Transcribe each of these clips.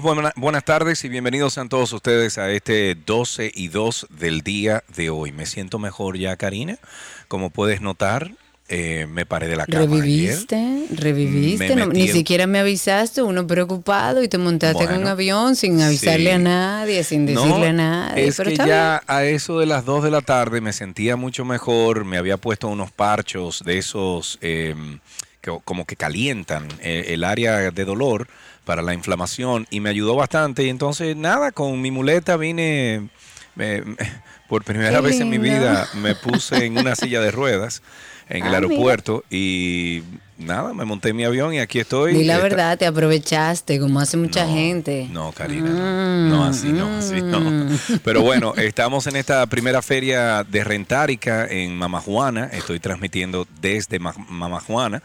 amigos, buena- buenas tardes y bienvenidos sean todos ustedes a este 12 y 2 del día de hoy. Me siento mejor ya, Karina. Como puedes notar, eh, me paré de la cama ayer. Reviviste, reviviste, Me no- ni en- siquiera me avisaste, uno preocupado y te montaste en un Bueno, avión sin avisarle sí. a nadie, sin No, decirle a nadie. Es pero que ya a eso de las 2 de la tarde me sentía mucho mejor, me había puesto unos parchos de esos eh, que como que calientan eh, el área de dolor para la inflamación y me ayudó bastante y entonces nada, con mi muleta vine, me- me- por primera vez en mi vida me puse en una silla de ruedas en el Ah, mira. aeropuerto y nada, me monté en mi avión y aquí estoy. Di la Esta- verdad, te aprovechaste, como hace mucha no, gente. No, Karina. no. No, así no, así no. Mm. Pero bueno, estamos en esta primera feria de Rentárica en Mamajuana. Estoy transmitiendo desde Ma- Mamajuana,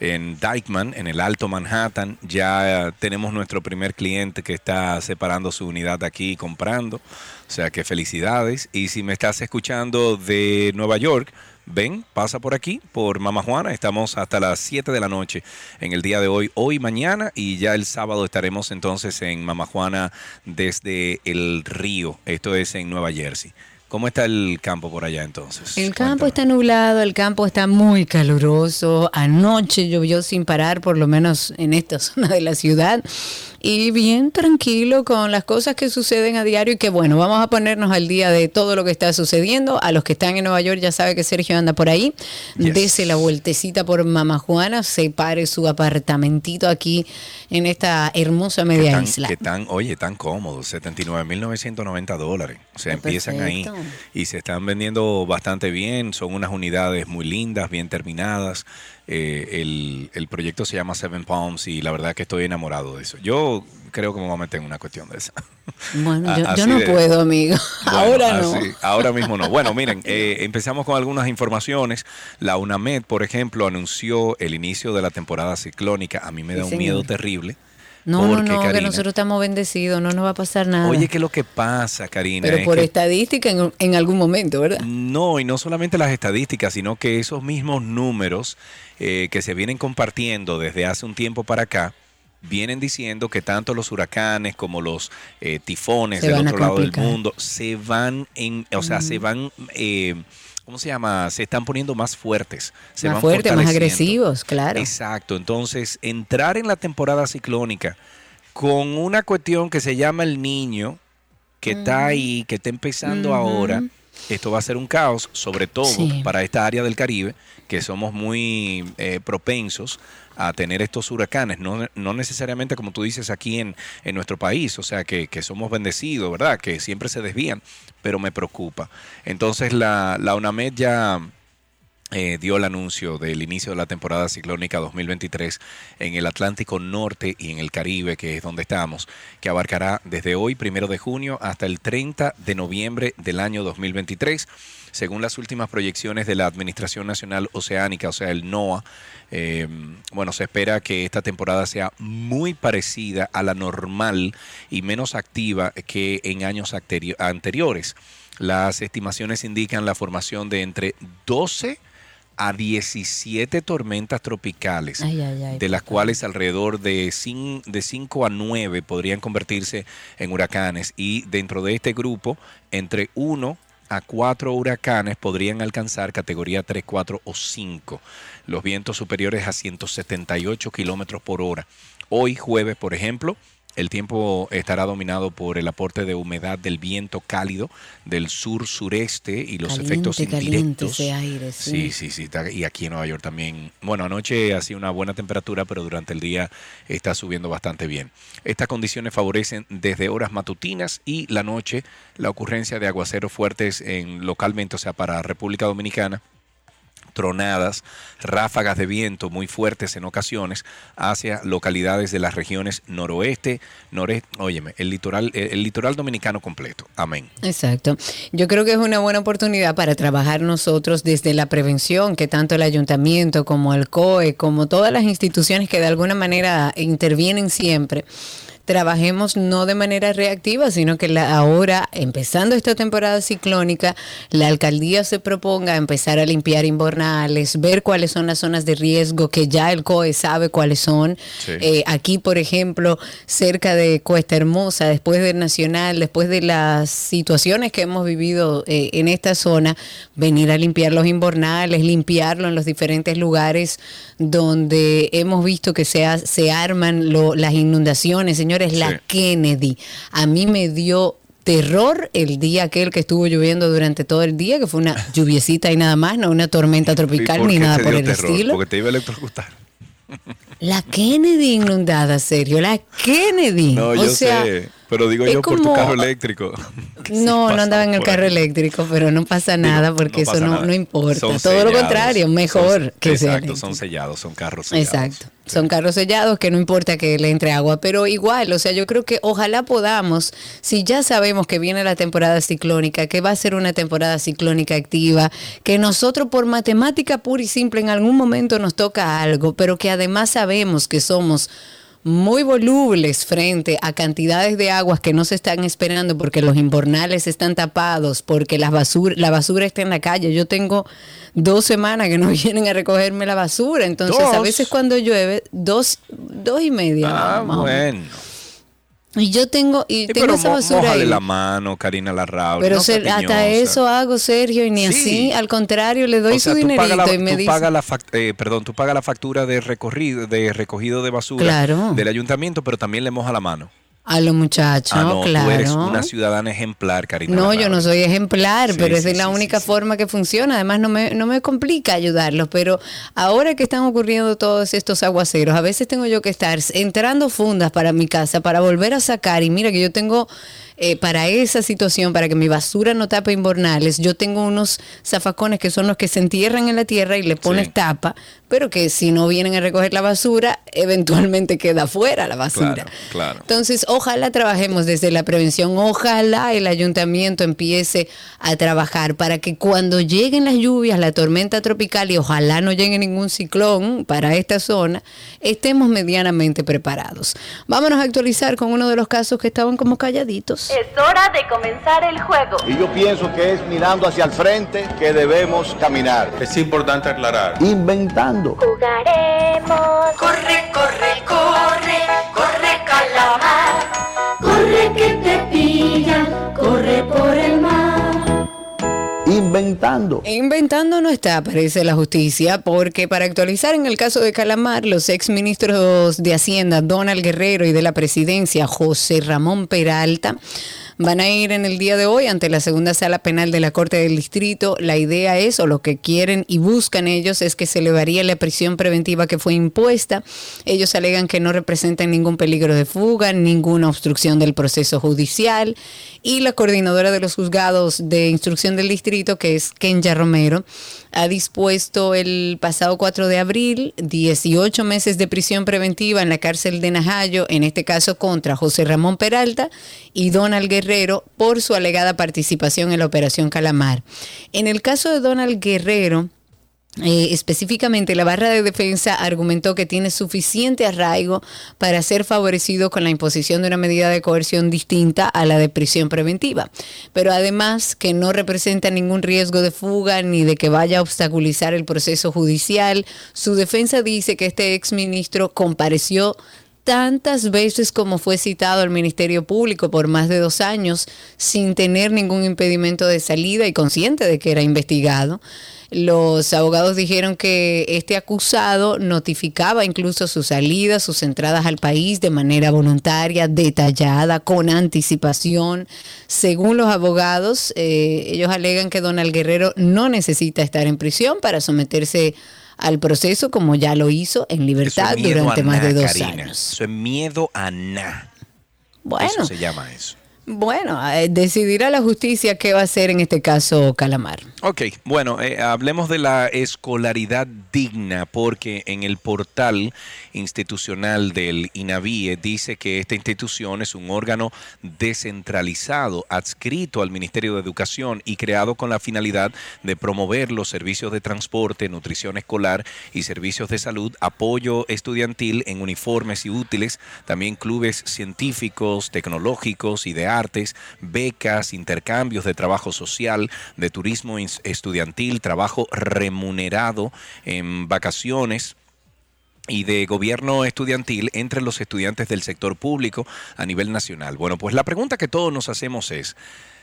en Dykeman, en el Alto Manhattan. Ya eh, tenemos nuestro primer cliente que está separando su unidad aquí y comprando. O sea que felicidades. Y si me estás escuchando de Nueva York, Ven, pasa por aquí, por Mama Juana. Estamos hasta las 7 de la noche en el día de hoy, hoy mañana. Y ya el sábado estaremos entonces en Mama Juana desde el río. Esto es en Nueva Jersey. ¿Cómo está el campo por allá entonces? El campo Cuéntame. está nublado, el campo está muy caluroso. Anoche llovió sin parar, por lo menos en esta zona de la ciudad. Y bien tranquilo con las cosas que suceden a diario. Y que bueno, vamos a ponernos al día de todo lo que está sucediendo. A los que están en Nueva York ya sabe que Sergio anda por ahí. Yes. Dese la vueltecita por Mama Juana, separe su apartamentito aquí en esta hermosa media tan, isla. que tan, oye, tan cómodo, 79.990 dólares. O sea, Está empiezan ahí perfecto. y se están vendiendo bastante bien. Son unas unidades muy lindas, bien terminadas. Eh, el, el proyecto se llama Seven Palms y la verdad que estoy enamorado de eso. Yo creo que me voy a meter en una cuestión de esa. Bueno, A- yo, no de- puedo, amigo. Bueno, Ahora no. ahora mismo no. Bueno, miren, eh, empezamos con algunas informaciones. La UNAMED, por ejemplo, anunció el inicio de la temporada ciclónica. A mí me Sí, da un señor. miedo terrible. No, no, que nosotros estamos bendecidos, no nos va a pasar nada. Oye, ¿qué es lo que pasa, Karina? Pero Es por que- estadística en, en algún momento, ¿verdad? No, y no solamente las estadísticas, sino que esos mismos números eh, que se vienen compartiendo desde hace un tiempo para acá, vienen diciendo que tanto los huracanes como los eh, tifones Se del otro lado del mundo se van en, o sea, se van, eh, ¿cómo se llama? Se están poniendo más fuertes. Se más van fuertes, más agresivos, claro. Exacto, entonces entrar en la temporada ciclónica con una cuestión que se llama el niño, que está ahí, que está empezando ahora, esto va a ser un caos, sobre todo Sí. para esta área del Caribe, que somos muy eh, propensos a tener estos huracanes, no, no necesariamente como tú dices aquí en, en nuestro país, o sea, que, que somos bendecidos, ¿verdad? Que siempre se desvían, pero me preocupa. Entonces la, la UNAMED ya eh, dio el anuncio del inicio de la temporada ciclónica 2023 en el Atlántico Norte y en el Caribe, que es donde estamos, que abarcará desde hoy, primero de junio, hasta el 30 de noviembre del año 2023. Según las últimas proyecciones de la Administración Nacional Oceánica, o sea, el NOAA, eh, bueno, se espera que esta temporada sea muy parecida a la normal y menos activa que en años anteriores. Las estimaciones indican la formación de entre 12 a 17 tormentas tropicales, Ay, ay, ay, de las cuales alrededor de 5, de 5 a 9 podrían convertirse en huracanes y dentro de este grupo, entre 1 a 4 huracanes podrían alcanzar categoría 3, 4 o 5. Los vientos superiores a 178 kilómetros por hora. Hoy, jueves, por ejemplo, el tiempo estará dominado por el aporte de humedad del viento cálido del sur-sureste y los Caliente, efectos indirectos. aire, sí. sí, sí, sí. Y aquí en Nueva York también. Bueno, anoche ha sido una buena temperatura, pero durante el día está subiendo bastante bien. Estas condiciones favorecen desde horas matutinas y la noche la ocurrencia de aguaceros fuertes en localmente, o sea, para República Dominicana tronadas, ráfagas de viento muy fuertes en ocasiones hacia localidades de las regiones noroeste, noreste, óyeme, el litoral, el litoral dominicano completo. Amén. Exacto. Yo creo que es una buena oportunidad para trabajar nosotros desde la prevención, que tanto el ayuntamiento como el COE, como todas las instituciones que de alguna manera intervienen siempre trabajemos no de manera reactiva, sino que la, ahora, empezando esta temporada ciclónica, la alcaldía se proponga empezar a limpiar inbornales, ver cuáles son las zonas de riesgo, que ya el COE sabe cuáles son. Eh, aquí, por ejemplo, cerca de Cuesta Hermosa, después del Nacional, después de las situaciones que hemos vivido eh, en esta zona, venir a limpiar los inbornales, limpiarlo en los diferentes lugares donde hemos visto que se, se arman las inundaciones, señores es la Kennedy. A mí me dio terror el día aquel que estuvo lloviendo durante todo el día, que fue una lluviecita y nada más, no una tormenta tropical ni nada por el estilo. Porque te iba a electrocutar. La Kennedy inundada, serio, la Kennedy. No, yo sé, pero digo yo por tu carro eléctrico. No, no andaba en el carro eléctrico, pero no pasa nada porque eso no, importa. Todo lo contrario, mejor que sea. Exacto, son sellados, son carros sellados. Exacto. Son carros sellados que no importa que le entre agua, pero igual, o sea, yo creo que ojalá podamos, si ya sabemos que viene la temporada ciclónica, que va a ser una temporada ciclónica activa, que nosotros por matemática pura y simple en algún momento nos toca algo, pero que además sabemos que somos muy volubles frente a cantidades de aguas que no se están esperando porque los inbornales están tapados, porque la basura, la basura está en la calle. Yo tengo dos semanas que no vienen a recogerme la basura, entonces a veces cuando llueve, dos, dos y media. Ah, bueno. Y yo tengo, y tengo esa basura ahí. la mano, Karina Larrauri. Pero hasta eso hago, Sergio, y ni así. Al contrario, le doy su dinerito y me dice. la eh, perdón, tú pagas la factura de recorrido, de recogido de basura del ayuntamiento, pero también le moja la mano. A los muchachos, ah, no, claro. Tú eres una ciudadana ejemplar, Karina. No, yo no soy ejemplar, pero es la única forma que funciona. Además, no me, no me complica ayudarlos. Pero ahora que están ocurriendo todos estos aguaceros, a veces tengo yo que estar entrando fundas para mi casa para volver a sacar. Y mira que yo tengo eh, para esa situación, para que mi basura no tape inbornales, yo tengo unos zafacones que son los que se entierran en la tierra y le pones tapa, pero que si no vienen a recoger la basura, eventualmente queda fuera la basura. Claro, Entonces, ojalá trabajemos desde la prevención, ojalá el ayuntamiento empiece a trabajar para que cuando lleguen las lluvias, la tormenta tropical y ojalá no llegue ningún ciclón para esta zona, estemos medianamente preparados. Vámonos a actualizar con uno de los casos que estaban como calladitos. Es hora de comenzar el juego. Y yo pienso que es mirando hacia el frente que debemos caminar. Es importante aclarar. Inventando. Jugaremos. Corre, corre, corre, corre calamar. Inventando. Inventando no está, parece la justicia, porque para actualizar en el caso de Calamar, los exministros de Hacienda, Donald Guerrero, y de la presidencia, José Ramón Peralta, van a ir en el día de hoy ante la segunda sala penal de la Corte del Distrito. La idea es, o lo que quieren y buscan ellos, es que se elevaría la prisión preventiva que fue impuesta. Ellos alegan que no representan ningún peligro de fuga, ninguna obstrucción del proceso judicial. Y la coordinadora de los juzgados de instrucción del distrito, que es Kenya Romero, ha dispuesto el pasado 4 de abril 18 meses de prisión preventiva en la cárcel de Najayo, en este caso contra José Ramón Peralta y Donald Guerrero por su alegada participación en la Operación Calamar. En el caso de Donald Guerrero, eh, específicamente, la barra de defensa argumentó que tiene suficiente arraigo para ser favorecido con la imposición de una medida de coerción distinta a la de prisión preventiva, pero además que no representa ningún riesgo de fuga ni de que vaya a obstaculizar el proceso judicial. Su defensa dice que este exministro compareció tantas veces como fue citado al Ministerio Público por más de dos años sin tener ningún impedimento de salida y consciente de que era investigado. Los abogados dijeron que este acusado notificaba incluso su salida, sus entradas al país de manera voluntaria, detallada, con anticipación. Según los abogados, eh, ellos alegan que Donald Guerrero no necesita estar en prisión para someterse al proceso como ya lo hizo en libertad durante más de dos años. Eso es miedo a nada. Bueno. Eso se llama eso. Bueno, eh, decidirá la justicia qué va a hacer en este caso Calamar. Ok, bueno, eh, hablemos de la escolaridad digna, porque en el portal institucional del INAVIE dice que esta institución es un órgano descentralizado, adscrito al Ministerio de Educación y creado con la finalidad de promover los servicios de transporte, nutrición escolar y servicios de salud, apoyo estudiantil en uniformes y útiles, también clubes científicos, tecnológicos y de becas, intercambios de trabajo social, de turismo estudiantil, trabajo remunerado en vacaciones y de gobierno estudiantil entre los estudiantes del sector público a nivel nacional. Bueno, pues la pregunta que todos nos hacemos es,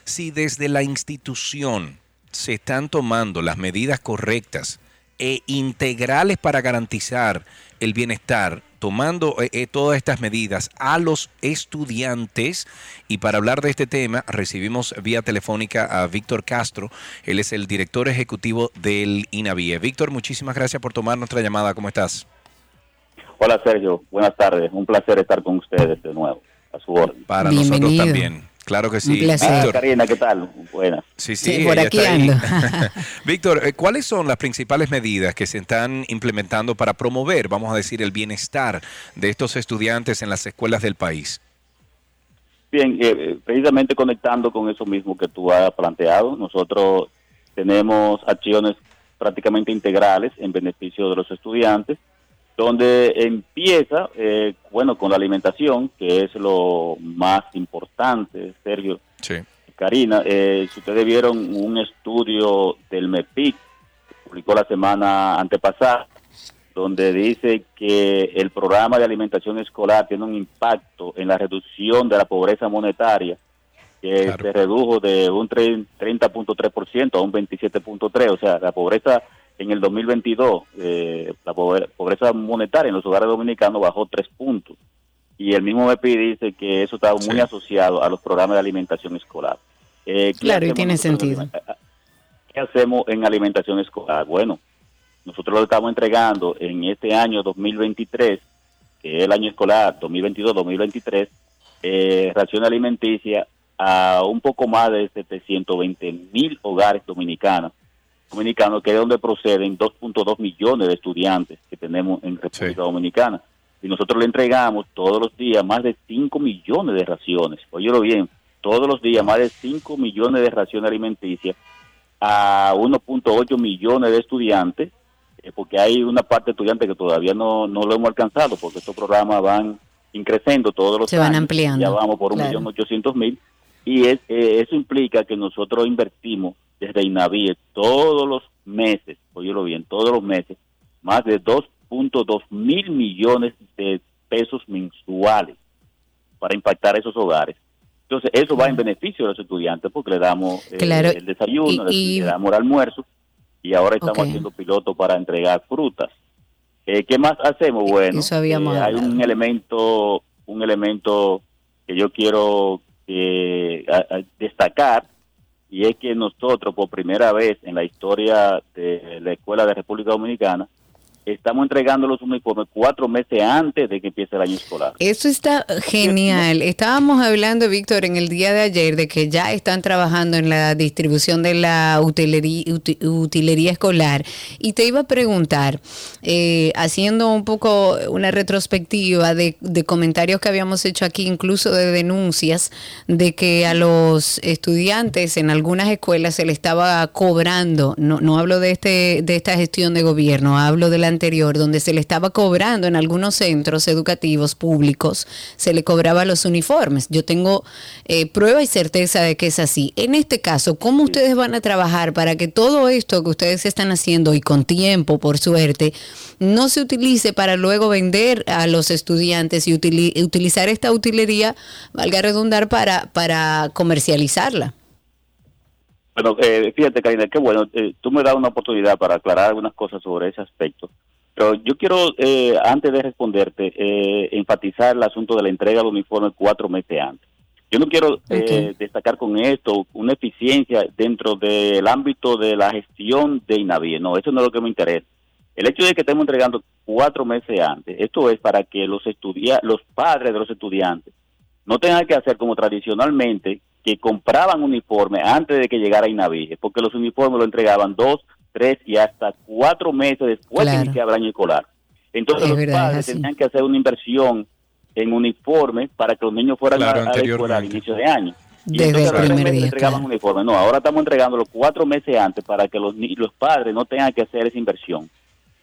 si desde la institución se están tomando las medidas correctas e integrales para garantizar el bienestar, tomando eh, eh, todas estas medidas a los estudiantes. Y para hablar de este tema, recibimos vía telefónica a Víctor Castro. Él es el director ejecutivo del INAVIE. Víctor, muchísimas gracias por tomar nuestra llamada. ¿Cómo estás? Hola Sergio, buenas tardes. Un placer estar con ustedes de nuevo. A su orden. Para nosotros también. Claro que sí. Un placer. Ah, Víctor, Karina, ¿qué tal? Buenas. Sí, sí, Sí, por ella aquí está ahí. ando. Víctor, eh, ¿cuáles son las principales medidas que se están implementando para promover, vamos a decir, el bienestar de estos estudiantes en las escuelas del país? Bien, eh, eh, precisamente conectando con eso mismo que tú has planteado, nosotros tenemos acciones prácticamente integrales en beneficio de los estudiantes, donde empieza, eh, bueno, con la alimentación, que es lo más importante, Sergio, Sí. Karina, eh, si ustedes vieron un estudio del MEPIC, que publicó la semana antepasada, donde dice que el programa de alimentación escolar tiene un impacto en la reducción de la pobreza monetaria, que Claro. se redujo de un tre- 30.3% a un 27.3%, o sea, la pobreza en el 2022, eh, la pobre- pobreza monetaria en los hogares dominicanos bajó tres puntos. Y el mismo MEPI dice que eso está muy Sí. asociado a los programas de alimentación escolar. Eh, ¿qué Claro, y tiene sentido. ¿Qué hacemos en alimentación escolar? Bueno, nosotros lo estamos entregando en este año 2023, que es el año escolar 2022-2023, eh, ración alimenticia a un poco más de 720 mil hogares dominicanos, dominicanos, que es donde proceden 2.2 millones de estudiantes que tenemos en República Sí. Dominicana. Y nosotros le entregamos todos los días más de 5 millones de raciones. Óyelo bien, todos los días más de 5 millones de raciones alimenticias a 1.8 millones de estudiantes, eh, porque hay una parte de estudiantes que todavía no, no lo hemos alcanzado, porque estos programas van increciendo todos los Se van ampliando, Ya vamos por un claro. millón ochocientos mil. Y es, eh, eso implica que nosotros invertimos desde INAVIE todos los meses, óyelo bien, todos los meses, más de 2.2 mil millones de pesos mensuales para impactar esos hogares. Entonces, eso va en beneficio de los estudiantes porque le damos eh, Claro, el desayuno, y- y- le damos el almuerzo y ahora estamos haciendo piloto para entregar frutas. Eh, ¿Qué más hacemos? Bueno, Eso habíamos eh, hay un elemento, un elemento que yo quiero eh, a- a destacar y es que nosotros por primera vez en la historia de la Escuela de República Dominicana estamos entregando los uniformes cuatro meses antes de que empiece el año escolar. Eso está genial. Estábamos hablando, Víctor, en el día de ayer de que ya están trabajando en la distribución de la utilería, uti- utilería escolar. Y te iba a preguntar, eh, haciendo un poco una retrospectiva de, comentarios que habíamos hecho aquí, incluso de denuncias, de que a los estudiantes en algunas escuelas se le estaba cobrando, no, no hablo de, este, de esta gestión de gobierno, hablo de la anterior, donde se le estaba cobrando en algunos centros educativos públicos, se le cobraba los uniformes. Yo tengo eh, prueba y certeza de que es así. En este caso, ¿cómo ustedes van a trabajar para que todo esto que ustedes están haciendo y con tiempo, por suerte, no se utilice para luego vender a los estudiantes y utili- utilizar esta utilería, valga redundar, para, para comercializarla? Bueno, eh, fíjate, Karina, qué bueno. eh, tú me das una oportunidad para aclarar algunas cosas sobre ese aspecto. Pero yo quiero, eh, antes de responderte, eh, enfatizar el asunto de la entrega del uniforme cuatro meses antes. Yo no quiero eh, destacar con esto una eficiencia dentro del ámbito de la gestión de INAVIE. No, eso no es lo que me interesa. El hecho de que estemos entregando cuatro meses antes, esto es para que los estudia los padres de los estudiantes no tengan que hacer como tradicionalmente, que compraban uniformes antes de que llegara Inavige, porque los uniformes lo entregaban dos, tres y hasta cuatro meses después Claro. de iniciar el año escolar. Entonces Es los verdad, padres tenían que hacer una inversión en uniformes para que los niños fueran Claro, a, a la escuela al inicio de año. Y Desde entonces el primer día, entregaban claro. uniformes. No, ahora estamos entregándolo cuatro meses antes para que los, los padres no tengan que hacer esa inversión.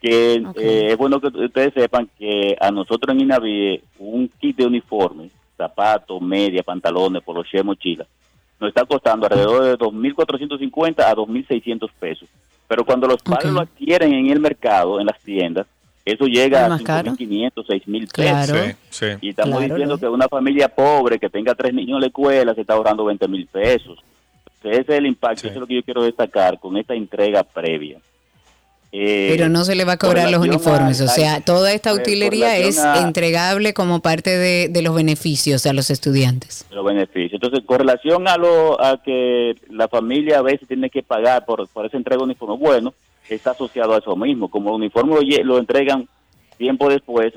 Que eh, es bueno que ustedes sepan que a nosotros en Inavie un kit de uniformes, zapatos, media, pantalones, poloché, mochila, nos está costando alrededor de 2.450 a 2.600 pesos. Pero cuando los padres lo adquieren en el mercado, en las tiendas, eso llega ¿Es a más caro? 5.500, 6.000 pesos. Claro. Sí, sí. Y estamos Claro, diciendo que una familia pobre que tenga tres niños en la escuela se está ahorrando 20 mil pesos. Ese es el impacto, Sí. eso es lo que yo quiero destacar con esta entrega previa. Eh, Pero no se le va a cobrar los uniformes, a- o sea, toda esta con utilería es a- entregable como parte de, de los beneficios a los estudiantes. los beneficios. Entonces, con relación a lo a que la familia a veces tiene que pagar por, por esa entrega de uniforme, bueno, está asociado a eso mismo. Como el uniforme lo, entregan tiempo después,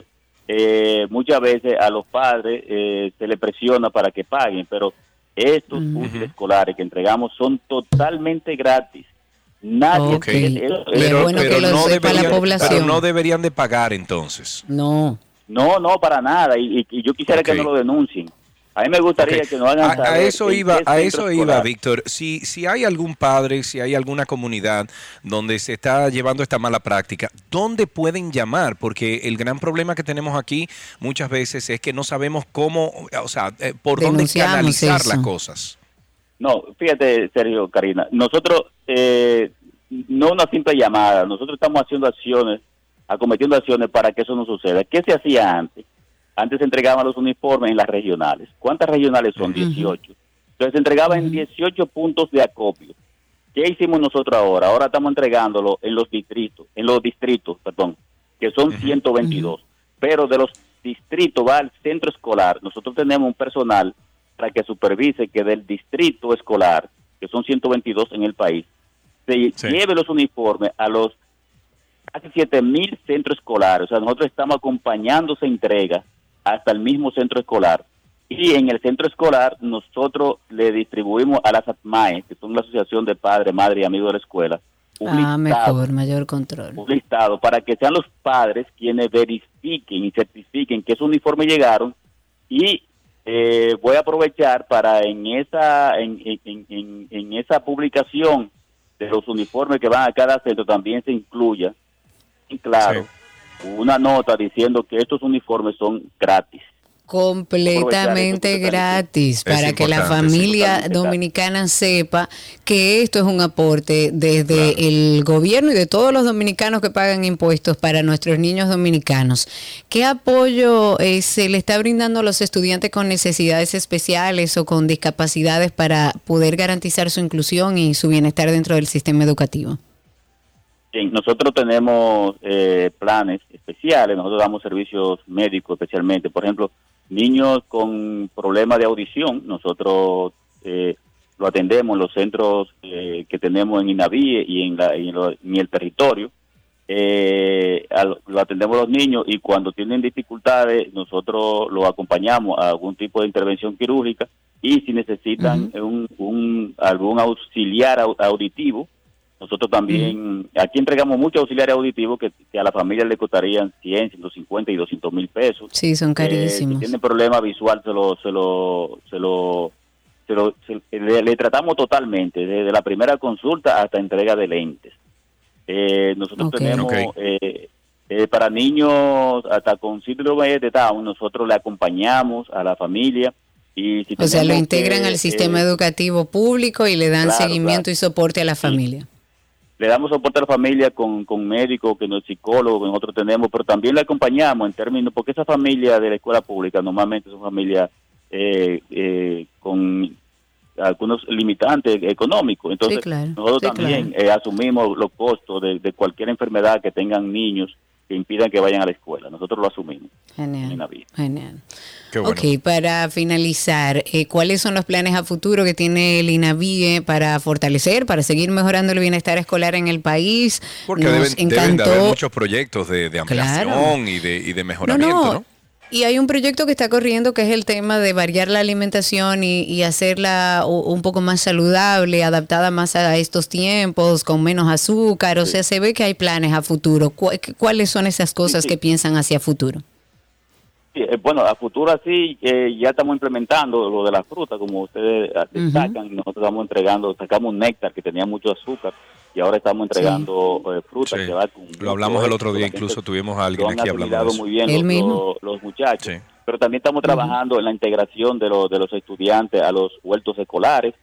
eh, muchas veces a los padres eh, se le presiona para que paguen, pero estos útiles escolares que entregamos son totalmente gratis. Nadie eso- bueno que lo sepa la población. pero no deberían de pagar entonces. No. No, no, para nada. Y, yo quisiera que no lo denuncien. A mí me gustaría que nos hagan a, eso iba, a eso iba. Víctor. Si, si hay algún padre, si hay alguna comunidad donde se está llevando esta mala práctica, ¿dónde pueden llamar? Porque el gran problema que tenemos aquí muchas veces es que no sabemos cómo, o sea, eh, por dónde canalizar eso. las cosas. No, fíjate, Sergio, Karina, nosotros, eh, no una simple llamada, nosotros estamos haciendo acciones, acometiendo acciones para que eso no suceda. ¿Qué se hacía antes? Antes se entregaban los uniformes en las regionales. ¿Cuántas regionales son? 18. Entonces se entregaba en 18 puntos de acopio. ¿Qué hicimos nosotros ahora? Ahora estamos entregándolo en los distritos, en los distritos, perdón, que son 122. Pero de los distritos va al centro escolar. Nosotros tenemos un personal para que supervise que del distrito escolar, que son 122 en el país, se Sí. lleve los uniformes a los casi 7 mil centros escolares. O sea, nosotros estamos acompañando esa entrega hasta el mismo centro escolar. Y en el centro escolar nosotros le distribuimos a las ATMAE, que son la Asociación de Padres, Madres y Amigos de la Escuela, un Ah, listado mejor, mayor control. un listado para que sean los padres quienes verifiquen y certifiquen que esos uniformes llegaron y eh, voy a aprovechar para en esa en, en- en- en esa publicación de los uniformes que van a cada centro también se incluya en claro una nota diciendo que estos uniformes son gratis Completamente gratis para que la familia dominicana sepa que esto es un aporte desde el gobierno y de todos los dominicanos que pagan impuestos para nuestros niños dominicanos. ¿Qué apoyo eh, se le está brindando a los estudiantes con necesidades especiales o con discapacidades para poder garantizar su inclusión y su bienestar dentro del sistema educativo? Bien, nosotros tenemos eh, planes especiales, nosotros damos servicios médicos especialmente, por ejemplo, niños con problemas de audición, nosotros eh, lo atendemos en los centros eh, que tenemos en Inavie y en, la- y en lo- en el territorio, eh, al- lo atendemos los niños y cuando tienen dificultades nosotros los acompañamos a algún tipo de intervención quirúrgica y si necesitan un, un- algún auxiliar au- auditivo, nosotros también, aquí entregamos muchos auxiliares auditivos que, que a la familia le costarían 100, 150 y 200 mil pesos. Sí, son Eh, carísimos. si tiene problema visual, se lo, se lo, se lo, se lo- se- le, le tratamos totalmente, desde la primera consulta hasta entrega de lentes. Eh, nosotros tenemos eh, eh, para niños hasta con síndrome de Down, nosotros le acompañamos a la familia y si O sea, lo integran que, al sistema eh, educativo público y le dan claro, seguimiento claro. y soporte a la familia. Le damos soporte a la familia con, con médicos, que no es psicólogo, que nosotros tenemos, pero también le acompañamos en términos, porque esa familia de la escuela pública normalmente son familias eh, eh, con algunos limitantes económicos. Entonces, Sí, claro. nosotros Sí, también eh, asumimos los costos de, de cualquier enfermedad que tengan niños que impidan que vayan a la escuela. Nosotros lo asumimos. en Genial. la vida. Genial. Qué bueno. Ok, para finalizar, eh, ¿cuáles son los planes a futuro que tiene el INAVIE para fortalecer, para seguir mejorando el bienestar escolar en el país? Porque Nos deben, deben de encantó. haber muchos proyectos de, de ampliación Claro. y de, y de mejoramiento, ¿no? no. Y hay un proyecto que está corriendo que es el tema de variar la alimentación y, y hacerla un poco más saludable, adaptada más a estos tiempos, con menos azúcar. O sea, se ve que hay planes a futuro. ¿Cu- ¿Cuáles son esas cosas que piensan hacia futuro? Sí, eh, bueno, a futuro así eh, ya estamos implementando lo de las frutas, como ustedes ah, destacan. Nosotros estamos entregando, sacamos un néctar que tenía mucho azúcar y ahora estamos entregando eh, frutas Sí. que va con Lo hablamos el otro día, incluso tuvimos a alguien aquí hablando muy bien los, mismo. los- los muchachos. Sí. Pero también estamos trabajando en la integración de, los de los estudiantes a los huertos escolares.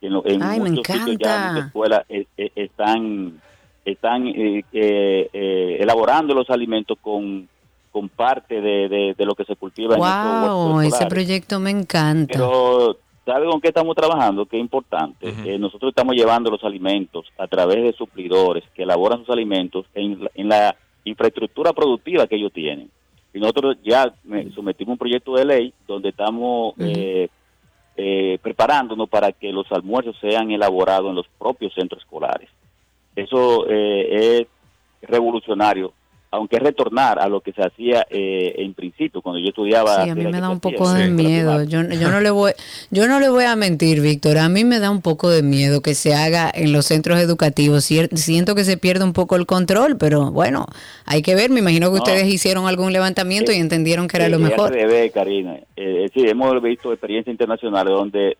En, lo- en Ay, me muchos sitios ya en escuelas eh, eh, están, están eh, elaborando los alimentos con, con parte de, de- de lo que se cultiva en ¡Wow! huertos Ese proyecto me encanta. Pero, ¿sabe con qué estamos trabajando? Qué importante. Eh, nosotros estamos llevando los alimentos a través de suplidores que elaboran sus alimentos en la, en la infraestructura productiva que ellos tienen. Y nosotros ya sometimos un proyecto de ley donde estamos eh, eh, preparándonos para que los almuerzos sean elaborados en los propios centros escolares. Eso eh, es revolucionario, aunque es retornar a lo que se hacía eh, en principio cuando yo estudiaba. Sí, a mí me da un poco de miedo. Yo, yo no le voy, yo no le voy a mentir, Víctor. A mí me da un poco de miedo que se haga en los centros educativos. Siento que se pierde un poco el control, pero bueno, hay que ver. Me imagino que No. ustedes hicieron algún levantamiento y entendieron que era Eh, lo eh, mejor. Al revés, Karina. Eh, sí, hemos visto experiencias internacionales donde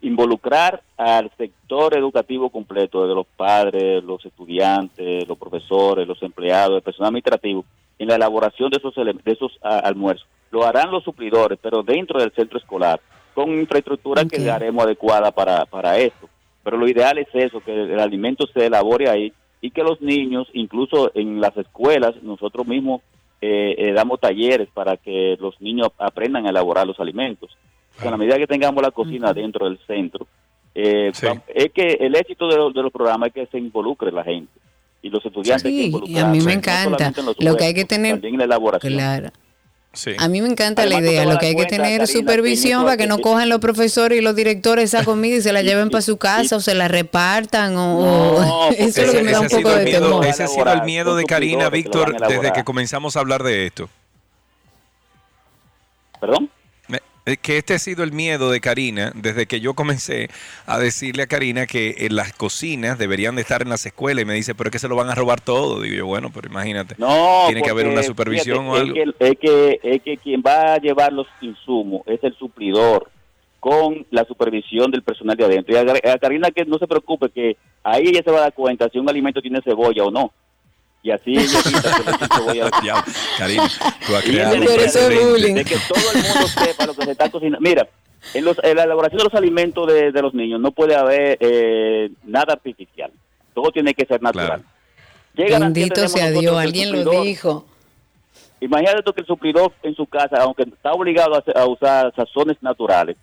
involucrar al sector educativo completo, desde los padres, los estudiantes, los profesores, los empleados, el personal administrativo, en la elaboración de esos, de esos almuerzos. Lo harán los suplidores, pero dentro del centro escolar, con infraestructura que haremos adecuada para, para esto. Pero lo ideal es eso, que el alimento se elabore ahí y que los niños, incluso en las escuelas, nosotros mismos eh, eh, damos talleres para que los niños aprendan a elaborar los alimentos. En la medida que tengamos la cocina dentro del centro, eh, Sí. es que el éxito de, los- de los programas es que se involucre la gente y los estudiantes hay que Sí, y a mí me encanta. Lo que hay que tener- también en la elaboración. Claro. Sí. A mí me encanta Además, la idea. Lo que hay que tener Karina, supervisión para que no cojan los profesores y los directores esa comida y se la lleven para su casa o se la repartan o, No, eso es lo que me da ese un ha sido poco el de miedo, temor. ese ha sido el miedo de Karina, Víctor, desde que comenzamos a hablar de esto. ¿Perdón? Eh, Que este ha sido el miedo de Karina desde que yo comencé a decirle a Karina que en las cocinas deberían de estar en las escuelas y me dice, pero es que se lo van a robar todo. Digo yo, bueno, pero imagínate. No, Tiene que haber una supervisión fíjate, o algo. Es que, es, que, es que quien va a llevar los insumos es el suplidor con la supervisión del personal de adentro. Y a, a Karina que no se preocupe, que ahí ella se va a dar cuenta si un alimento tiene cebolla o no. Y así le echen cebolla a Ya, Karina, tú has creado bullying. de que todo el mundo sepa lo que se está cocinando. Mira, en, los, en la elaboración de los alimentos de, de los niños no puede haber eh, nada artificial. Todo tiene que ser natural. Claro. Bendito sea Dios, alguien lo dijo. Imagínate tú que el suplidor en su casa, aunque está obligado a, a usar sazones naturales,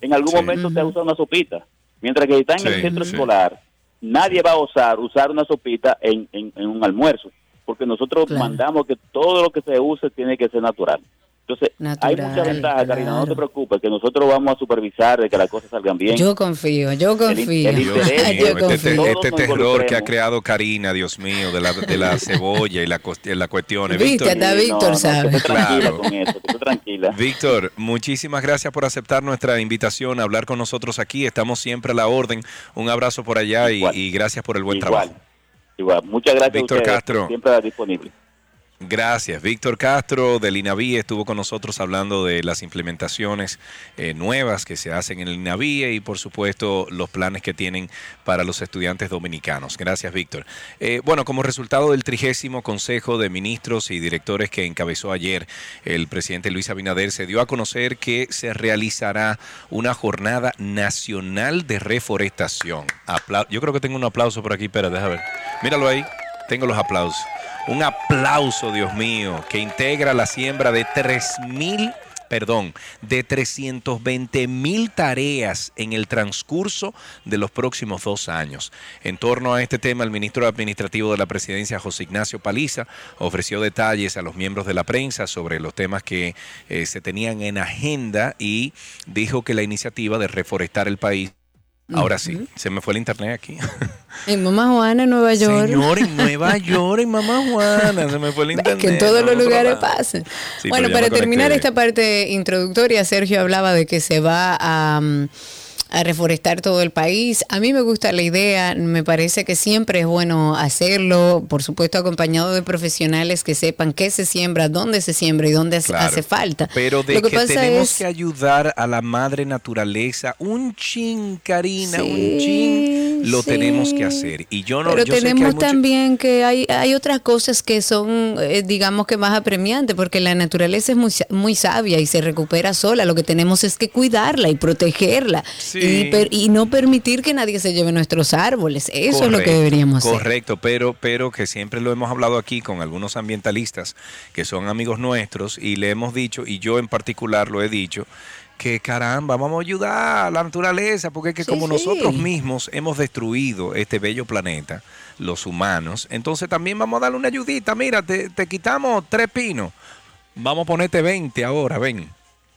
en algún Sí. momento se usa una sopita. Mientras que está en Sí, el centro sí. escolar, nadie va a osar usar una sopita en, en- en un almuerzo, porque nosotros Claro. mandamos que todo lo que se use tiene que ser natural. Entonces, hay mucha ventaja, Karina, no te claro. preocupes, que nosotros vamos a supervisar de que las cosas salgan bien. Yo confío, yo confío. el interés, mío, yo este, este- confío. Este terror que ha creado Karina, Dios mío, de la, de la cebolla y la, cuest- las cuestiones. Viste, Víctor, Víctor sabe. esté tranquila Claro. con eso, que esté tranquila. Víctor, muchísimas gracias por aceptar nuestra invitación a hablar con nosotros aquí. Estamos siempre a la orden. Un abrazo por allá y, gracias por el buen Igual, trabajo. igual. Muchas gracias Víctor Castro. siempre disponible. Gracias. Víctor Castro del INAVI estuvo con nosotros hablando de las implementaciones eh, nuevas que se hacen en el INAVI y por supuesto los planes que tienen para los estudiantes dominicanos. Gracias, Víctor. Eh, bueno, como resultado del trigésimo Consejo de Ministros y Directores que encabezó ayer el presidente Luis Abinader, se dio a conocer que se realizará una jornada nacional de reforestación. Apla- Yo creo que tengo un aplauso por aquí, pero déjame ver. Míralo ahí, tengo los aplausos. Un aplauso, Dios mío, que integra la siembra de 3.000, perdón, de 320 mil tareas en el transcurso de los próximos dos años. En torno a este tema, el ministro administrativo de la presidencia, José Ignacio Paliza, ofreció detalles a los miembros de la prensa sobre los temas que eh, se tenían en agenda y dijo que la iniciativa de reforestar el país Ahora sí, se me fue el internet aquí. En Mamá Juana, en Nueva York. Señor, en Nueva York, en Mamá Juana, se me fue el internet. que en todos los lugares. Sí, bueno, para terminar esta parte introductoria, Sergio hablaba de que se va a, mm, a reforestar todo el país. A mí me gusta la idea, me parece que siempre es bueno hacerlo, por supuesto acompañado de profesionales que sepan qué se siembra, dónde se siembra y dónde hace- Claro. hace falta. Pero de Lo que, que, pasa tenemos es que ayudar a la madre naturaleza, un chin, Karina, un chin, lo sí. tenemos que hacer. Y yo no Pero yo sé que hay tenemos mucho- también que hay, hay otras cosas que son, eh, digamos que más apremiantes, porque la naturaleza es muy, muy sabia y se recupera sola. Lo que tenemos es que cuidarla y protegerla Sí. Y, per- y no permitir que nadie se lleve nuestros árboles. Eso es lo que Correcto, deberíamos hacer. Correcto, pero, pero que siempre lo hemos hablado aquí con algunos ambientalistas que son amigos nuestros y le hemos dicho, y yo en particular lo he dicho, que caramba, vamos a ayudar a la naturaleza, porque es que Sí, como sí. nosotros mismos hemos destruido este bello planeta, los humanos, entonces también vamos a darle una ayudita. Mira, te, te quitamos tres pinos, vamos a ponerte 20 ahora, ven.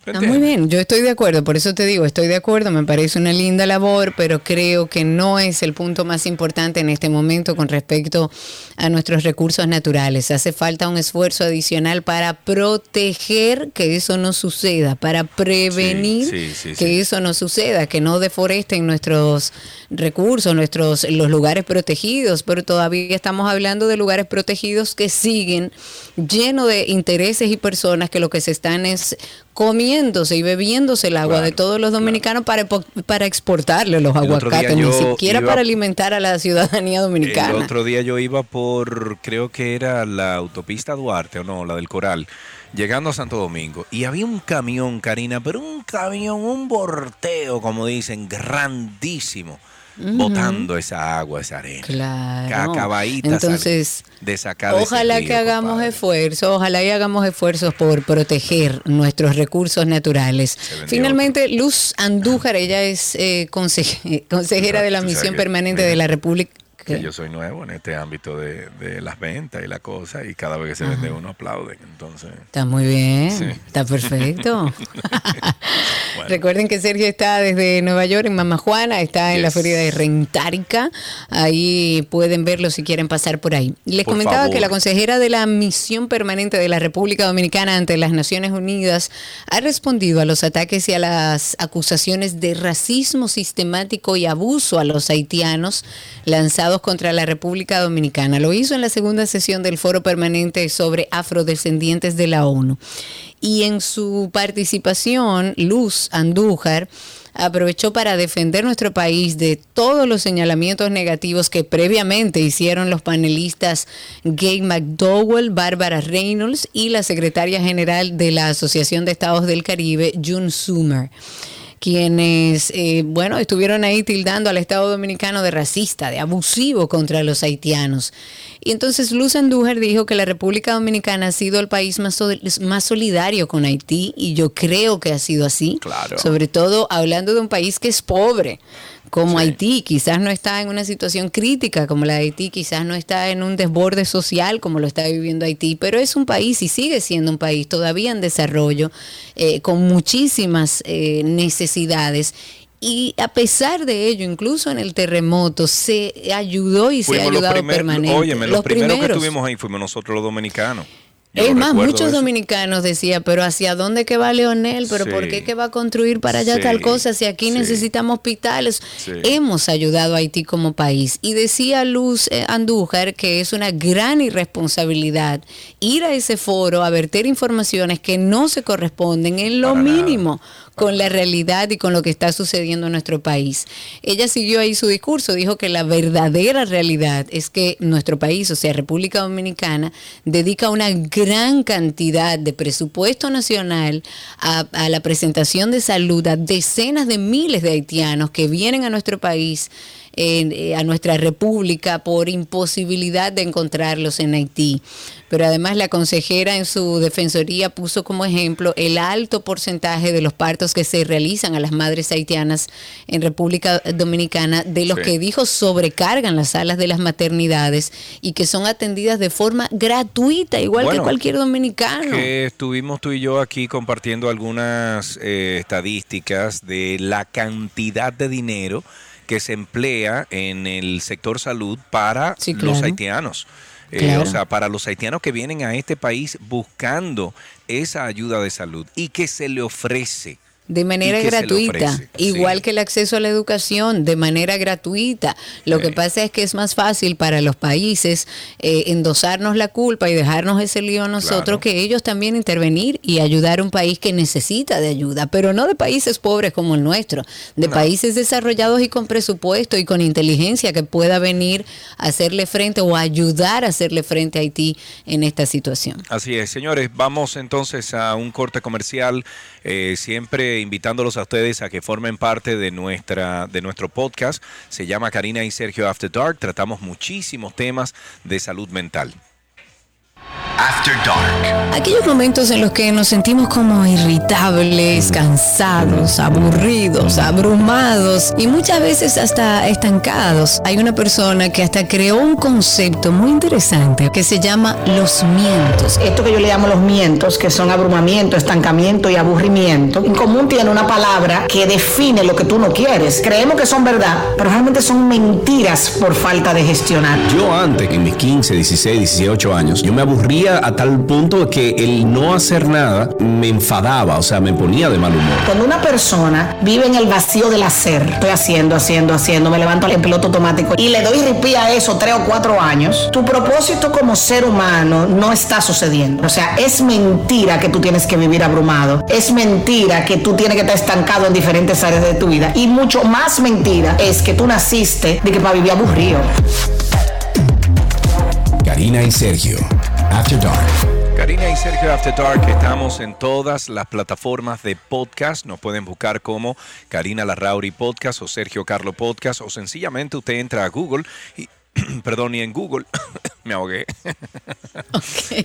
¿Te Ah, muy bien, yo estoy de acuerdo, por eso te digo, estoy de acuerdo, me parece una linda labor, pero creo que no es el punto más importante en este momento con respecto a nuestros recursos naturales. Hace falta un esfuerzo adicional para proteger que eso no suceda, para prevenir Sí, sí, sí, que eso no suceda, que no deforesten nuestros recursos, nuestros los lugares protegidos, pero todavía estamos hablando de lugares protegidos que siguen llenos de intereses y personas que lo que se están es comiéndose y bebiéndose el agua Claro, de todos los dominicanos para, para exportarle los El aguacates, ni siquiera iba- para alimentar a la ciudadanía dominicana. El otro día yo iba por, creo que era la autopista Duarte o no, la del Coral, llegando a Santo Domingo. Y había un camión, Karina, pero un camión, un borteo, como dicen, grandísimo, botando esa agua, esa arena. Claro. Entonces, de sacar ojalá río, que hagamos compadre. esfuerzos, ojalá y hagamos esfuerzos por proteger nuestros recursos naturales. Finalmente, Luz Andújar, ella es eh, conse- consejera de la Misión Permanente mira, de la República. Que yo soy nuevo en este ámbito de, de las ventas y la cosa, y cada vez que se vende uno aplauden. Entonces, Está muy bien, Sí. está perfecto. Bueno. Recuerden que Sergio está desde Nueva York, en Mama Juana, está en la feria de Rentárica. Ahí pueden verlo si quieren pasar por ahí. Les Por comentaba favor. que la consejera de la Misión Permanente de la República Dominicana ante las Naciones Unidas ha respondido a los ataques y a las acusaciones de racismo sistemático y abuso a los haitianos lanzados contra la República Dominicana. Lo hizo en la segunda sesión del Foro Permanente sobre Afrodescendientes de la ONU. Y en su participación, Luz Andújar aprovechó para defender nuestro país de todos los señalamientos negativos que previamente hicieron los panelistas Gay McDowell, Bárbara Reynolds y la secretaria general de la Asociación de Estados del Caribe, June Sumer quienes, eh, bueno, estuvieron ahí tildando al Estado Dominicano de racista, de abusivo contra los haitianos. Y entonces Luz Andújar dijo que la República Dominicana ha sido el país más, sol- más solidario con Haití y yo creo que ha sido así. Claro. Sobre todo hablando de un país que es pobre como Sí. Haití, quizás no está en una situación crítica como la de Haití, quizás no está en un desborde social como lo está viviendo Haití, pero es un país y sigue siendo un país todavía en desarrollo, eh, con muchísimas eh, necesidades. Y a pesar de ello, incluso en el terremoto, se ayudó y se ha fuimos los ayudado primeros, permanente. óyeme, los, primeros, que primeros. estuvimos ahí fuimos nosotros los dominicanos. Yo Es más, muchos eso. dominicanos decían, pero ¿hacia dónde que va Leonel? ¿Pero Sí. por qué que va a construir para allá Sí, tal cosa? Si aquí sí. necesitamos hospitales. Hemos ayudado a Haití como país. Y decía Luz eh, Andújar que es una gran irresponsabilidad ir a ese foro a verter informaciones que no se corresponden en lo Para nada. Con la realidad y con lo que está sucediendo en nuestro país. Ella siguió ahí su discurso, dijo que la verdadera realidad es que nuestro país, o sea, República Dominicana, dedica una gran cantidad de presupuesto nacional a, la presentación de salud a decenas de miles de haitianos que vienen a nuestro país eh, a nuestra república por imposibilidad de encontrarlos en Haití. Pero además la consejera en su defensoría puso como ejemplo el alto porcentaje de los partos que se realizan a las madres haitianas en República Dominicana, de los Sí. que dijo sobrecargan las salas de las maternidades y que son atendidas de forma gratuita, igual que Bueno, cualquier dominicano. Que estuvimos tú y yo aquí compartiendo algunas eh, estadísticas de la cantidad de dinero que se emplea en el sector salud para Sí, los claro. Eh, o sea, para los haitianos que vienen a este país buscando esa ayuda de salud y que se le ofrece. De manera gratuita, ofrece, igual sí. que el acceso a la educación, de manera gratuita. Lo Sí. que pasa es que es más fácil para los países eh, endosarnos la culpa y dejarnos ese lío a nosotros Claro. que ellos también intervenir y ayudar a un país que necesita de ayuda, pero no de países pobres como el nuestro, de No. países desarrollados y con presupuesto y con inteligencia que pueda venir a hacerle frente o ayudar a hacerle frente a Haití en esta situación. Así es, señores, vamos entonces a un corte comercial, eh, siempre invitándolos a ustedes a que formen parte de nuestra de nuestro podcast. Se llama Karina y Sergio After Dark. Tratamos muchísimos temas de salud mental. After Dark. Aquellos momentos en los que nos sentimos como irritables, cansados, aburridos, abrumados y muchas veces hasta estancados. Hay una persona que hasta creó un concepto muy interesante que se llama los mientos. Esto que yo le llamo los mientos, que son abrumamiento, estancamiento y aburrimiento, en común tiene una palabra que define lo que tú no quieres. Creemos que son verdad, pero realmente son mentiras por falta de gestionar. Yo antes, en mis 15, 16, 18 años, yo me aburría a tal punto que el no hacer nada me enfadaba, o sea, me ponía de mal humor. Cuando una persona vive en el vacío del hacer, estoy haciendo, haciendo, haciendo, me levanto en piloto automático y le doy ripía a eso tres o cuatro años, tu propósito como ser humano no está sucediendo. O sea, es mentira que tú tienes que vivir abrumado. Es mentira que tú tienes que estar estancado en diferentes áreas de tu vida. Y mucho más mentira es que tú naciste de que para vivir aburrido. Karina y Sergio, After Dark. Karina y Sergio After Dark, estamos en todas las plataformas de podcast. Nos pueden buscar como Karina Larrauri Podcast o Sergio Carlo Podcast o sencillamente usted entra a Google y, perdón, y en Google, me ahogué.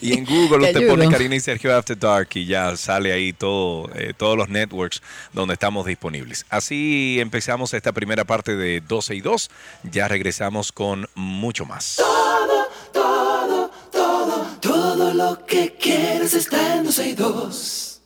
Y en Google Te usted pone. Karina y Sergio After Dark y ya sale ahí todo, eh, todos los networks donde estamos disponibles. Así empezamos esta primera parte de 12 y 2. Ya regresamos con mucho más. Lo que quieres está en 12 y 2.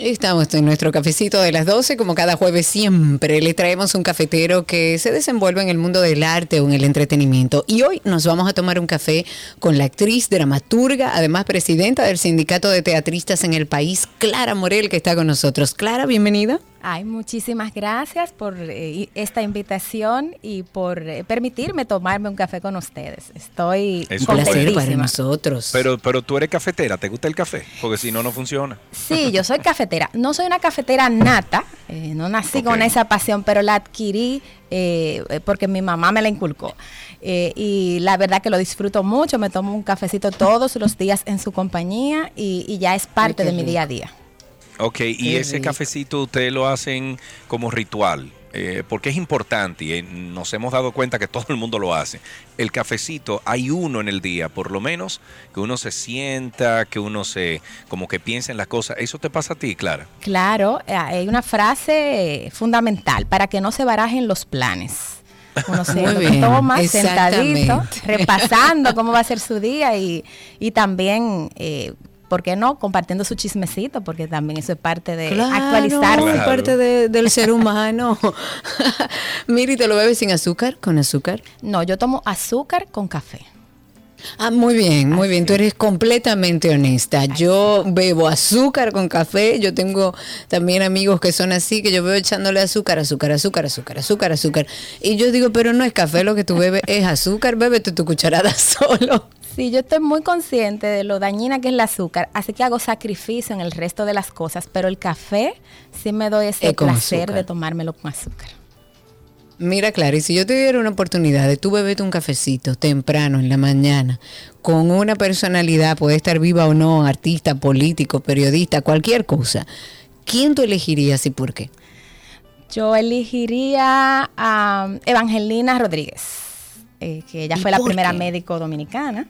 Estamos en nuestro cafecito de las 12, como cada jueves siempre le traemos un cafetero que se desenvuelve en el mundo del arte o en el entretenimiento. Y hoy nos vamos a tomar un café con la actriz, dramaturga, además presidenta del Sindicato de Teatristas en el país, Clara Morel, que está con nosotros. Clara, bienvenida. Ay, muchísimas gracias por eh, esta invitación y por eh, permitirme tomarme un café con ustedes. Estoy Es Un placer para nosotros. Pero, pero tú eres cafetera, ¿te gusta el café? Porque si no, no funciona. Sí, yo soy cafetera. No soy una cafetera nata, eh, no nací con esa pasión, pero la adquirí eh, porque mi mamá me la inculcó. Eh, y la verdad que lo disfruto mucho, me tomo un cafecito todos los días en su compañía y, y ya es parte de mi día a día. Ok, y Qué ese rico. cafecito ustedes lo hacen como ritual, eh, porque es importante y eh, nos hemos dado cuenta que todo el mundo lo hace. El cafecito, hay uno en el día, por lo menos, que uno se sienta, que uno se, como que piensa en las cosas. ¿Eso te pasa a ti, Clara? Claro, eh, hay una frase fundamental para que no se barajen los planes. Uno se Muy lo bien, toma sentadito, repasando cómo va a ser su día y, y también, eh, ¿por qué no? Compartiendo su chismecito, porque también eso es parte de Claro, actualizarse. es Claro. parte de- del ser humano. Miri, ¿te lo bebes sin azúcar? ¿Con azúcar? No, yo tomo azúcar con café. Ah, muy bien, muy bien. Tú eres completamente honesta. Yo bebo azúcar con café. Yo tengo también amigos que son así, que yo veo echándole azúcar, azúcar, azúcar, azúcar, azúcar, azúcar. Y yo digo, pero no es café lo que tú bebes, es azúcar. Bébete tu cucharada solo. Sí, yo estoy muy consciente de lo dañina que es el azúcar, así que hago sacrificio en el resto de las cosas, pero el café sí me doy ese Es placer azúcar. de tomármelo con azúcar. Mira, Clara, y si yo te diera una oportunidad de tú beberte un cafecito temprano en la mañana con una personalidad, puede estar viva o no, artista, político, periodista, cualquier cosa, ¿quién tú elegirías y por qué? Yo elegiría a Evangelina Rodríguez, eh, que ella ¿Y fue la primera qué? médico dominicana.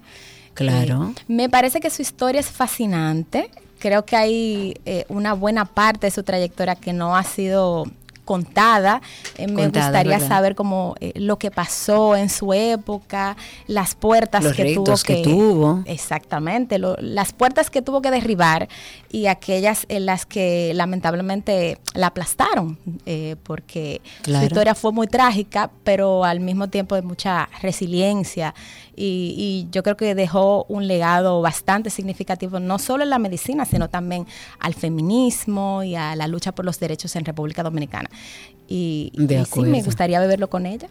Claro. Eh, me parece que su historia es fascinante. Creo que hay eh, una buena parte de su trayectoria que no ha sido contada. Eh, me Contada, gustaría ¿verdad? saber como eh, lo que pasó en su época, las puertas Los que tuvo que que, tuvo. Exactamente, lo- las puertas que tuvo que derribar y aquellas en las que lamentablemente la aplastaron, eh, porque Claro. su historia fue muy trágica, pero al mismo tiempo de mucha resiliencia y, y yo creo que dejó un legado bastante significativo, no solo en la medicina, sino también al feminismo y a la lucha por los derechos en República Dominicana. Y, De y sí, me gustaría beberlo con ella.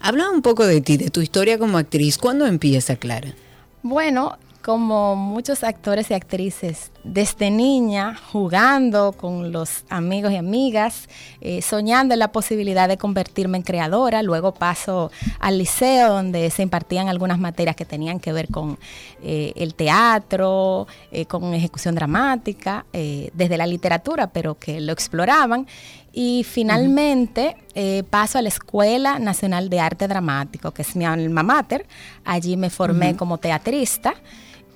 Habla un poco de ti, de tu historia como actriz. ¿Cuándo empieza, Clara? Bueno, como muchos actores y actrices, desde niña, jugando con los amigos y amigas, eh, soñando en la posibilidad de convertirme en creadora. Luego paso al liceo, donde se impartían algunas materias que tenían que ver con eh, el teatro, eh, con ejecución dramática, eh, desde la literatura, pero que lo exploraban. Y finalmente eh, paso a la Escuela Nacional de Arte Dramático, que es mi alma mater. Allí me formé Ujú. como teatrista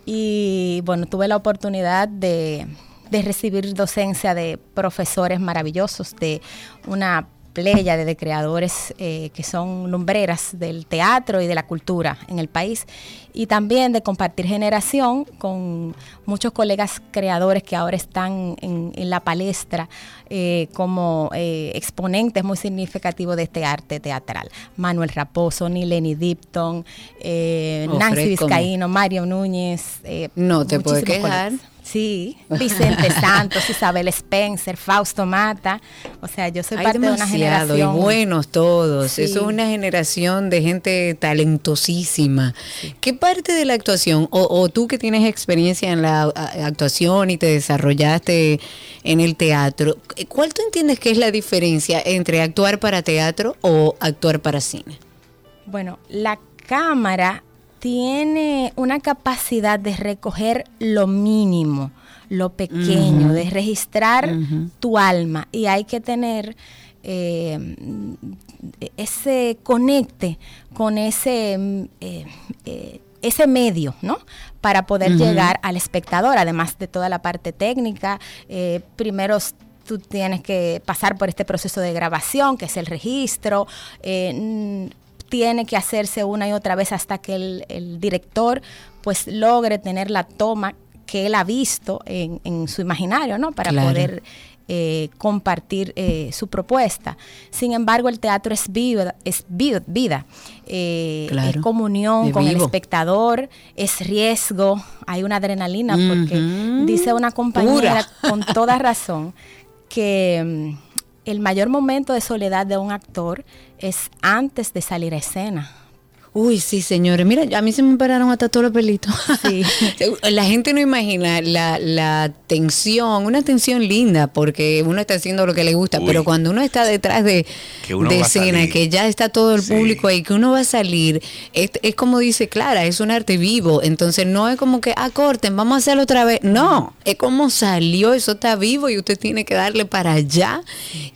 y bueno, tuve la oportunidad de, recibir docencia de profesores maravillosos, de una playa de creadores eh, que son lumbreras del teatro y de la cultura en el país y también de compartir generación con muchos colegas creadores que ahora están en, en la palestra eh, como eh, exponentes muy significativos de este arte teatral. Manuel Raposo, Nileni Dipton, eh, Nancy. Vizcaíno, Mario Núñez. eh, No te puedes quejar. colegas. Sí, Vicente Santos, Isabel Spencer, Fausto Mata. O sea, yo soy Hay parte de una generación. y buenos todos. Sí. Eso es una generación de gente talentosísima. ¿Qué parte de la actuación, o, o tú que tienes experiencia en la actuación y te desarrollaste en el teatro, cuál tú entiendes que es la diferencia entre actuar para teatro o actuar para cine? Bueno, la cámara tiene una capacidad de recoger lo mínimo, lo pequeño, de registrar tu alma y hay que tener eh, ese conecte con ese, mm, eh, eh, ese medio, ¿no? Para poder llegar al espectador, además de toda la parte técnica. eh, primero tú tienes que pasar por este proceso de grabación, que es el registro. eh, tiene que hacerse una y otra vez hasta que el, el director pues logre tener la toma que él ha visto en, en su imaginario, ¿no? Para Claro. poder eh, compartir eh, su propuesta. Sin embargo, el teatro es vida, es vi- vida, eh, Claro. es comunión Es con el espectador, es riesgo, hay una adrenalina, porque dice una compañera Pura. con toda razón que mm, el mayor momento de soledad de un actor es antes de salir a escena. Uy, sí, señores. Mira, a mí se me pararon hasta todos los pelitos. Sí. La gente no imagina la, la tensión, una tensión linda, porque uno está haciendo lo que le gusta, Uy. pero cuando uno está detrás de, Que uno de escena, que ya está todo el Sí. público ahí, que uno va a salir, es, es como dice Clara, es un arte vivo, entonces no es como que, ah, corten, vamos a hacerlo otra vez. No, es como salió, eso está vivo y usted tiene que darle para allá.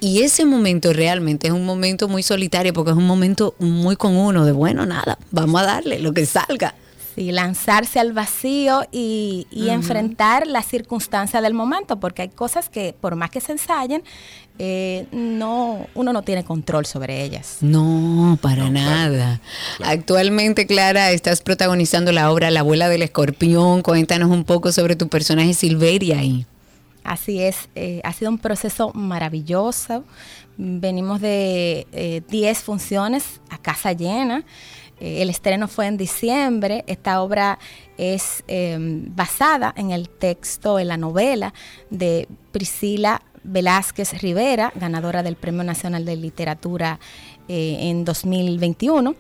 Y ese momento realmente es un momento muy solitario, porque es un momento muy con uno, de bueno, nada, vamos a darle lo que salga. Sí, lanzarse al vacío y, y enfrentar la circunstancia del momento, porque hay cosas que por más que se ensayen, eh, no, uno no tiene control sobre ellas. No, para No, nada. claro. Actualmente, Clara, estás protagonizando la obra La abuela del escorpión. Cuéntanos un poco sobre tu personaje Silveria ahí. Así es, eh, ha sido un proceso maravilloso. Venimos de eh, 10 funciones a casa llena. Eh, el estreno fue en diciembre. Esta obra es eh, basada en el texto, en la novela de Priscila Velázquez Rivera, ganadora del Premio Nacional de Literatura eh, en 2021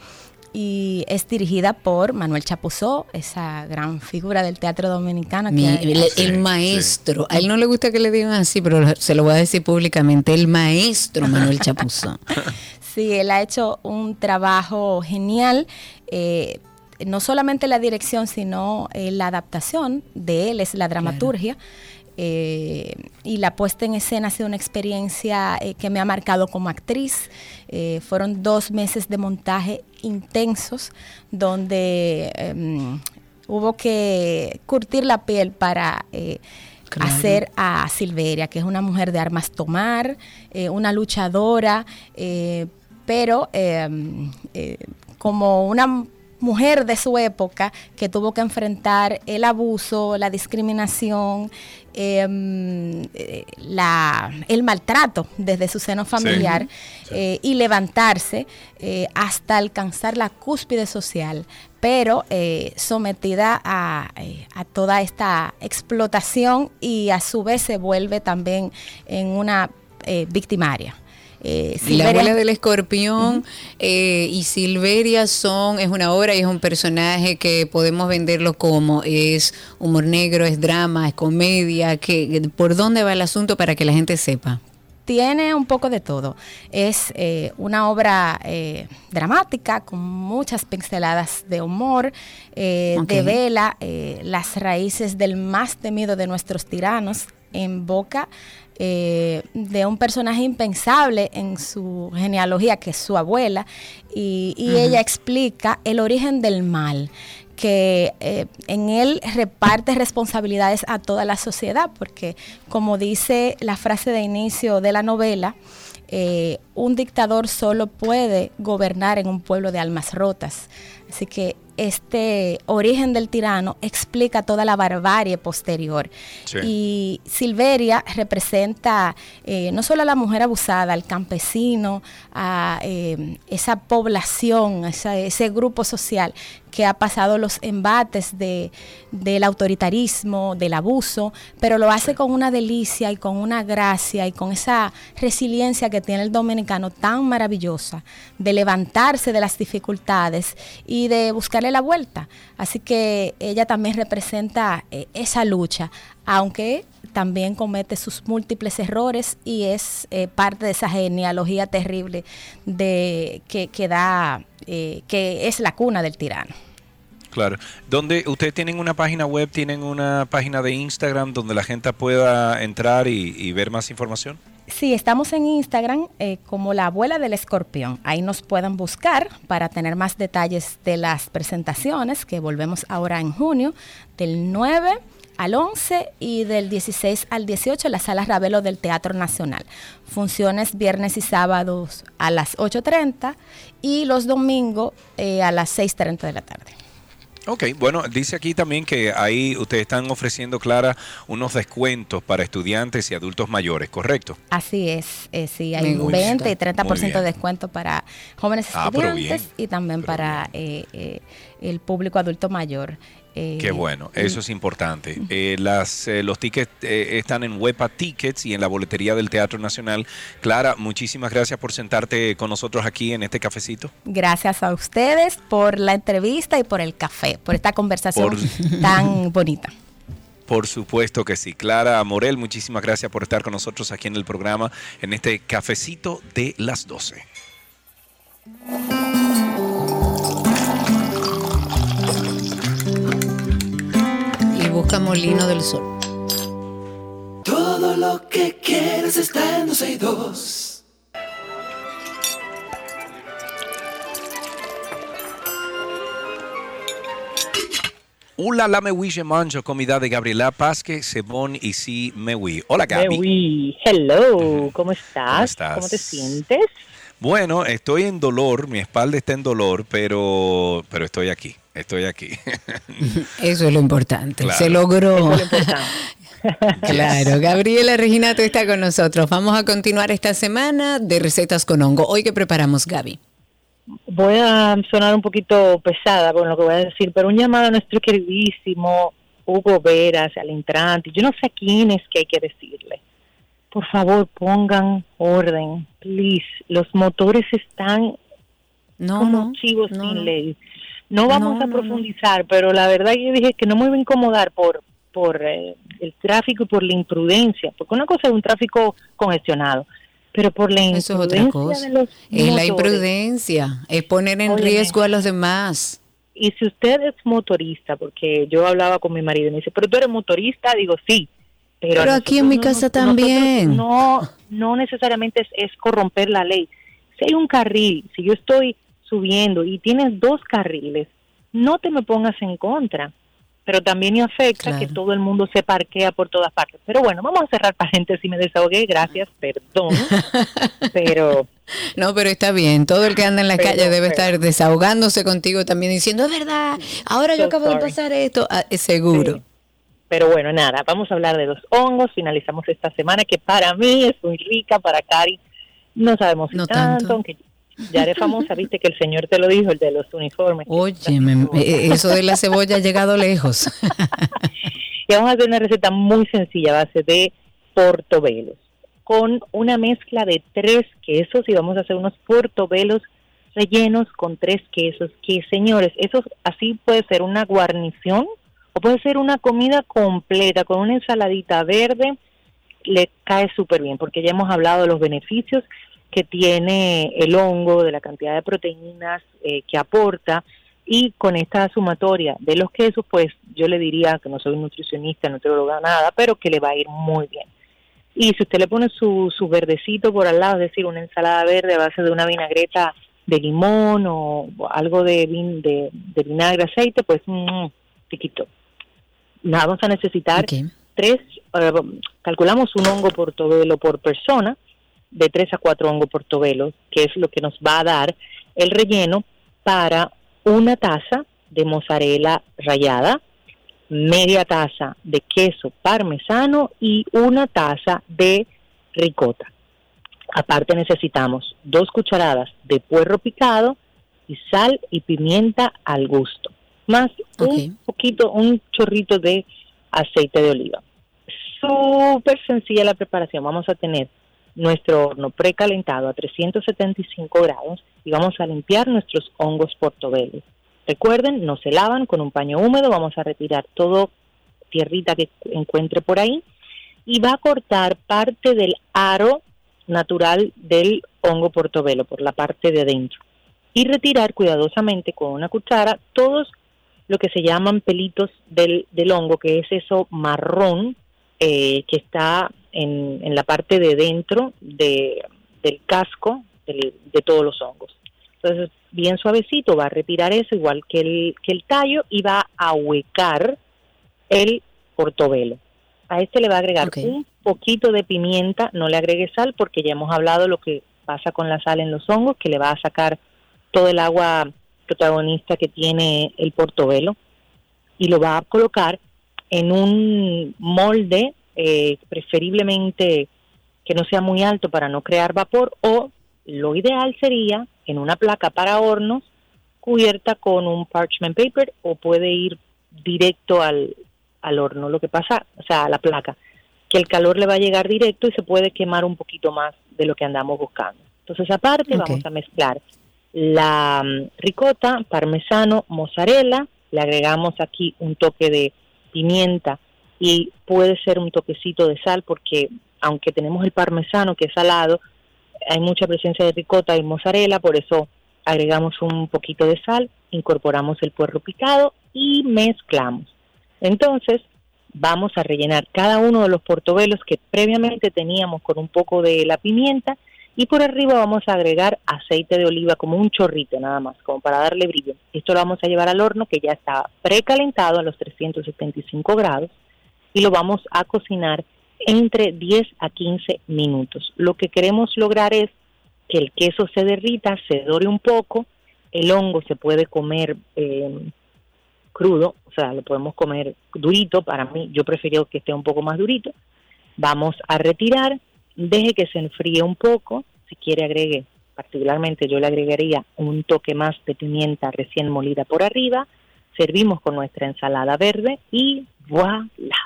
y es dirigida por Manuel Chapuzó, esa gran figura del teatro dominicano. que Mi- el, Sí, el sí. maestro. A él no le gusta que le digan así, pero se lo voy a decir públicamente. El maestro Manuel Chapuzón. Sí, él ha hecho un trabajo genial. eh, no solamente la dirección, sino eh, la adaptación de él, es la dramaturgia. eh, y la puesta en escena ha sido una experiencia eh, que me ha marcado como actriz. Eh, fueron dos meses de montaje intensos donde em, hubo que curtir la piel para eh, hacer a Silveria, que es una mujer de armas tomar, eh, una luchadora, eh, pero eh, eh, como una mujer de su época que tuvo que enfrentar el abuso, la discriminación, em, eh, la, el maltrato desde su seno familiar eh, y levantarse eh, hasta alcanzar la cúspide social, pero sometida a, a toda esta explotación y a su vez se vuelve también en una victimaria. Eh, La abuela del escorpión eh, y Silveria son, es una obra y es un personaje que podemos venderlo como es humor negro, es drama, es comedia, que, ¿por dónde va el asunto para que la gente sepa? tiene un poco de todo. Es eh, una obra eh, dramática con muchas pinceladas de humor, eh, Ok. devela las raíces del más temido de nuestros tiranos en boca eh, de un personaje impensable en su genealogía, que es su abuela, y, ella explica el origen del mal que eh, en él reparte responsabilidades a toda la sociedad, porque como dice la frase de inicio de la novela, eh, un dictador solo puede gobernar en un pueblo de almas rotas. Así que este origen del tirano explica toda la barbarie posterior. Sí. Y Silveria representa eh, no solo a la mujer abusada, al campesino, a eh, esa población, esa- ese grupo social que ha pasado los embates de, del autoritarismo, del abuso, pero lo hace con una delicia y con una gracia y con esa resiliencia que tiene el dominicano tan maravillosa de levantarse de las dificultades y de buscarle la vuelta. Así que ella también representa eh, esa lucha, aunque también comete sus múltiples errores y es eh, parte de esa genealogía terrible de que, que da eh, que es la cuna del tirano. Claro. Donde ustedes tienen una página web, tienen una página de Instagram donde la gente pueda entrar y, y ver más información. Sí, estamos en Instagram eh, como la abuela del escorpión. Ahí nos pueden buscar para tener más detalles de las presentaciones que volvemos ahora en junio, del 9 al 11 y del 16 al 18 en la sala Ravelo del Teatro Nacional. Funciones viernes y sábados a las 8.30 y los domingos eh, a las 6.30 de la tarde. Ok, bueno, dice aquí también que ahí ustedes están ofreciendo, Clara, unos descuentos para estudiantes y adultos mayores, ¿correcto? Así es, eh, sí, hay gusta. 20 y 30% Muy bien. de descuento para jóvenes Ah, estudiantes y también para eh, eh, el público adulto mayor. Eh, Qué bueno, eso es importante. Eh, las, eh, los tickets están en Huepa Tickets y en la boletería del Teatro Nacional. Clara, muchísimas gracias por sentarte con nosotros aquí en este cafecito. Gracias a ustedes por la entrevista y por el café, por esta conversación Por- tan bonita. Por supuesto que sí. Clara Morel, muchísimas gracias por estar con nosotros aquí en el programa, en este cafecito de las 12. Busca Molino del Sol. Todo lo que quieres está en 12 y 2. Hola, la me oui, je mange, comida de Gabriela Pasque, Sebón y sí me oui. Hola, Gaby. Mewi, hello, ¿cómo estás? ¿Cómo estás? ¿Cómo te sientes? Bueno, estoy en dolor, mi espalda está en dolor, pero, pero estoy aquí, estoy aquí. Eso es lo importante. Claro. Se logró. Eso es lo importante. Claro, Gabriela Reginato está con nosotros. Vamos a continuar esta semana de recetas con hongo. Hoy que preparamos, Gaby. Voy a sonar un poquito pesada con lo que voy a decir, pero un llamado a nuestro queridísimo Hugo Veras, al entrante, yo no sé a quién es que hay que decirle. Por favor, pongan orden, please. Los motores están No, como no, chivos no, sin ley. No vamos a profundizar, pero la verdad yo dije que no me iba a incomodar por por eh, el tráfico y por la imprudencia, porque una cosa es un tráfico congestionado, pero por la Eso es otra imprudencia cosa. de los Es la imprudencia, es poner en riesgo a los demás. Y si usted es motorista, porque yo hablaba con mi marido y me dice, pero tú eres motorista, digo sí. Pero, aquí en mi casa nosotros también. No, no necesariamente es, es corromper la ley. Si hay un carril, si yo estoy subiendo y tienes dos carriles, no te me pongas en contra. pero también afecta que todo el mundo se parquea por todas partes. Pero bueno, vamos a cerrar paréntesis, me desahogué, gracias, perdón, pero... No, pero está bien, todo el que anda en la calle debe estar desahogándose contigo también diciendo, es verdad, ahora yo acabo de pasar esto, ah, seguro. Pero bueno, nada, vamos a hablar de los hongos, finalizamos esta semana que para mí es muy rica, para Cari no sabemos si tanto, aunque ya eres famosa, viste que el señor te lo dijo, el de los uniformes. Oye, eh, eso de la cebolla ha llegado lejos. y vamos a hacer una receta muy sencilla a base de portobelos, con una mezcla de tres quesos y vamos a hacer unos portobelos rellenos con tres quesos, que señores, eso así puede ser una guarnición o puede ser una comida completa con una ensaladita verde, le cae súper bien, porque ya hemos hablado de los beneficios que tiene el hongo, de la cantidad de proteínas eh, que aporta, y con esta sumatoria de los quesos, pues yo le diría que no soy nutricionista, no nutrióloga, nada, pero que le va a ir muy bien. Y si usted le pone su, su verdecito por al lado, es decir, una ensalada verde a base de una vinagreta de limón o algo de, de, de vinagre, aceite, pues mmm, tiquito. Nada, vamos a necesitar. Tres, eh, calculamos un hongo por todo por persona, de 3 a 4 hongos portobelos, que es lo que nos va a dar el relleno para una taza de mozzarella rallada, media taza de queso parmesano y una taza de ricota. Aparte necesitamos dos cucharadas de puerro picado y sal y pimienta al gusto, más un poquito, un chorrito de aceite de oliva. Súper sencilla la preparación. Vamos a tener nuestro horno precalentado a 375 grados y vamos a limpiar nuestros hongos portobelos. Recuerden, no se lavan con un paño húmedo, vamos a retirar todo tierrita que encuentre por ahí y va a cortar parte del aro natural del hongo portobelo por la parte de dentro y retirar cuidadosamente con una cuchara todos lo que se llaman pelitos del, del hongo, que es eso marrón eh, que está en, la parte de dentro de, del casco de todos los hongos. Entonces, bien suavecito, va a retirar eso igual que el, que el tallo y va a huecar el portobelo. A este le va a agregar un poquito de pimienta, no le agregue sal porque ya hemos hablado lo que pasa con la sal en los hongos, que le va a sacar todo el agua protagonista que tiene el portobelo y lo va a colocar en un molde eh, preferiblemente que no sea muy alto para no crear vapor o lo ideal sería en una placa para hornos cubierta con un parchment paper o puede ir directo al, al horno. Lo que pasa, o sea, a la placa, que el calor le va a llegar directo y se puede quemar un poquito más de lo que andamos buscando. Entonces, aparte, vamos a mezclar la mm, ricota, parmesano, mozzarella, le agregamos aquí un toque de pimienta y puede ser un toquecito de sal porque aunque tenemos el parmesano que es salado, hay mucha presencia de ricota y mozzarella, por eso agregamos un poquito de sal, incorporamos el puerro picado y mezclamos. Entonces, vamos a rellenar cada uno de los portobelos que previamente teníamos con un poco de la pimienta y por arriba vamos a agregar aceite de oliva como un chorrito nada más, como para darle brillo. Esto lo vamos a llevar al horno que ya está precalentado a los 375 grados y lo vamos a cocinar entre 10 a 15 minutos. Lo que queremos lograr es que el queso se derrita, se dore un poco, el hongo se puede comer eh, crudo, o sea, lo podemos comer durito, para mí yo prefiero que esté un poco más durito. Vamos a retirar, deje que se enfríe un poco, si quiere agregue, particularmente yo le agregaría un toque más de pimienta recién molida por arriba, servimos con nuestra ensalada verde y voilà.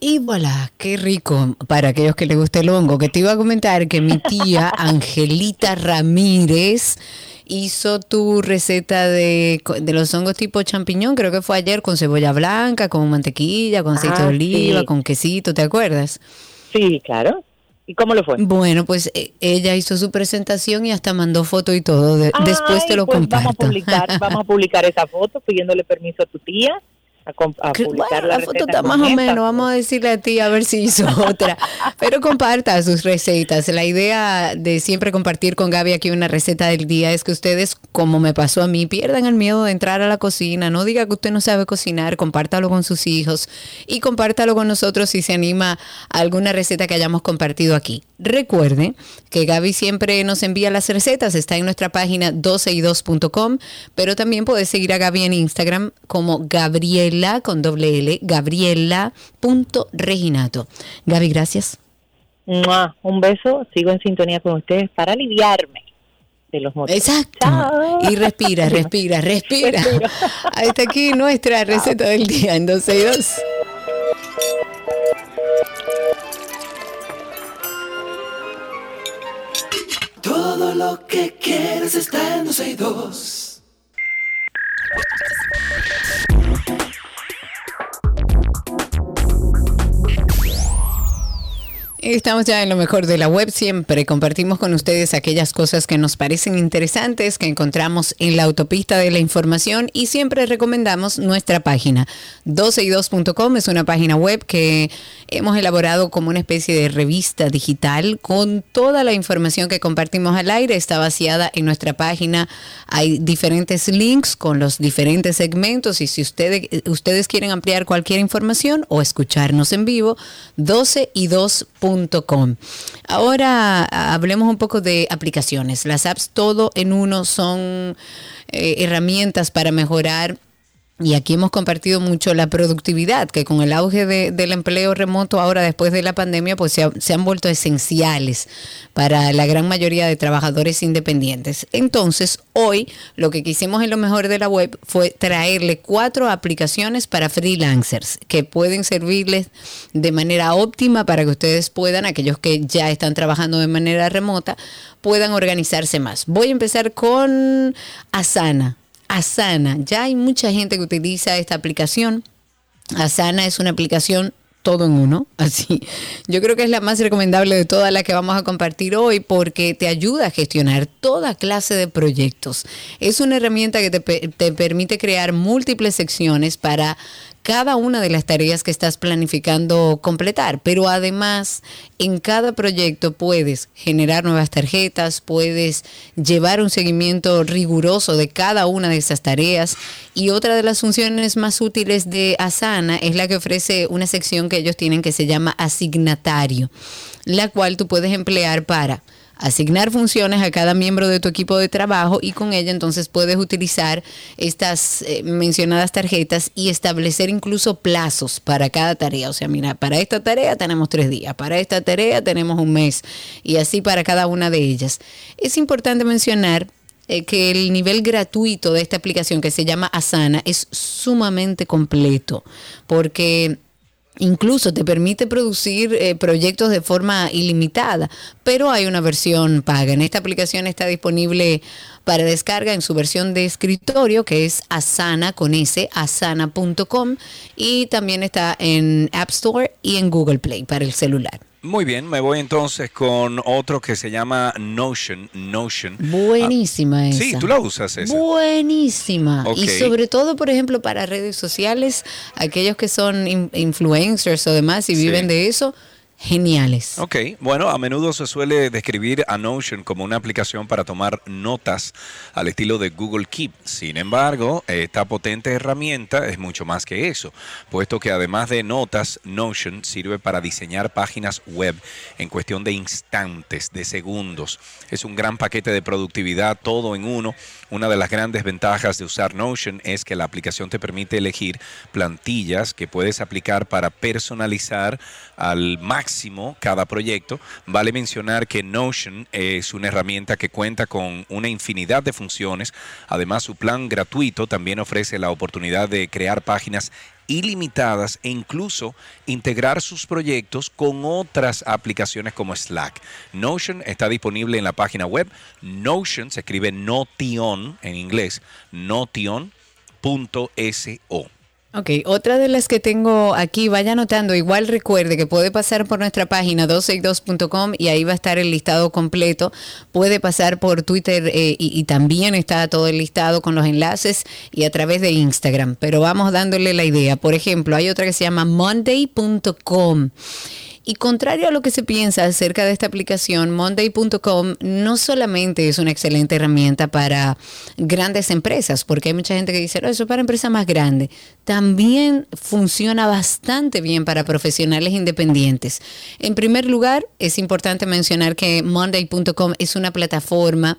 Y voilà, qué rico para aquellos que les guste el hongo. Que te iba a comentar que mi tía Angelita Ramírez hizo tu receta de, los hongos tipo champiñón, creo que fue ayer, con cebolla blanca, con mantequilla, con aceite de ah, oliva, con quesito, ¿te acuerdas? Sí, claro. ¿Y cómo lo fue? Bueno, pues eh, ella hizo su presentación y hasta mandó foto y todo. Después te lo pues comparto. Vamos a publicar, vamos a publicar esa foto pidiéndole permiso a tu tía a, a publicar bueno, la, la foto está más o menos. Vamos a decirle a ti a ver si hizo otra. Pero comparta sus recetas. La idea de siempre compartir con Gaby aquí una receta del día es que ustedes, como me pasó a mí, pierdan el miedo de entrar a la cocina. No diga que usted no sabe cocinar, compártalo con sus hijos y compártalo con nosotros si se anima a alguna receta que hayamos compartido aquí. Recuerde que Gaby siempre nos envía las recetas, está en nuestra página 12y2.com, pero también puedes seguir a Gaby en Instagram como Gabriela con doble L, Gabriela.reginato. Gaby, gracias. Mua, Un beso, sigo en sintonía con ustedes para aliviarme de los motivos. Exacto. Y respira, respira, respira. Respiro. Hasta aquí nuestra receta del día en 12 y 2. Todo lo que quieres está en 12 y 2. Estamos ya en lo mejor de la web. Siempre compartimos con ustedes aquellas cosas que nos parecen interesantes, que encontramos en la autopista de la información y siempre recomendamos nuestra página. 12y2.com es una página web que hemos elaborado como una especie de revista digital con toda la información que compartimos al aire. Está vaciada en nuestra página. Hay diferentes links con los diferentes segmentos y si ustedes, quieren ampliar cualquier información o escucharnos en vivo, 12y2.com. Ahora ah, hablemos un poco de aplicaciones. Las apps todo en uno son eh, herramientas para mejorar y aquí hemos compartido mucho la productividad, que con el auge de- del empleo remoto ahora después de la pandemia, pues se, se han vuelto esenciales para la gran mayoría de trabajadores independientes. Entonces, hoy lo que quisimos en lo mejor de la web fue traerle cuatro aplicaciones para freelancers que pueden servirles de manera óptima para que ustedes puedan, aquellos que ya están trabajando de manera remota, puedan organizarse más. Voy a empezar con Asana. Asana. Ya hay mucha gente que utiliza esta aplicación. Asana es una aplicación todo en uno, así. Yo creo que es la más recomendable de todas las que vamos a compartir hoy porque te ayuda a gestionar toda clase de proyectos. Es una herramienta que te, te permite crear múltiples secciones para cada una de las tareas que estás planificando completar, pero además en cada proyecto puedes generar nuevas tarjetas, puedes llevar un seguimiento riguroso de cada una de esas tareas y otra de las funciones más útiles de Asana es la que ofrece una sección que ellos tienen que se llama asignatario, la cual tú puedes emplear para asignar funciones a cada miembro de tu equipo de trabajo y con ella entonces puedes utilizar estas eh, mencionadas tarjetas y establecer incluso plazos para cada tarea. O sea, mira, para esta tarea tenemos tres días, para esta tarea tenemos un mes y así para cada una de ellas. Es importante mencionar eh, que el nivel gratuito de esta aplicación que se llama Asana es sumamente completo porque Incluso te permite producir eh, proyectos de forma ilimitada, pero hay una versión paga. En esta aplicación está disponible para descarga en su versión de escritorio, que es asana con s, asana.com, y también está en App Store y en Google Play para el celular. Muy bien, me voy entonces con otro que se llama Notion. Notion. Buenísima esa. Sí, tú la usas esa. Buenísima. Y sobre todo, por ejemplo, para redes sociales, aquellos que son in- influencers o demás y Sí. viven de eso, geniales. Ok, bueno, a menudo se suele describir a Notion como una aplicación para tomar notas al estilo de Google Keep. Sin embargo, esta potente herramienta es mucho más que eso, puesto que además de notas, Notion sirve para diseñar páginas web en cuestión de instantes, de segundos. Es un gran paquete de productividad, todo en uno. Una de las grandes ventajas de usar Notion es que la aplicación te permite elegir plantillas que puedes aplicar para personalizar al máximo cada proyecto. Vale mencionar que Notion es una herramienta que cuenta con una infinidad de funciones. Además, su plan gratuito también ofrece la oportunidad de crear páginas ilimitadas e incluso integrar sus proyectos con otras aplicaciones como Slack. Notion está disponible en la página web Notion, se escribe Notion en inglés, notion.so. Ok, otra de las que tengo aquí, vaya anotando, igual recuerde que puede pasar por nuestra página 262.com y ahí va a estar el listado completo. Puede pasar por Twitter eh, y, y también está todo el listado con los enlaces y a través de Instagram. Pero vamos dándole la idea. Por ejemplo, hay otra que se llama monday.com. Y contrario a lo que se piensa acerca de esta aplicación, Monday.com no solamente es una excelente herramienta para grandes empresas, porque hay mucha gente que dice, no, eso es para empresas más grandes. También funciona bastante bien para profesionales independientes. En primer lugar, es importante mencionar que Monday.com es una plataforma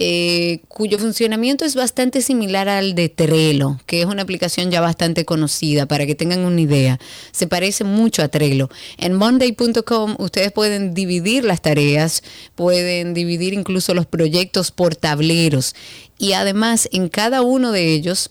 eh, cuyo funcionamiento es bastante similar al de Trello, que es una aplicación ya bastante conocida, para que tengan una idea. Se parece mucho a Trello. En monday.com ustedes pueden dividir las tareas, pueden dividir incluso los proyectos por tableros y además en cada uno de ellos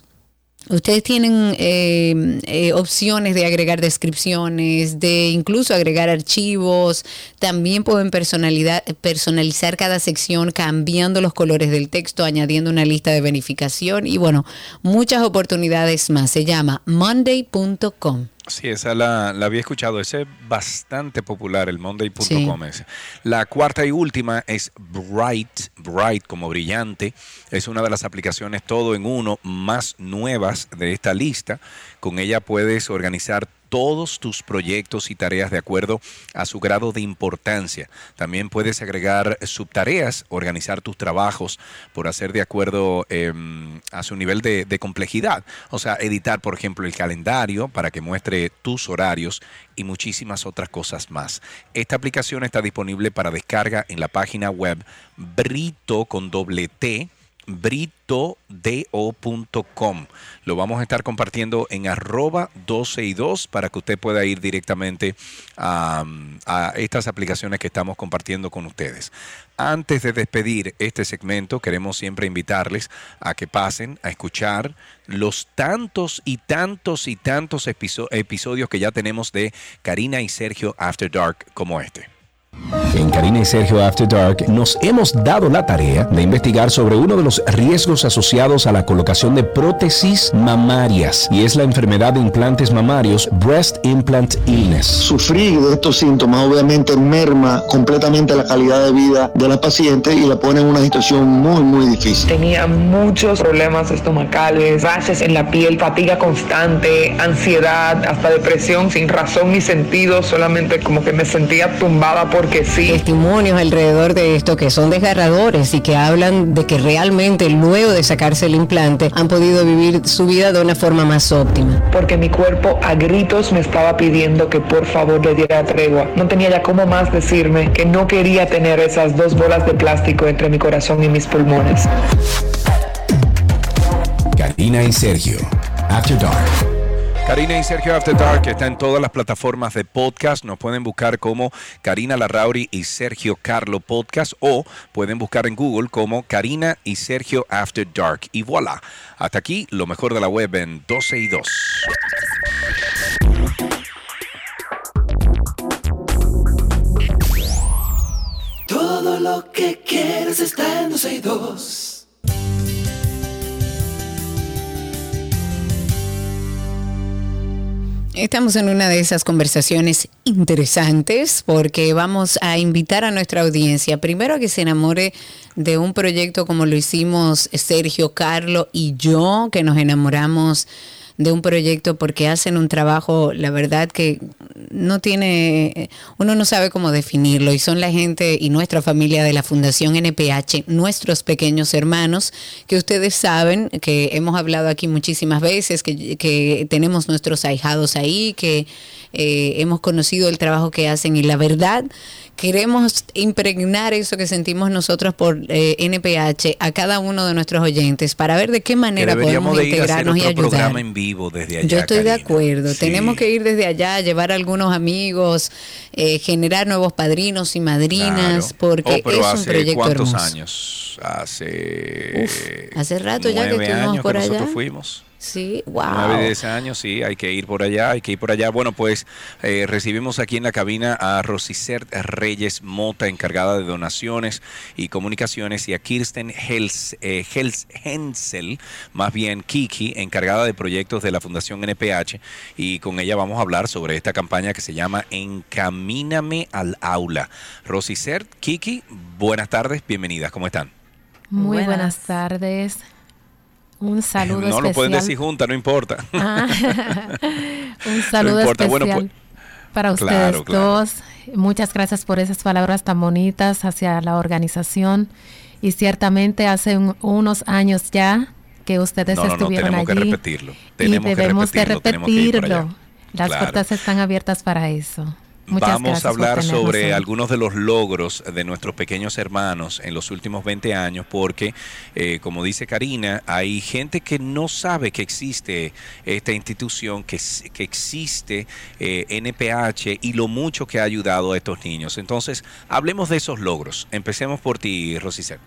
Ustedes tienen eh, eh, opciones de agregar descripciones, de incluso agregar archivos. También pueden personalizar cada sección cambiando los colores del texto, añadiendo una lista de verificación y bueno, muchas oportunidades más. Se llama monday.com. Sí, esa la, la había escuchado. Ese es bastante popular, el monday.com. ese. La cuarta y última es Bright, Bright como brillante. Es una de las aplicaciones todo en uno más nuevas de esta lista. Con ella puedes organizar todos tus proyectos y tareas de acuerdo a su grado de importancia. También puedes agregar subtareas, organizar tus trabajos por hacer de acuerdo em, a su nivel de, de complejidad. O sea, editar, por ejemplo, el calendario para que muestre tus horarios y muchísimas otras cosas más. Esta aplicación está disponible para descarga en la página web brito con doble T britodo.com. Lo vamos a estar compartiendo en arroba 12 y 2 para que usted pueda ir directamente a, estas aplicaciones que estamos compartiendo con ustedes. Antes de despedir este segmento, queremos siempre invitarles a que pasen a escuchar los tantos y tantos y tantos episo- episodios que ya tenemos de Karina y Sergio After Dark como este. En Karina y Sergio After Dark nos hemos dado la tarea de investigar sobre uno de los riesgos asociados a la colocación de prótesis mamarias y es la enfermedad de implantes mamarios Breast Implant Illness. Sufrir de estos síntomas obviamente merma completamente la calidad de vida de la paciente y la pone en una situación muy, muy difícil. Tenía muchos problemas estomacales, rashes en la piel, fatiga constante, ansiedad, hasta depresión sin razón ni sentido, solamente como que me sentía tumbada porque sí. Testimonios alrededor de esto que son desgarradores y que hablan de que realmente luego de sacarse el implante han podido vivir su vida de una forma más óptima. Porque mi cuerpo a gritos me estaba pidiendo que por favor le diera tregua. No tenía ya cómo más decirme que no quería tener esas dos bolas de plástico entre mi corazón y mis pulmones. Karina y Sergio After Dark. Karina y Sergio After Dark está en todas las plataformas de podcast. Nos pueden buscar como Karina Larrauri y Sergio Carlo Podcast o pueden buscar en Google como Karina y Sergio After Dark. Y voilà. Hasta aquí lo mejor de la web en 12 y 2. Todo lo que quieres está en 12 y 2. Estamos en una de esas conversaciones interesantes porque vamos a invitar a nuestra audiencia primero a que se enamore de un proyecto como lo hicimos Sergio, Carlo y yo, que nos enamoramos de un proyecto porque hacen un trabajo, la verdad que no tiene, uno no sabe cómo definirlo y son la gente y nuestra familia de la Fundación NPH, nuestros pequeños hermanos, que ustedes saben que hemos hablado aquí muchísimas veces, que, que tenemos nuestros ahijados ahí, que eh, hemos conocido el trabajo que hacen y la verdad queremos impregnar eso que sentimos nosotros por eh, NPH a cada uno de nuestros oyentes para ver de qué manera podemos de ir a hacer integrarnos y otro ayudar. programa en vivo desde allá. Yo estoy de acuerdo. Sí. Tenemos que ir desde allá, llevar algunos amigos, eh, generar nuevos padrinos y madrinas, Claro. porque Oh, es un hace proyecto cuántos hermoso. años? Hace Uf, hace rato ya que estuvimos años por que allá. nosotros fuimos. Sí, wow. 9 y 10 años, sí, hay que ir por allá, hay que ir por allá. Bueno, pues eh, recibimos aquí en la cabina a Rosicert Reyes Mota, encargada de donaciones y comunicaciones, y a Kirsten Hels, eh, Hels- Hensel, más bien Kiki, encargada de proyectos de la Fundación NPH, y con ella vamos a hablar sobre esta campaña que se llama Encamíname al aula. Rosicert, Kiki, buenas tardes, bienvenidas, ¿cómo están? Muy buenas, tardes. Un saludo no especial. lo pueden decir juntas, no importa. Ah. Un saludo No importa, especial bueno, pues, para ustedes claro, claro. dos. Muchas gracias por esas palabras tan bonitas hacia la organización. Y ciertamente hace un- unos años ya que ustedes No, no, no, estuvieron tenemos que allí. repetirlo. y Tenemos que debemos de repetirlo, que allá. repetirlo. Las Claro. puertas están abiertas para eso. Muchas Vamos a hablar sobre algunos de los logros de nuestros pequeños hermanos en los últimos 20 años, porque, eh, como dice Karina, hay gente que no sabe que existe esta institución, que, que existe eh, NPH y lo mucho que ha ayudado a estos niños. Entonces, hablemos de esos logros. Empecemos por ti, Rosicel.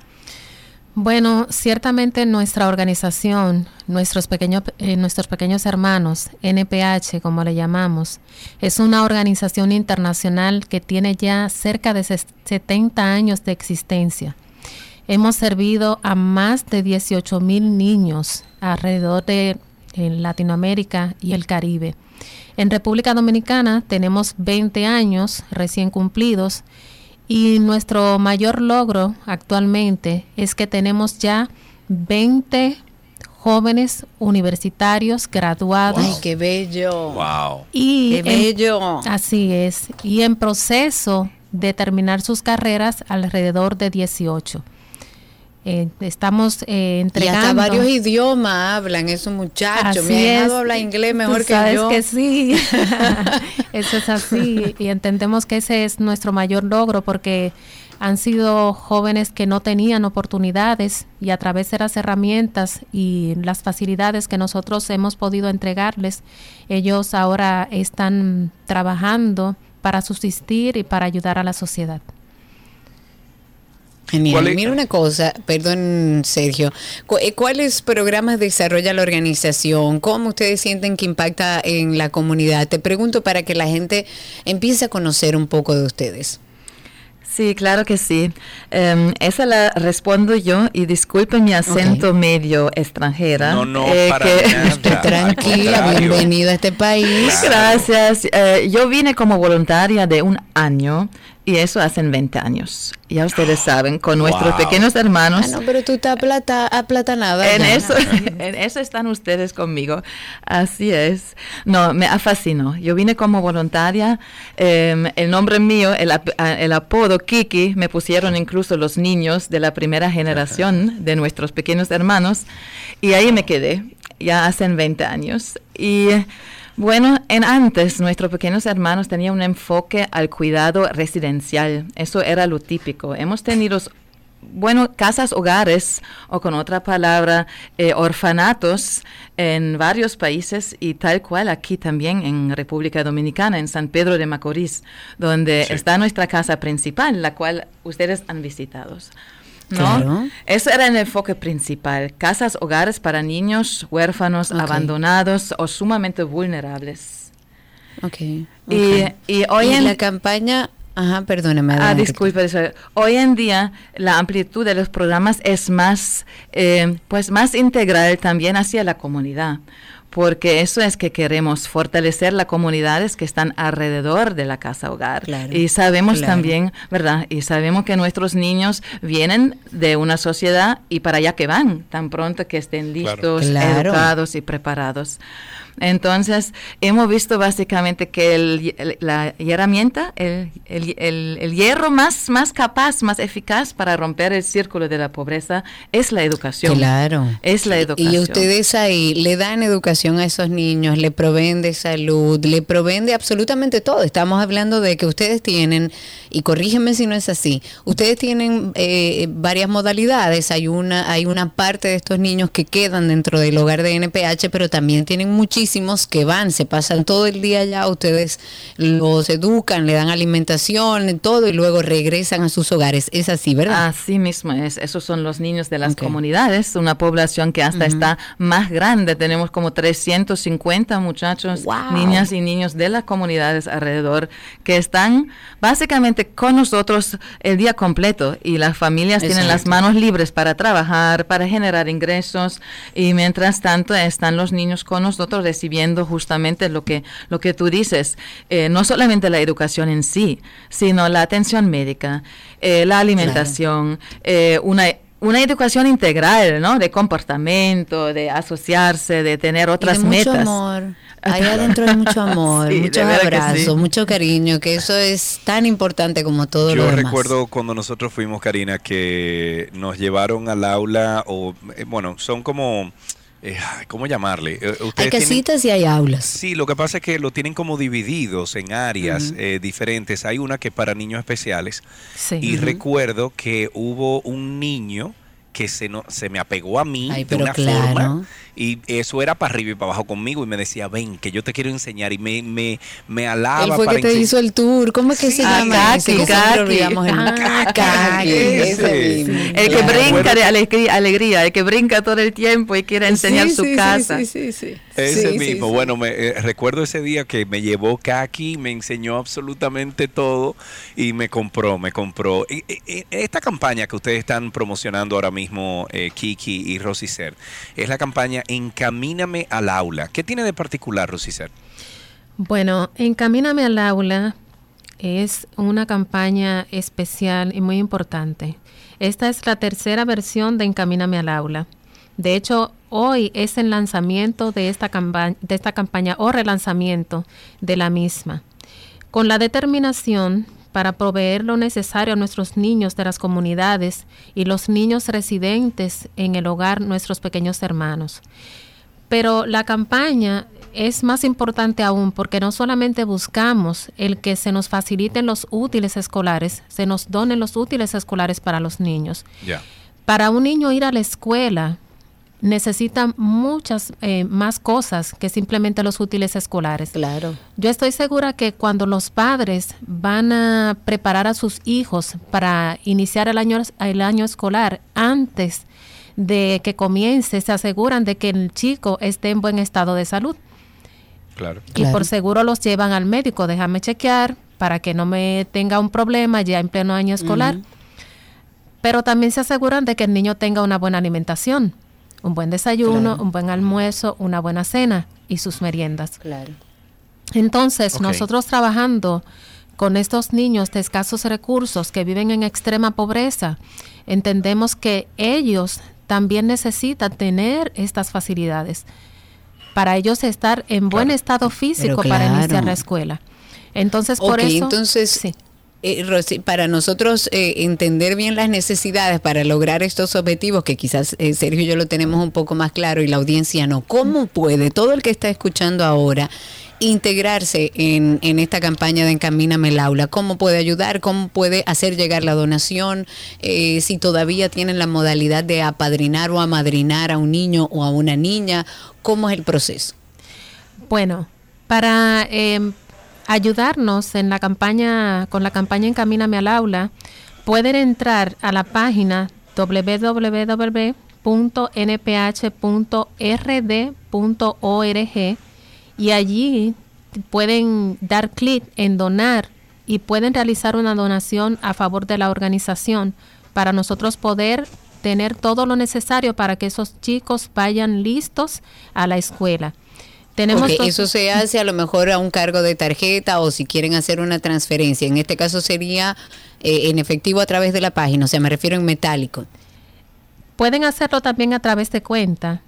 Bueno, ciertamente nuestra organización, nuestros pequeños, eh, nuestros pequeños hermanos, NPH como le llamamos, es una organización internacional que tiene ya cerca de ses- 70 años de existencia. Hemos servido a más de 18 mil niños alrededor de Latinoamérica y el Caribe. En República Dominicana tenemos 20 años recién cumplidos y nuestro mayor logro actualmente es que tenemos ya 20 jóvenes universitarios graduados. Ay, qué bello. Wow. Y Qué en- bello. así es. Y en proceso de terminar sus carreras alrededor de 18. Eh, estamos eh, Y entregando. hasta varios idiomas hablan esos muchachos. Así Me ha dejado es. hablar inglés mejor Tú que sabes yo. que sí. Eso es así. Y entendemos que ese es nuestro mayor logro porque han sido jóvenes que no tenían oportunidades y a través de las herramientas y las facilidades que nosotros hemos podido entregarles, ellos ahora están trabajando para subsistir y para ayudar a la sociedad. Genial. ¿Cuál es- Mira una cosa, perdón Sergio, Cu- eh, ¿cuáles programas desarrolla la organización? ¿Cómo ustedes sienten que impacta en la comunidad? Te pregunto para que la gente empiece a conocer un poco de ustedes. Sí, claro que sí. Em, esa la respondo yo y disculpen mi acento medio extranjera. No, no, eh, para que- nada. Tranquila, bienvenido a este país. Gracias. Eh, yo vine como voluntaria de un año y eso hacen 20 años. Ya ustedes saben, con nuestros Wow. pequeños hermanos. Ah, no, pero tú estás plata, aplatanada. En eso, en eso están ustedes conmigo. Así es. No, me fascinó. Yo vine como voluntaria. eh, el nombre mío, el, ap- a- el apodo Kiki, me pusieron incluso los niños de la primera generación de nuestros pequeños hermanos. Y ahí me quedé, ya hacen 20 años. Y bueno, en antes nuestros pequeños hermanos tenían un enfoque al cuidado residencial. Eso era lo típico. Hemos tenido bueno, casas hogares, o con otra palabra, eh, orfanatos en varios países y tal cual aquí también en República Dominicana, en San Pedro de Macorís, donde Sí. está nuestra casa principal, la cual ustedes han visitado. ¿No? Claro. Ese era el enfoque principal, casas hogares para niños huérfanos, abandonados o sumamente vulnerables. Ok. Y, ok. y hoy Y en la campaña, ajá, perdóneme. Ah, eso. hoy en día la amplitud de los programas es más, eh, pues más integral también hacia la comunidad, porque eso es que queremos fortalecer las comunidades que están alrededor de la casa hogar. Claro, y sabemos claro. también, ¿verdad? Y sabemos que nuestros niños vienen de una sociedad y para allá que van, tan pronto que estén Claro. listos, Claro. educados y preparados. Entonces, hemos visto básicamente que el- el- la herramienta, el, hierro más, más capaz, más eficaz para romper el círculo de la pobreza es la educación. Claro. Es la educación. Y ustedes ahí le dan educación a esos niños, le proveen de salud, le proveen de absolutamente todo. Estamos hablando de que ustedes tienen, y corrígeme si no es así, ustedes tienen eh, varias modalidades. Hay una, hay una parte de estos niños que quedan dentro del hogar de NPH, pero también tienen muchísimos que van, se pasan todo el día allá, ustedes los educan, le dan alimentación, todo, y luego regresan a sus hogares. Es así, ¿verdad? Así mismo es. Esos son los niños de las comunidades, una población que hasta está más grande. Tenemos como 350 muchachos, niñas y niños de las comunidades alrededor que están básicamente con nosotros el día completo y las familias tienen las manos libres para trabajar, para generar ingresos y mientras tanto están los niños con nosotros recibiendo justamente lo que, lo que tú dices, eh, no solamente la educación en sí, sino la atención médica, eh, la alimentación, eh, una una educación integral, ¿no? De comportamiento, de asociarse, de tener otras y de mucho metas. amor. Ahí adentro hay mucho amor, Sí, muchos abrazos, sí. mucho cariño, que eso es tan importante como todo lo Yo demás. recuerdo cuando nosotros fuimos, Karina, que nos llevaron al aula, o bueno, son como, eh, ¿cómo llamarle? Eh, Hay ustedes tienen- casitas y hay aulas. Sí, lo que pasa es que lo tienen como divididos en áreas eh, diferentes. Hay una que es para niños especiales. Sí. Y recuerdo que hubo un niño que se, no, se me apegó a mí Ay, de pero una claro. forma y eso era para arriba y para abajo conmigo y me decía, ven, que yo te quiero enseñar y me, me, me alaba Él fue para que te hizo el tour. ¿Cómo es que se Ah, llama? Kaki, Kaki. el nombre. Ah, Kaki, mismo, El que claro. brinca de alegría, alegría, el que brinca todo el tiempo y quiere enseñar Sí, su sí, casa. sí, sí, sí. Ese mismo. sí. Bueno, me, eh, recuerdo ese día que me llevó Kaki, me enseñó absolutamente todo y me compró, me compró. Y- y- y esta campaña que ustedes están promocionando ahora mismo, eh, Kiki y Rosicer, es la campaña Encamíname al aula. ¿Qué tiene de particular, Rosicer? Bueno, Encamíname al aula es una campaña especial y muy importante. Esta es la tercera versión de Encamíname al aula. De hecho, hoy es el lanzamiento de esta, campa- de esta campaña o relanzamiento de la misma. Con la determinación para proveer lo necesario a nuestros niños de las comunidades y los niños residentes en el hogar, nuestros pequeños hermanos. Pero la campaña es más importante aún porque no solamente buscamos el que se nos faciliten los útiles escolares, se nos donen los útiles escolares para los niños. Para un niño ir a la escuela necesita muchas eh, más cosas que simplemente los útiles escolares. Claro. Yo estoy segura que cuando los padres van a preparar a sus hijos para iniciar el año, el año escolar antes de que comience, se aseguran de que el chico esté en buen estado de salud. Claro. Y por seguro los llevan al médico, déjame chequear para que no me tenga un problema ya en pleno año escolar. Pero también se aseguran de que el niño tenga una buena alimentación, un buen desayuno, Claro. un buen almuerzo, una buena cena y sus meriendas. Claro. Entonces, nosotros trabajando con estos niños de escasos recursos que viven en extrema pobreza, entendemos que ellos también necesitan tener estas facilidades para ellos estar en buen estado físico para iniciar la escuela. Entonces, por Ok, eso... entonces, eh, para nosotros eh, entender bien las necesidades para lograr estos objetivos, que quizás eh, Sergio y yo lo tenemos un poco más claro y la audiencia no, ¿cómo puede todo el que está escuchando ahora integrarse en, en esta campaña de Encamíname el aula? ¿Cómo puede ayudar? ¿Cómo puede hacer llegar la donación? Eh, si todavía tienen la modalidad de apadrinar o amadrinar a un niño o a una niña, ¿cómo es el proceso? Bueno, para eh, ayudarnos en la campaña, con la campaña Encamíname al aula, pueden entrar a la página www.nph.rd.org y allí pueden dar clic en donar y pueden realizar una donación a favor de la organización para nosotros poder tener todo lo necesario para que esos chicos vayan listos a la escuela. Tenemos eso se hace a lo mejor a un cargo de tarjeta o si quieren hacer una transferencia. En este caso sería eh, en efectivo a través de la página, o sea, me refiero en metálico. Pueden hacerlo también a través de cuenta.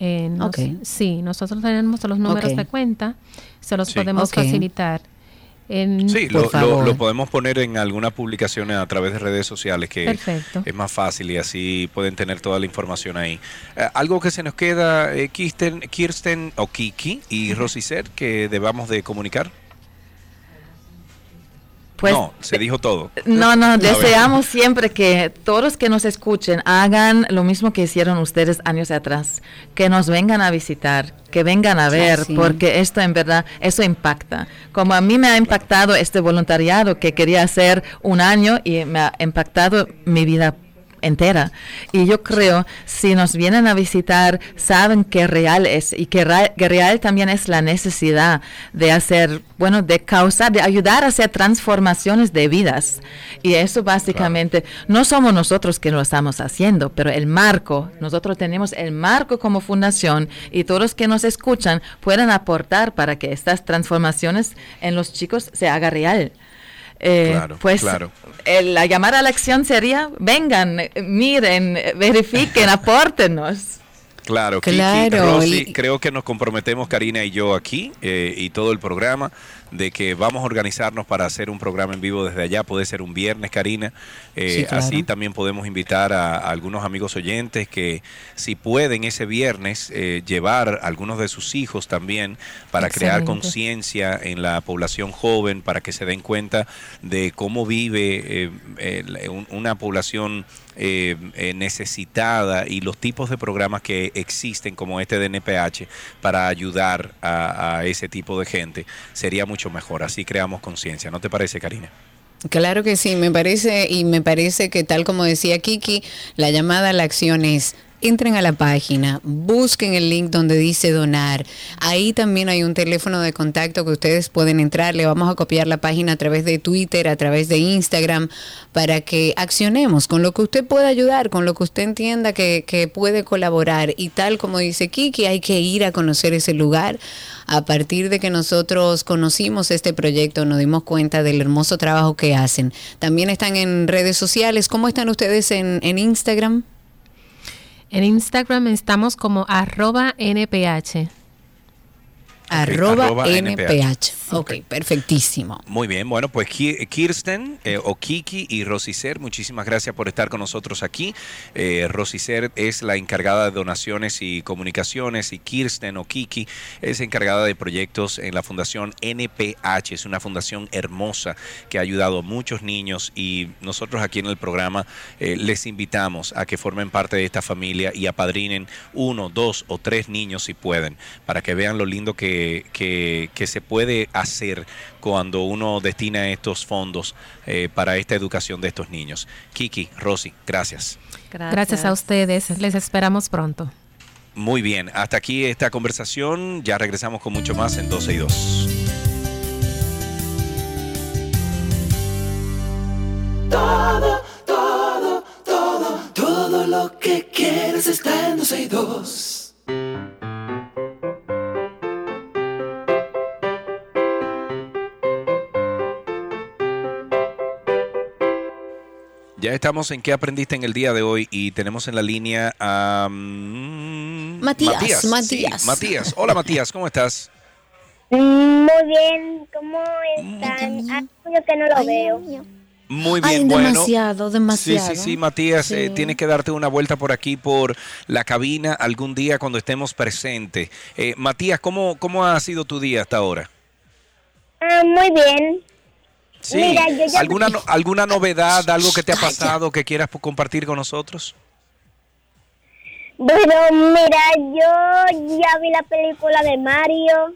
Eh, nos- Ok. Sí, nosotros tenemos los números Ok. de cuenta, se los Sí. podemos facilitar. En, Sí, lo, lo- podemos poner en algunas publicaciones a través de redes sociales que Perfecto. es más fácil y así pueden tener toda la información ahí. Eh, algo que se nos queda, eh, Kirsten, Kirsten o Kiki y Rosicer, que debamos de comunicar. Pues- no, se dijo todo. No, no, deseamos siempre que todos que nos escuchen hagan lo mismo que hicieron ustedes años atrás, que nos vengan a visitar, que vengan a ver, sí. porque esto en verdad, eso impacta. Como a mí me ha impactado este voluntariado que quería hacer un año y me ha impactado mi vida entera. Y yo creo, si nos vienen a visitar, saben que real es y que, ra- que real también es la necesidad de hacer, bueno, de causar, de ayudar a hacer transformaciones de vidas. Y eso básicamente, no somos nosotros que lo estamos haciendo, pero el marco, nosotros tenemos el marco como fundación y todos los que nos escuchan pueden aportar para que estas transformaciones en los chicos se haga real. Eh, Claro, pues claro. eh, la llamada a la acción sería, vengan, eh, miren, verifiquen, apórtenos. Claro, Kiki, Claro, Rosy, y- creo que nos comprometemos Karina y yo aquí eh, y todo el programa de que vamos a organizarnos para hacer un programa en vivo desde allá. Puede ser un viernes, Karina. Eh, Sí, claro. Así también podemos invitar a, a algunos amigos oyentes que si pueden ese viernes eh, llevar a algunos de sus hijos también para crear conciencia en la población joven, para que se den cuenta de cómo vive eh, una población eh, eh, necesitada y los tipos de programas que existen como este de NPH para ayudar a, a ese tipo de gente sería mejor. Así creamos conciencia. ¿No te parece, Karina? Claro que sí, me parece y me parece que tal como decía Kiki, la llamada a la acción es entren a la página, busquen el link donde dice donar. Ahí también hay un teléfono de contacto que ustedes pueden entrar. Le vamos a copiar la página a través de Twitter, a través de Instagram, para que accionemos con lo que usted pueda ayudar, con lo que usted entienda que, que puede colaborar. Y tal como dice Kiki, hay que ir a conocer ese lugar. A partir de que nosotros conocimos este proyecto, nos dimos cuenta del hermoso trabajo que hacen. También están en redes sociales. ¿Cómo están ustedes en, en Instagram? En Instagram estamos como arroba NPH. Arroba, arroba NPH. NPH. Ok, perfectísimo. Muy bien, bueno, pues Ki- Kirsten eh, o Kiki y Rosicer, muchísimas gracias por estar con nosotros aquí. Eh, Rosicer es la encargada de donaciones y comunicaciones y Kirsten o Kiki es encargada de proyectos en la fundación NPH. Es una fundación hermosa que ha ayudado a muchos niños y nosotros aquí en el programa eh, les invitamos a que formen parte de esta familia y apadrinen uno, dos o tres niños si pueden, para que vean lo lindo que, que- que se puede hacer cuando uno destina estos fondos eh, para esta educación de estos niños. Kiki, Rosy, gracias. Gracias. a ustedes. Les esperamos pronto. Muy bien, hasta aquí esta conversación. Ya regresamos con mucho más en 12 y 2. Todo, todo, todo, todo lo que quieres está en 12 y 2. Estamos en qué aprendiste en el día de hoy y tenemos en la línea a mm, Matías, sí, Matías. Matías. Hola Matías, ¿cómo estás? Muy bien, ¿cómo están? Hace mucho que no lo veo. Muy Ay, bien, bueno. demasiado, demasiado. Sí, sí, sí, Matías, eh, Sí. tienes que darte una vuelta por aquí, por la cabina, algún día cuando estemos presentes. Eh, Matías, ¿cómo, ¿cómo ha sido tu día hasta ahora? Ah, muy bien. Sí. Mira, yo ya- ¿Alguna, no- ¿Alguna novedad, algo que te ha pasado que quieras compartir con nosotros? Bueno, mira, yo ya vi la película de Mario.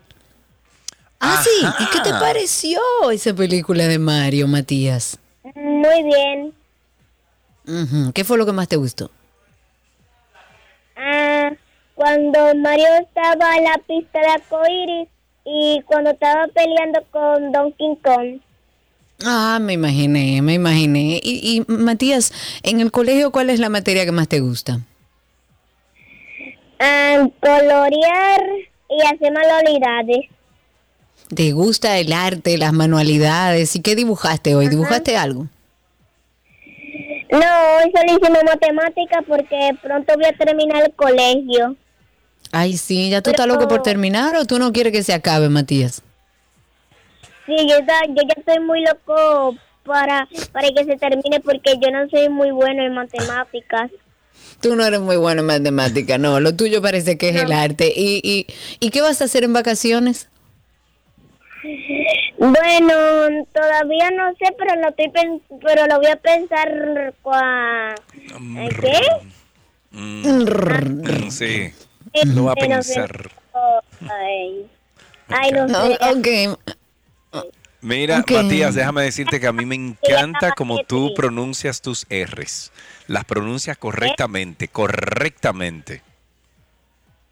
Ah, sí. ¿Y qué te pareció esa película de Mario, Matías? Muy bien. ¿Qué fue lo que más te gustó? Ah, cuando Mario estaba en la pista de arcoiris y cuando estaba peleando con Donkey Kong. Ah, me imaginé, me imaginé. Y, y Matías, en el colegio, ¿cuál es la materia que más te gusta? Ah, colorear y hacer manualidades. ¿Te gusta el arte, las manualidades? ¿Y qué dibujaste hoy? ¿Dibujaste algo? No, hoy solo hicimos matemática porque pronto voy a terminar el colegio. Ay, sí, ¿ya tú estás loco por terminar o tú no quieres que se acabe, Matías? Sí, yo, yo ya estoy muy loco para, para que se termine porque yo no soy muy bueno en matemáticas. Tú no eres muy bueno en matemática, no. Lo tuyo parece que es el arte. ¿Y, y, ¿Y qué vas a hacer en vacaciones? Bueno, todavía no sé, pero lo estoy pen- pero lo voy a pensar cua- ¿eh, ¿qué? Mm, sí. Lo va a pensar. Ay, ay no No, sé. ok. Mira. Matías, déjame decirte que a mí me encanta como tú pronuncias tus R's. Las pronuncias correctamente, correctamente.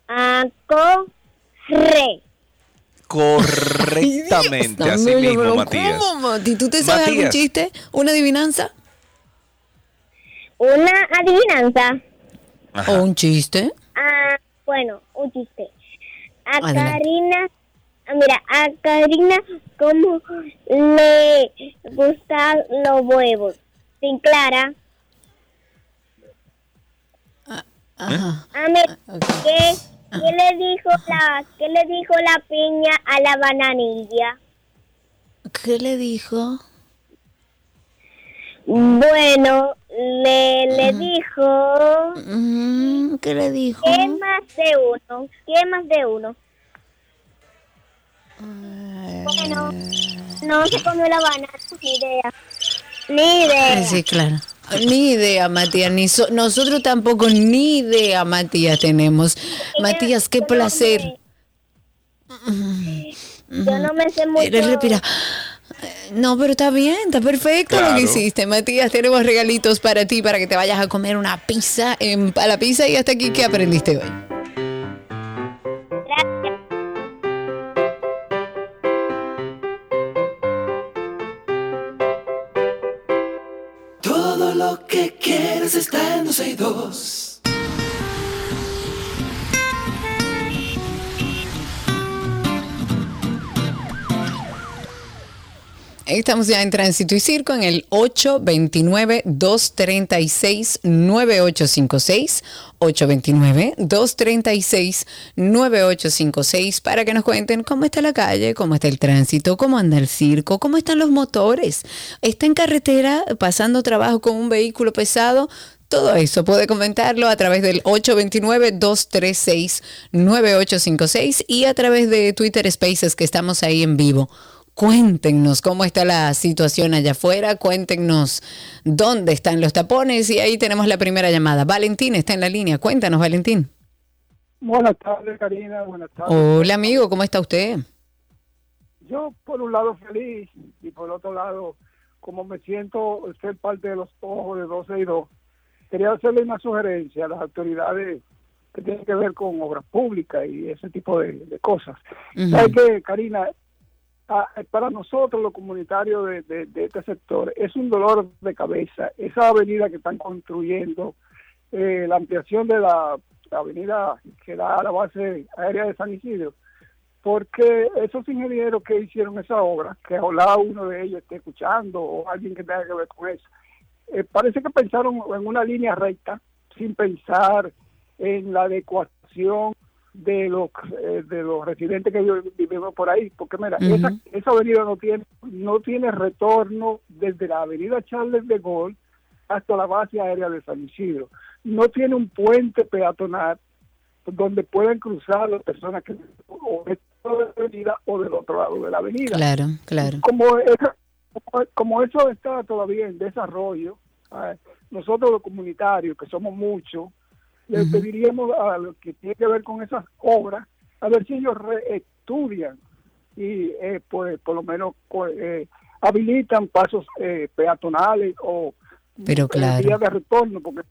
Ah, corre. Correctamente, Dios así mismo, pero Matías. ¿Cómo, Mati? ¿Tú te sabes algún chiste? ¿Una adivinanza? Una adivinanza. ¿O un chiste? Ah, bueno, un chiste. A Adelante. Karina, mira, a Karina, ¿cómo le gustan los huevos? Sin Clara. Ajá. A mí, ¿qué, qué le dijo la, qué le dijo la piña a la bananilla? ¿Qué le dijo? Bueno, le, le dijo. ¿Qué le dijo? ¿Qué más de uno? ¿Qué más de uno? Bueno, no se comió la banana, ni idea. Ni idea. Sí, claro. Ni idea, Matías. Ni so- nosotros tampoco ni idea, Matías, tenemos. Matías, qué placer. Yo no me sé mucho. Eres respira. No, pero está bien, está perfecto lo que hiciste, Matías. Tenemos regalitos para ti, para que te vayas a comer una pizza, en, a la pizza y hasta aquí, ¿qué aprendiste hoy? Estamos ya en Tránsito y Circo en el 829-236-9856. 829-236-9856 para que nos cuenten cómo está la calle, cómo está el tránsito, cómo anda el circo, cómo están los motores. ¿Está en carretera pasando trabajo con un vehículo pesado? Todo eso puede comentarlo a través del 829-236-9856 y a través de Twitter Spaces que estamos ahí en vivo. Cuéntenos cómo está la situación allá afuera, cuéntenos dónde están los tapones y ahí tenemos la primera llamada. Valentín está en la línea, cuéntanos Valentín. Buenas tardes, Karina. Buenas tardes. Hola amigo, ¿cómo está usted? Yo, por un lado, feliz y por otro lado, como me siento ser parte de los ojos de 12 y 2, quería hacerle una sugerencia a las autoridades que tienen que ver con obras públicas y ese tipo de, de cosas. ¿Sabes qué, Karina? Para nosotros, los comunitarios de, este sector, es un dolor de cabeza. Esa avenida que están construyendo, eh, la ampliación de la, la avenida que da a la base aérea de San Isidro, porque esos ingenieros que hicieron esa obra, que ojalá uno de ellos esté escuchando o alguien que tenga que ver con eso, eh, parece que pensaron en una línea recta sin pensar en la adecuación de los eh, de los residentes que vi- vivimos por ahí porque mira esa, esa avenida no tiene no tiene retorno desde la avenida Charles de Gaulle hasta la base aérea de San Isidro. No tiene un puente peatonal donde puedan cruzar las personas que o de la avenida o del otro lado de la avenida. Claro, claro. como, esa- como- como eso está todavía en desarrollo, ah, nosotros los comunitarios, que somos muchos, Ujú. pediríamos a los que tiene que ver con esas obras, a ver si ellos estudian y eh, pues por lo menos co- eh, habilitan pasos eh, peatonales o Pero eh, claro. vías de retorno, porque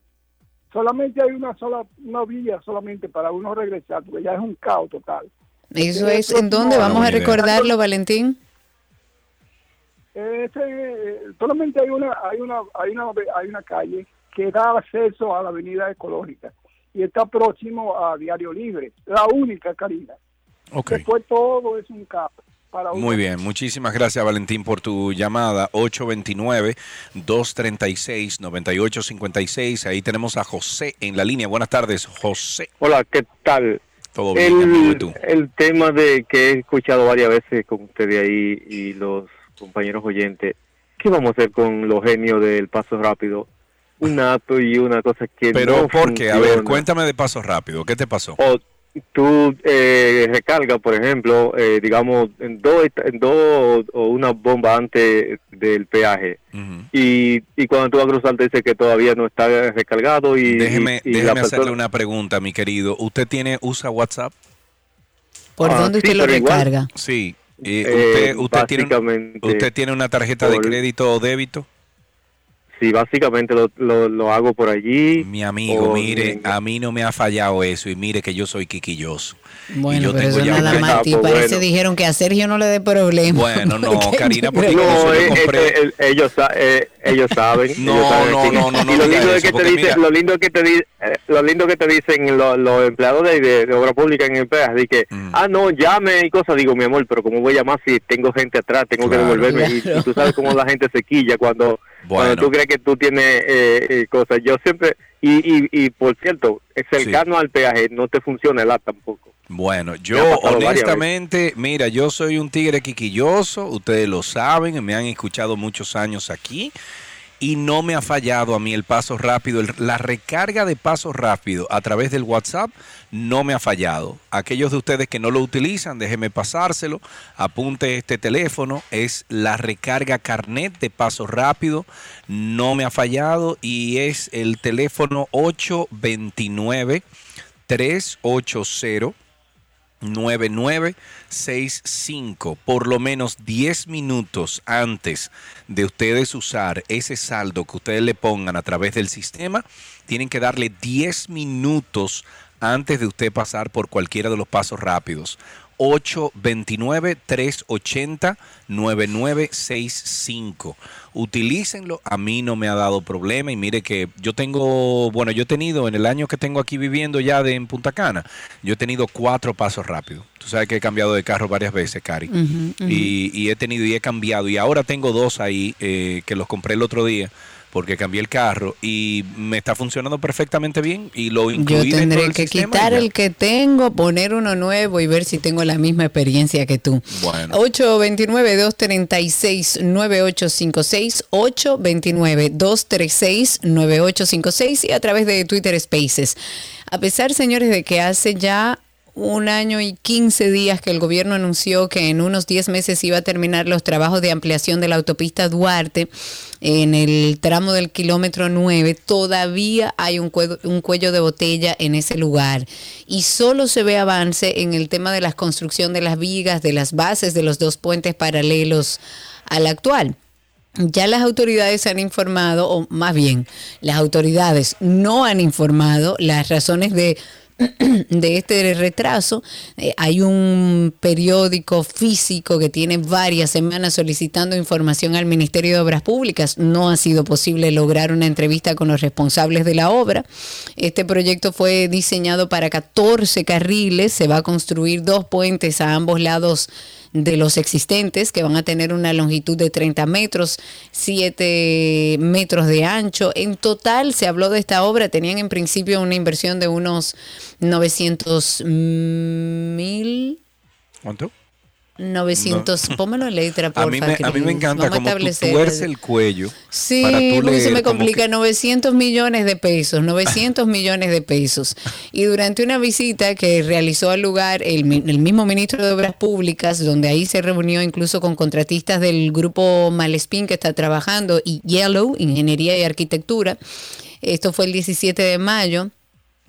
solamente hay una sola una vía solamente para uno regresar, porque ya es un caos total. Eso Eh, es, ¿en dónde vamos a recordarlo Valentín? Ese, eh, solamente hay una, hay una, hay una, hay una calle que da acceso a la avenida ecológica y está próximo a Diario Libre, la única Karina. Ok. Después todo es un uno- Muy bien, muchísimas gracias Valentín por tu llamada 829-236-9856. Ahí tenemos a José en la línea. Buenas tardes, José. Hola, ¿qué tal? Todo bien, amigo, ¿y El, tú? el tema de que he escuchado varias veces con ustedes ahí y los compañeros oyentes, ¿qué vamos a hacer con los genios del paso rápido? Un app y una cosa que Pero no ¿por qué? A ver, cuéntame de paso rápido. ¿Qué te pasó? O tú eh, recargas, por ejemplo, eh, digamos, en dos, en dos o una bomba antes del peaje. y, y cuando tú vas a cruzar te dice que todavía no está recargado y, Déjeme, y- y la déjeme hacerle persona- una pregunta, mi querido. ¿Usted tiene usa WhatsApp? ¿Por Ah, dónde sí, usted lo pero igual. recarga? Sí. Y Eh, usted, usted, tiene, ¿Usted tiene una tarjeta de crédito o débito? Sí, básicamente lo, lo, lo hago por allí. Mi amigo, o mire, a mí no me ha fallado eso y mire que yo soy quiquilloso. Y Bueno, yo pero tengo eso ya nada más. Parece dijeron que a Sergio no le dé problema. Bueno, no, Porque Karina, yo porque yo No, se lo eh, compré. eh, eh, ellos, sa- eh, ellos saben. No, ellos saben no, no, no, no y lo lindo es que te dicen, lo lindo que te di- eh, lo lindo que te dicen los, los empleados de, de, de obra pública en el PEAS, de que, Mm. ah, no, llame y cosas, digo, mi amor, pero ¿cómo voy a llamar si tengo gente atrás, tengo Claro. que devolverme? Y- Y, tú sabes cómo la gente se quilla cuando, cuando tú crees que tú tienes eh, eh, cosas. Yo siempre, y, y, y por cierto, cercano al peaje no te funciona el app tampoco. Bueno, yo honestamente, mira, yo soy un tigre quiquilloso, ustedes lo saben, me han escuchado muchos años aquí y no me ha fallado a mí el paso rápido, el- la recarga de paso rápido a través del WhatsApp no me ha fallado. Aquellos de ustedes que no lo utilizan, déjenme pasárselo, apunte este teléfono, es la recarga carnet de paso rápido, no me ha fallado y es el teléfono 829 380 9965 por lo menos 10 minutos antes de ustedes usar ese saldo que ustedes le pongan a través del sistema, tienen que darle 10 minutos antes de usted pasar por cualquiera de los pasos rápidos. 829-380-9965. Utilícenlo, a mí no me ha dado problema y mire que yo tengo, bueno, yo he tenido en el año que tengo aquí viviendo ya de en Punta Cana, yo he tenido cuatro pasos rápidos. Tú sabes que he cambiado de carro varias veces, Cari. Y, y he tenido y he cambiado y ahora tengo dos ahí eh, que los compré el otro día porque cambié el carro y me está funcionando perfectamente bien y lo Yo incluí dentro tendré que quitar el que tengo, poner uno nuevo y ver si tengo la misma experiencia que tú. Bueno. 829-236-9856, 829-236-9856 y a través de Twitter Spaces. A pesar, señores, de que hace ya un año y 15 días que el gobierno anunció que en unos 10 meses iba a terminar los trabajos de ampliación de la autopista Duarte en el tramo del kilómetro 9, todavía hay un, cuello- un cuello de botella en ese lugar y solo se ve avance en el tema de la construcción de las vigas, de las bases de los dos puentes paralelos al actual. Ya las autoridades han informado, o más bien, las autoridades no han informado las razones de de este retraso. Eh, hay un periódico físico que tiene varias semanas solicitando información al Ministerio de Obras Públicas. No ha sido posible lograr una entrevista con los responsables de la obra. Este proyecto fue diseñado para 14 carriles. Se va a construir dos puentes a ambos lados de los existentes que van a tener una longitud de 30 metros, 7 metros de ancho. En total se habló de esta obra, tenían en principio una inversión de unos 900 mil. ¿Cuánto? 900, pónmelo en letra, A porfa, mí, me, a mí me encanta Vamos a como tú el cuello Sí, para tú porque se me complica que- 900 millones de pesos, 900 millones de pesos. Y durante una visita que realizó al lugar el, el mismo ministro de Obras Públicas, donde ahí se reunió incluso con contratistas del grupo Malespín que está trabajando y Yellow, Ingeniería y Arquitectura, esto fue el 17 de mayo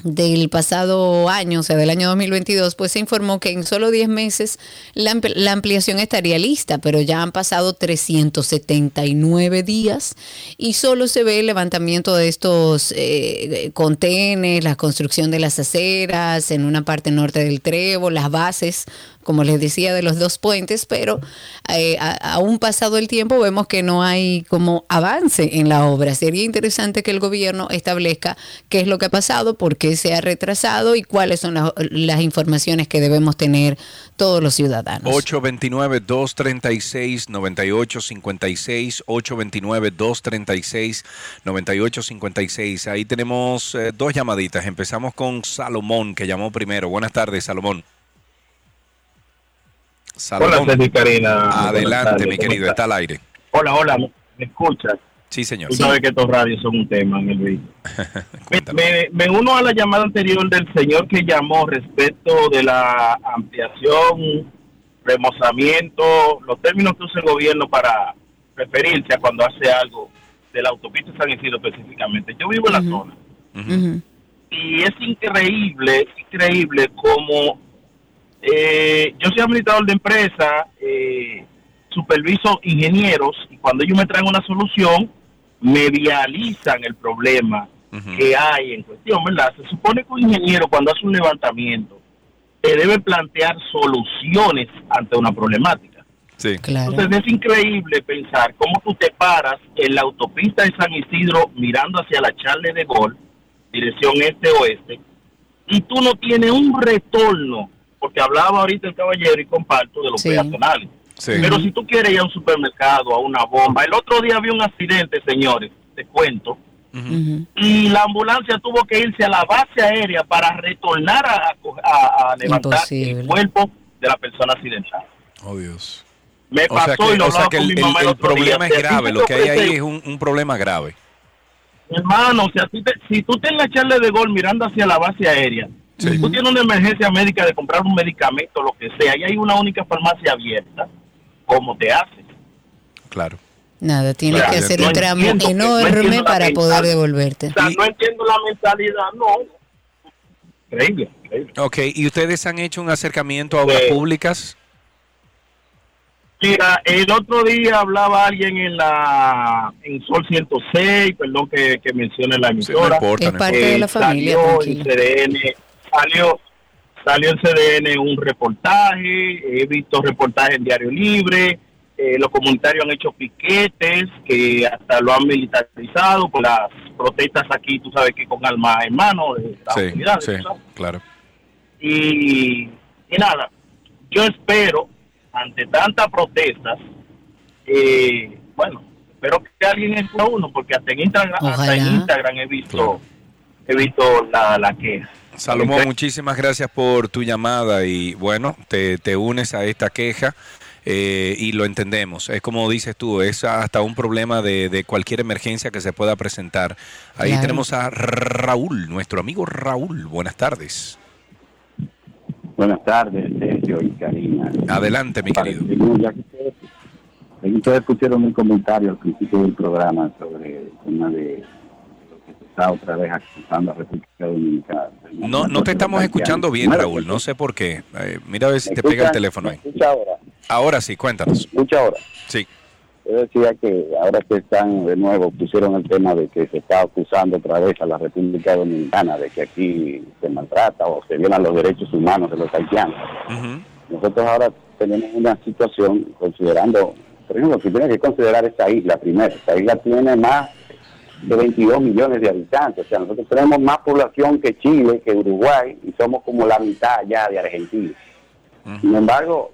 del pasado año, o sea, del año 2022, pues se informó que en solo 10 meses la, ampl- la ampliación estaría lista, pero ya han pasado 379 días y solo se ve el levantamiento de estos eh, la construcción de las aceras en una parte norte del Trevo, las bases como les decía, de los dos puentes, pero eh, aún pasado el tiempo vemos que no hay como avance en la obra. Sería interesante que el gobierno establezca qué es lo que ha pasado, por qué se ha retrasado y cuáles son las, las informaciones que debemos tener todos los ciudadanos. 829-236-9856, 829-236-9856. Ahí tenemos eh, dos llamaditas. Empezamos con Salomón, que llamó primero. Buenas tardes, Salomón. Hola, y Karina. Adelante, mi ¿cómo querido, está al aire. Hola, hola, ¿me escuchas? Sí, señor. Tú sabes que estos radios son un tema en el vehículo. me, me- me uno a la llamada anterior del señor que llamó respecto de la ampliación, remozamiento, los términos que usa el gobierno para referirse a cuando hace algo de la autopista San Isidro específicamente. Yo vivo en la zona y es increíble, es increíble como eh, yo soy administrador de empresa, eh, superviso ingenieros y cuando ellos me traen una solución, me vializan el problema que hay en cuestión, ¿verdad? Se supone que un ingeniero cuando hace un levantamiento te debe plantear soluciones ante una problemática. Sí. Entonces es increíble pensar cómo tú te paras en la autopista de San Isidro mirando hacia la Charle de Gol, dirección este-oeste, y tú no tienes un retorno, porque hablaba ahorita el caballero y comparto de los Sí. peatonales. Sí. Pero si tú quieres ir a un supermercado, a una bomba, el otro día había un accidente, señores, te cuento, y la ambulancia tuvo que irse a la base aérea para retornar a, a- a levantar el cuerpo de la persona accidentada. Oh, Dios. Me O sea pasó que, y lo o sea que con el, mi mamá el- el el otro día. problema es Si grave, lo que hay ahí es un, un problema grave. Hermano, si, a ti te- si tú te en la charla de gol mirando hacia la base aérea, si tú tienes una emergencia médica de comprar un medicamento, lo que sea, y hay una única farmacia abierta, ¿cómo te haces? Claro. Nada, tienes Claro, que hacer no un tramo entiendo no enorme para poder devolverte. O sea, no entiendo la mentalidad, no. Increíble, increíble. Ok, ¿y ustedes han hecho un acercamiento a obras públicas? Mira, el otro día hablaba alguien en la en Sol 106, perdón que, que mencione la emisora. importa, Es no parte de la familia, Salió en CDN, salió, salió en CDN un reportaje, he visto reportajes en Diario Libre, eh, los comunitarios han hecho piquetes que hasta lo han militarizado por las protestas aquí, tú sabes que con alma en mano de las Sí, claro. Y, y nada, yo espero, ante tantas protestas, eh, bueno, espero que alguien escuche a uno, porque hasta en Instagram, hasta en Instagram he visto, he visto la, la queja. Salomón, muchísimas gracias por tu llamada y bueno, te, te unes a esta queja eh, y lo entendemos. Es como dices tú, es hasta un problema de, de cualquier emergencia que se pueda presentar. Ahí Claro. tenemos a Raúl, nuestro amigo Raúl. Buenas tardes. Buenas tardes, Sergio y Karina. Adelante, mi querido. Ya que ustedes, que ustedes pusieron un comentario al principio del programa sobre el tema de está otra vez acusando a República Dominicana. No, no te estamos escuchando bien, Raúl. No sé por qué. Eh, mira a ver si ¿Me te pega el teléfono ahí. ¿Me escucha ahora? Ahora sí, cuéntanos. ¿Escucha ahora? Sí. Yo decía que ahora que están de nuevo, pusieron el tema de que se está acusando otra vez a la República Dominicana de que aquí se maltrata o se violan los derechos humanos de los haitianos. Nosotros ahora tenemos una situación considerando, por ejemplo, si tiene que considerar esta isla primero, esta isla tiene más de 22 millones de habitantes, o sea, nosotros tenemos más población que Chile, que Uruguay, y somos como la mitad ya de Argentina. Sin embargo,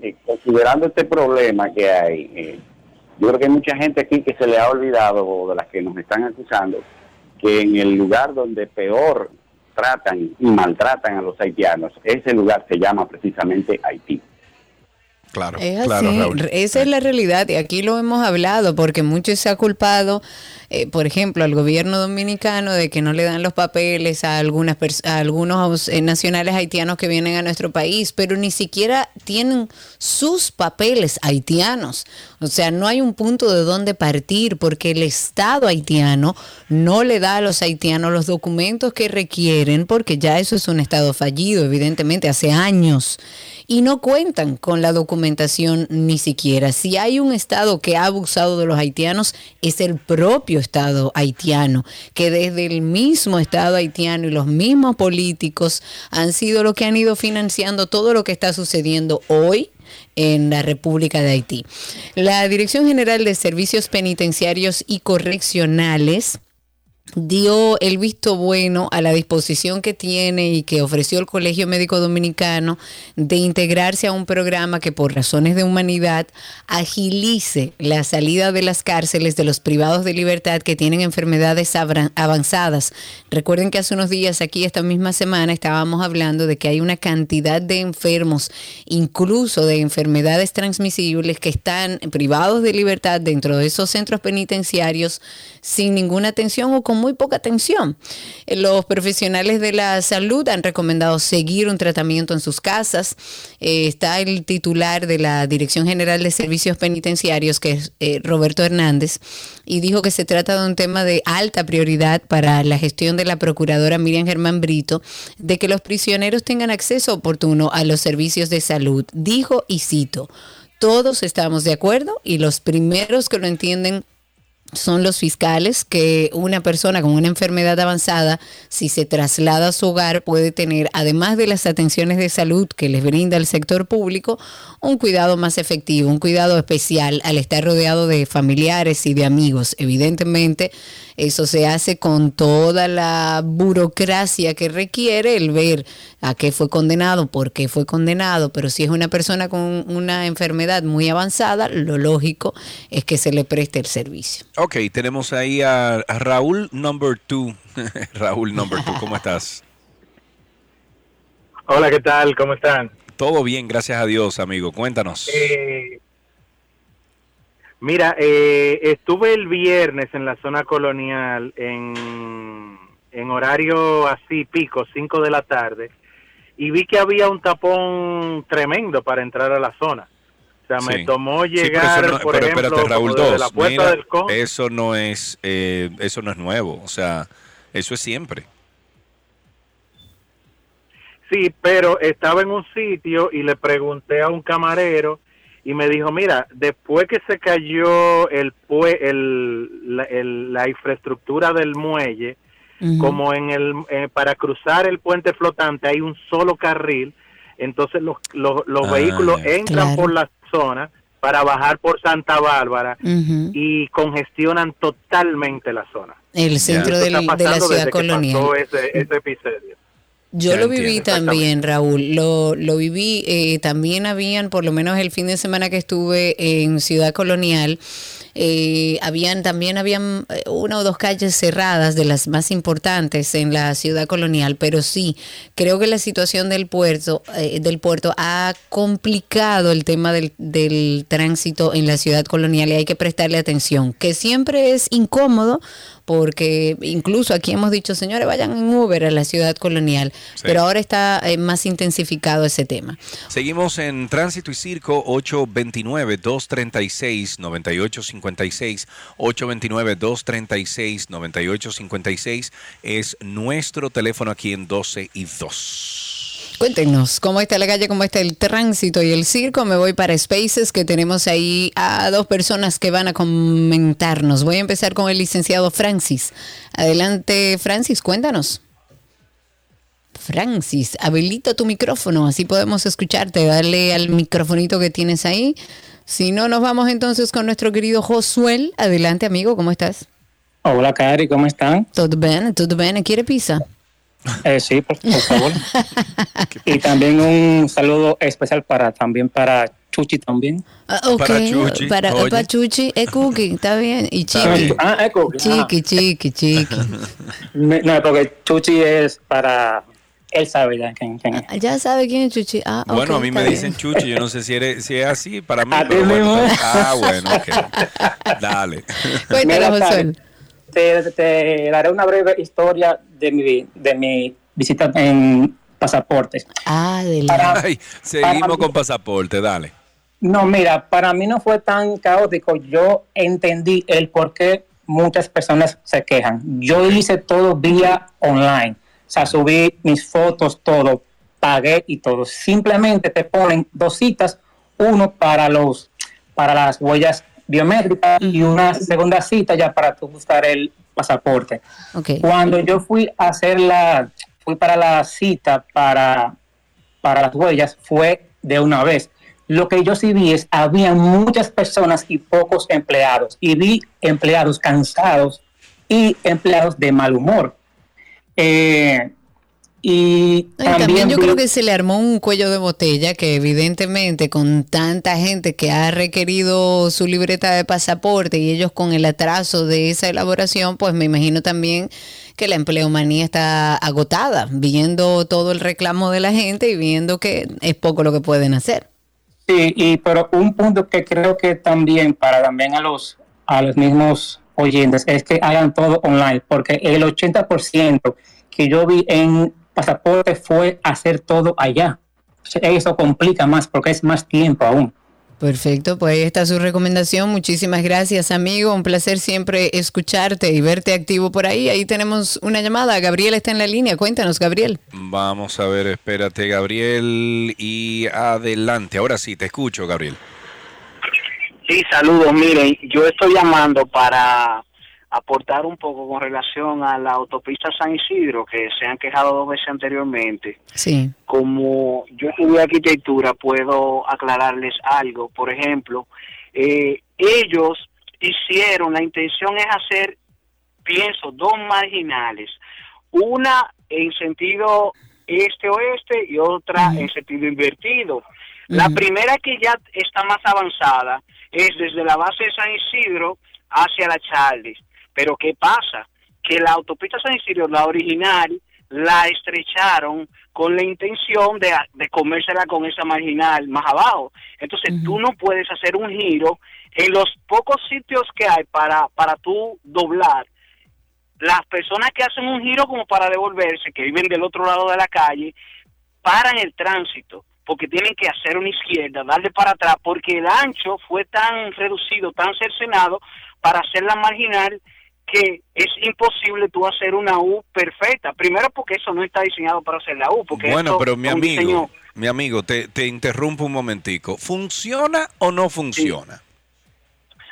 eh, considerando este problema que hay, eh, yo creo que hay mucha gente aquí que se le ha olvidado, o de las que nos están acusando, que en el lugar donde peor tratan y maltratan a los haitianos, ese lugar se llama precisamente Haití. Claro, Es claro, así, Raúl. esa es la realidad y aquí lo hemos hablado porque mucho se ha culpado, eh, por ejemplo, al gobierno dominicano de que no le dan los papeles a algunas a algunos eh, nacionales haitianos que vienen a nuestro país, pero ni siquiera tienen sus papeles haitianos. O sea, no hay un punto de dónde partir porque el Estado haitiano no le da a los haitianos los documentos que requieren porque ya eso es un Estado fallido, evidentemente, hace años y no cuentan con la documentación ni siquiera. Si hay un Estado que ha abusado de los haitianos, es el propio Estado haitiano, que desde el mismo Estado haitiano y los mismos políticos han sido los que han ido financiando todo lo que está sucediendo hoy en la República de Haití. La Dirección General de Servicios Penitenciarios y Correccionales dio el visto bueno a la disposición que tiene y que ofreció el Colegio Médico Dominicano de integrarse a un programa que por razones de humanidad agilice la salida de las cárceles de los privados de libertad que tienen enfermedades avanzadas. Recuerden que hace unos días aquí esta misma semana estábamos hablando de que hay una cantidad de enfermos, incluso de enfermedades transmisibles que están privados de libertad dentro de esos centros penitenciarios sin ninguna atención o con muy poca atención. Eh, los profesionales de la salud han recomendado seguir un tratamiento en sus casas. Eh, está el titular de la Dirección General de Servicios Penitenciarios, que es eh, Roberto Hernández, y dijo que se trata de un tema de alta prioridad para la gestión de la procuradora Miriam Germán Brito, de que los prisioneros tengan acceso oportuno a los servicios de salud. Dijo, y cito, todos estamos de acuerdo y los primeros que lo entienden son los fiscales que una persona con una enfermedad avanzada, si se traslada a su hogar, puede tener, además de las atenciones de salud que les brinda el sector público, un cuidado más efectivo, un cuidado especial al estar rodeado de familiares y de amigos. Evidentemente, eso se hace con toda la burocracia que requiere el ver a qué fue condenado, por qué fue condenado, pero si es una persona con una enfermedad muy avanzada, lo lógico es que se le preste el servicio. Ok, tenemos ahí a, Raúl Number Two. Raúl Number Two, ¿cómo estás? Hola, ¿qué tal? ¿Cómo están? Todo bien, gracias a Dios, amigo. Cuéntanos. Eh, Mira, eh, estuve el viernes en la zona colonial en, en horario así pico, 5 de la tarde, y vi que había un tapón tremendo para entrar a la zona. O sea, me tomó llegar, eso no, por pero ejemplo, espérate, Raúl, dos, la puerta mira, del con- eso no es eh, eso no es nuevo, o sea, eso es siempre. Sí, pero estaba en un sitio y le pregunté a un camarero y me dijo, mira, después que se cayó el, pue- el, la, el- la infraestructura del muelle, como en el eh, para cruzar el puente flotante hay un solo carril, entonces los, los, los Ah, vehículos entran Claro. por la zona para bajar por Santa Bárbara y congestionan totalmente la zona. El centro del- de la ciudad desde que colonial. pasó ese, ese episodio. Yo Ya lo viví también, Raúl. Lo, lo viví. eh, también habían, por lo menos el fin de semana que estuve en Ciudad Colonial, eh, habían también habían eh, una o dos calles cerradas de las más importantes en la Ciudad Colonial. Pero sí, creo que la situación del puerto, eh, del puerto ha complicado el tema del, del tránsito en la Ciudad Colonial y hay que prestarle atención, que siempre es incómodo porque incluso aquí hemos dicho, señores, vayan en Uber a la ciudad colonial, Sí. pero ahora está eh, más intensificado ese tema. Seguimos en Tránsito y Circo 829-236-9856. 829-236-9856 es nuestro teléfono aquí en 12 y 2. Cuéntenos, ¿cómo está la calle, cómo está el tránsito y el circo? Me voy para Spaces, que tenemos ahí a dos personas que van a comentarnos. Voy a empezar con el licenciado Francis. Adelante, Francis, cuéntanos. Francis, habilita tu micrófono, así podemos escucharte. Dale al microfonito que tienes ahí. Si no, nos vamos entonces con nuestro querido Josuel. Adelante, amigo, ¿cómo estás? Hola, Cari, ¿cómo están? Todo bien, todo bien. ¿Quiere pizza? Eh, sí, por, por favor. y también un saludo especial para también para Chuchi también. Ah, para, para Chuchi, es Cookie, está bien. Y Chiqui. Ah, es Cookie. Chiqui, chiqui, chiqui. No, porque Chuchi es para... Él sabe ya quién, quién es. Ya sabe quién es Chuchi. Ah, Bueno, a mí me dicen. Chuchi, yo no sé si, eres, si es así para mí. A pero bueno, está- ah, bueno, ok. Dale. Josué. Te, te daré una breve historia de mi, de mi visita en pasaportes. Ah, Ay, seguimos con pasaporte, dale. No, mira, para mí no fue tan caótico. Yo entendí el por qué muchas personas se quejan. Yo hice todo vía online. O sea, subí mis fotos, todo, pagué y todo. Simplemente te ponen dos citas, uno para los para las huellas biométrica y una segunda cita ya para tú buscar el pasaporte. Okay. Cuando yo fui a hacer la, fui para la cita para, para las huellas, fue de una vez. Lo que yo sí vi es, había muchas personas y pocos empleados. Y vi empleados cansados y empleados de mal humor. Eh, y también, yo creo que se le armó un cuello de botella que evidentemente con tanta gente que ha requerido su libreta de pasaporte y ellos con el atraso de esa elaboración, pues me imagino también que la empleomanía está agotada, viendo todo el reclamo de la gente y viendo que es poco lo que pueden hacer. Sí, y pero un punto que creo que también para también a los a los mismos oyentes es que hagan todo online, porque el 80% que yo vi en pasaporte fue hacer todo allá. Eso complica más porque es más tiempo aún. Perfecto, pues ahí está su recomendación. Muchísimas gracias, amigo. Un placer siempre escucharte y verte activo por ahí. Ahí tenemos una llamada. Gabriel está en la línea. Cuéntanos, Gabriel. Vamos a ver, espérate, Gabriel, y adelante. Ahora sí, te escucho, Gabriel. Sí, saludos. Miren, yo estoy llamando para aportar un poco con relación a la autopista San Isidro, que se han quejado dos veces anteriormente. Sí. Como yo estudié arquitectura, puedo aclararles algo. Por ejemplo, eh, ellos hicieron, la intención es hacer, pienso, dos marginales. Una en sentido este-oeste y otra en sentido invertido. La primera que ya está más avanzada es desde la base de San Isidro hacia la Charles. Pero ¿qué pasa? Que la autopista San Isidro, la original, la estrecharon con la intención de, de comérsela con esa marginal más abajo. Entonces tú no puedes hacer un giro en los pocos sitios que hay para, para tú doblar. Las personas que hacen un giro como para devolverse, que viven del otro lado de la calle, paran el tránsito porque tienen que hacer una izquierda, darle para atrás, porque el ancho fue tan reducido, tan cercenado para hacer la marginal que es imposible tú hacer una U perfecta. Primero porque eso no está diseñado para hacer la U. Porque Bueno, esto pero mi amigo, diseño- mi amigo, te, te interrumpo un momentico. ¿Funciona o no funciona?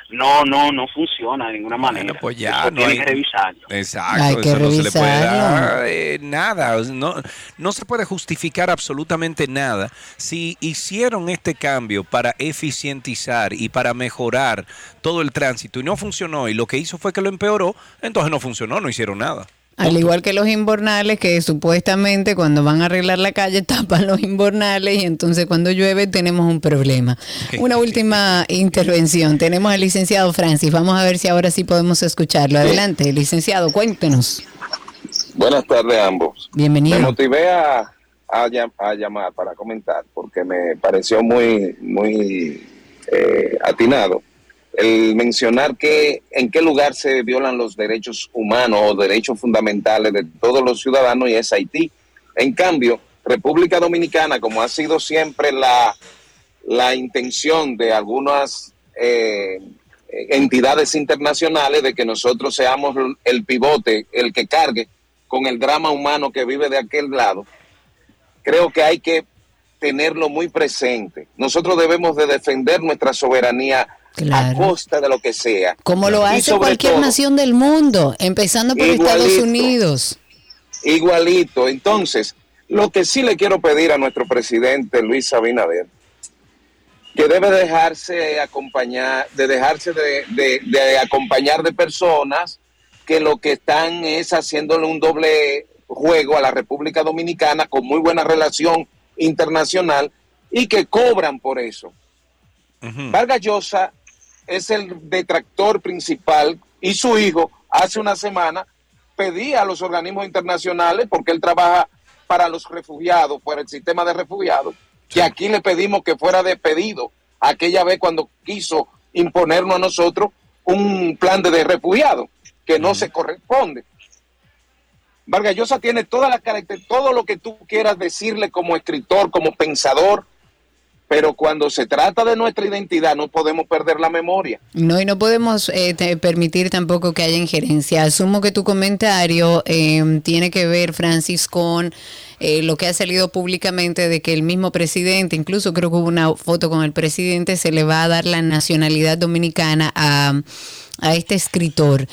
No, no, no funciona de ninguna manera. pues ya, Eso no tiene hay- que revisarlo. Exacto, Hay que eso no se le puede revisarlo. dar eh, nada, no, no se puede justificar absolutamente nada. Si hicieron este cambio para eficientizar y para mejorar todo el tránsito y no funcionó y lo que hizo fue que lo empeoró, entonces no funcionó, no hicieron nada. Al igual que los inbornales, que supuestamente cuando van a arreglar la calle tapan los inbornales y entonces cuando llueve tenemos un problema. Una última intervención. Tenemos al licenciado Francis. Vamos a ver si ahora sí podemos escucharlo. Adelante, licenciado, cuéntenos. Buenas tardes a ambos. Bienvenido. Me motivé a, a llam- a llamar para comentar porque me pareció muy, muy eh, atinado el mencionar que en qué lugar se violan los derechos humanos o derechos fundamentales de todos los ciudadanos y es Haití. En cambio, República Dominicana, como ha sido siempre la, la intención de algunas eh, entidades internacionales de que nosotros seamos el pivote, el que cargue con el drama humano que vive de aquel lado, creo que hay que tenerlo muy presente. Nosotros debemos de defender nuestra soberanía a costa de lo que sea. Como lo hace cualquier todo, nación del mundo, empezando por Estados. Unidos. Igualito. Entonces, lo que sí le quiero pedir a nuestro presidente Luis Abinader, que debe dejarse acompañar, de dejarse de, de- de acompañar de personas que lo que están es haciéndole un doble juego a la República Dominicana con muy buena relación internacional y que cobran por eso. Vargas Llosa es el detractor principal y su hijo hace una semana pedía a los organismos internacionales, porque él trabaja para los refugiados, por el sistema de refugiados, que aquí le pedimos que fuera despedido aquella vez cuando quiso imponernos a nosotros un plan de, de refugiados que no se corresponde. Vargas Llosa tiene toda la caracter- todo lo que tú quieras decirle como escritor, como pensador, pero cuando se trata de nuestra identidad no podemos perder la memoria. No, y no podemos eh, permitir tampoco que haya injerencia. Asumo que tu comentario eh, tiene que ver, Francis, con eh, lo que ha salido públicamente de que el mismo presidente, incluso creo que hubo una foto con el presidente, se le va a dar la nacionalidad dominicana a, a este escritor.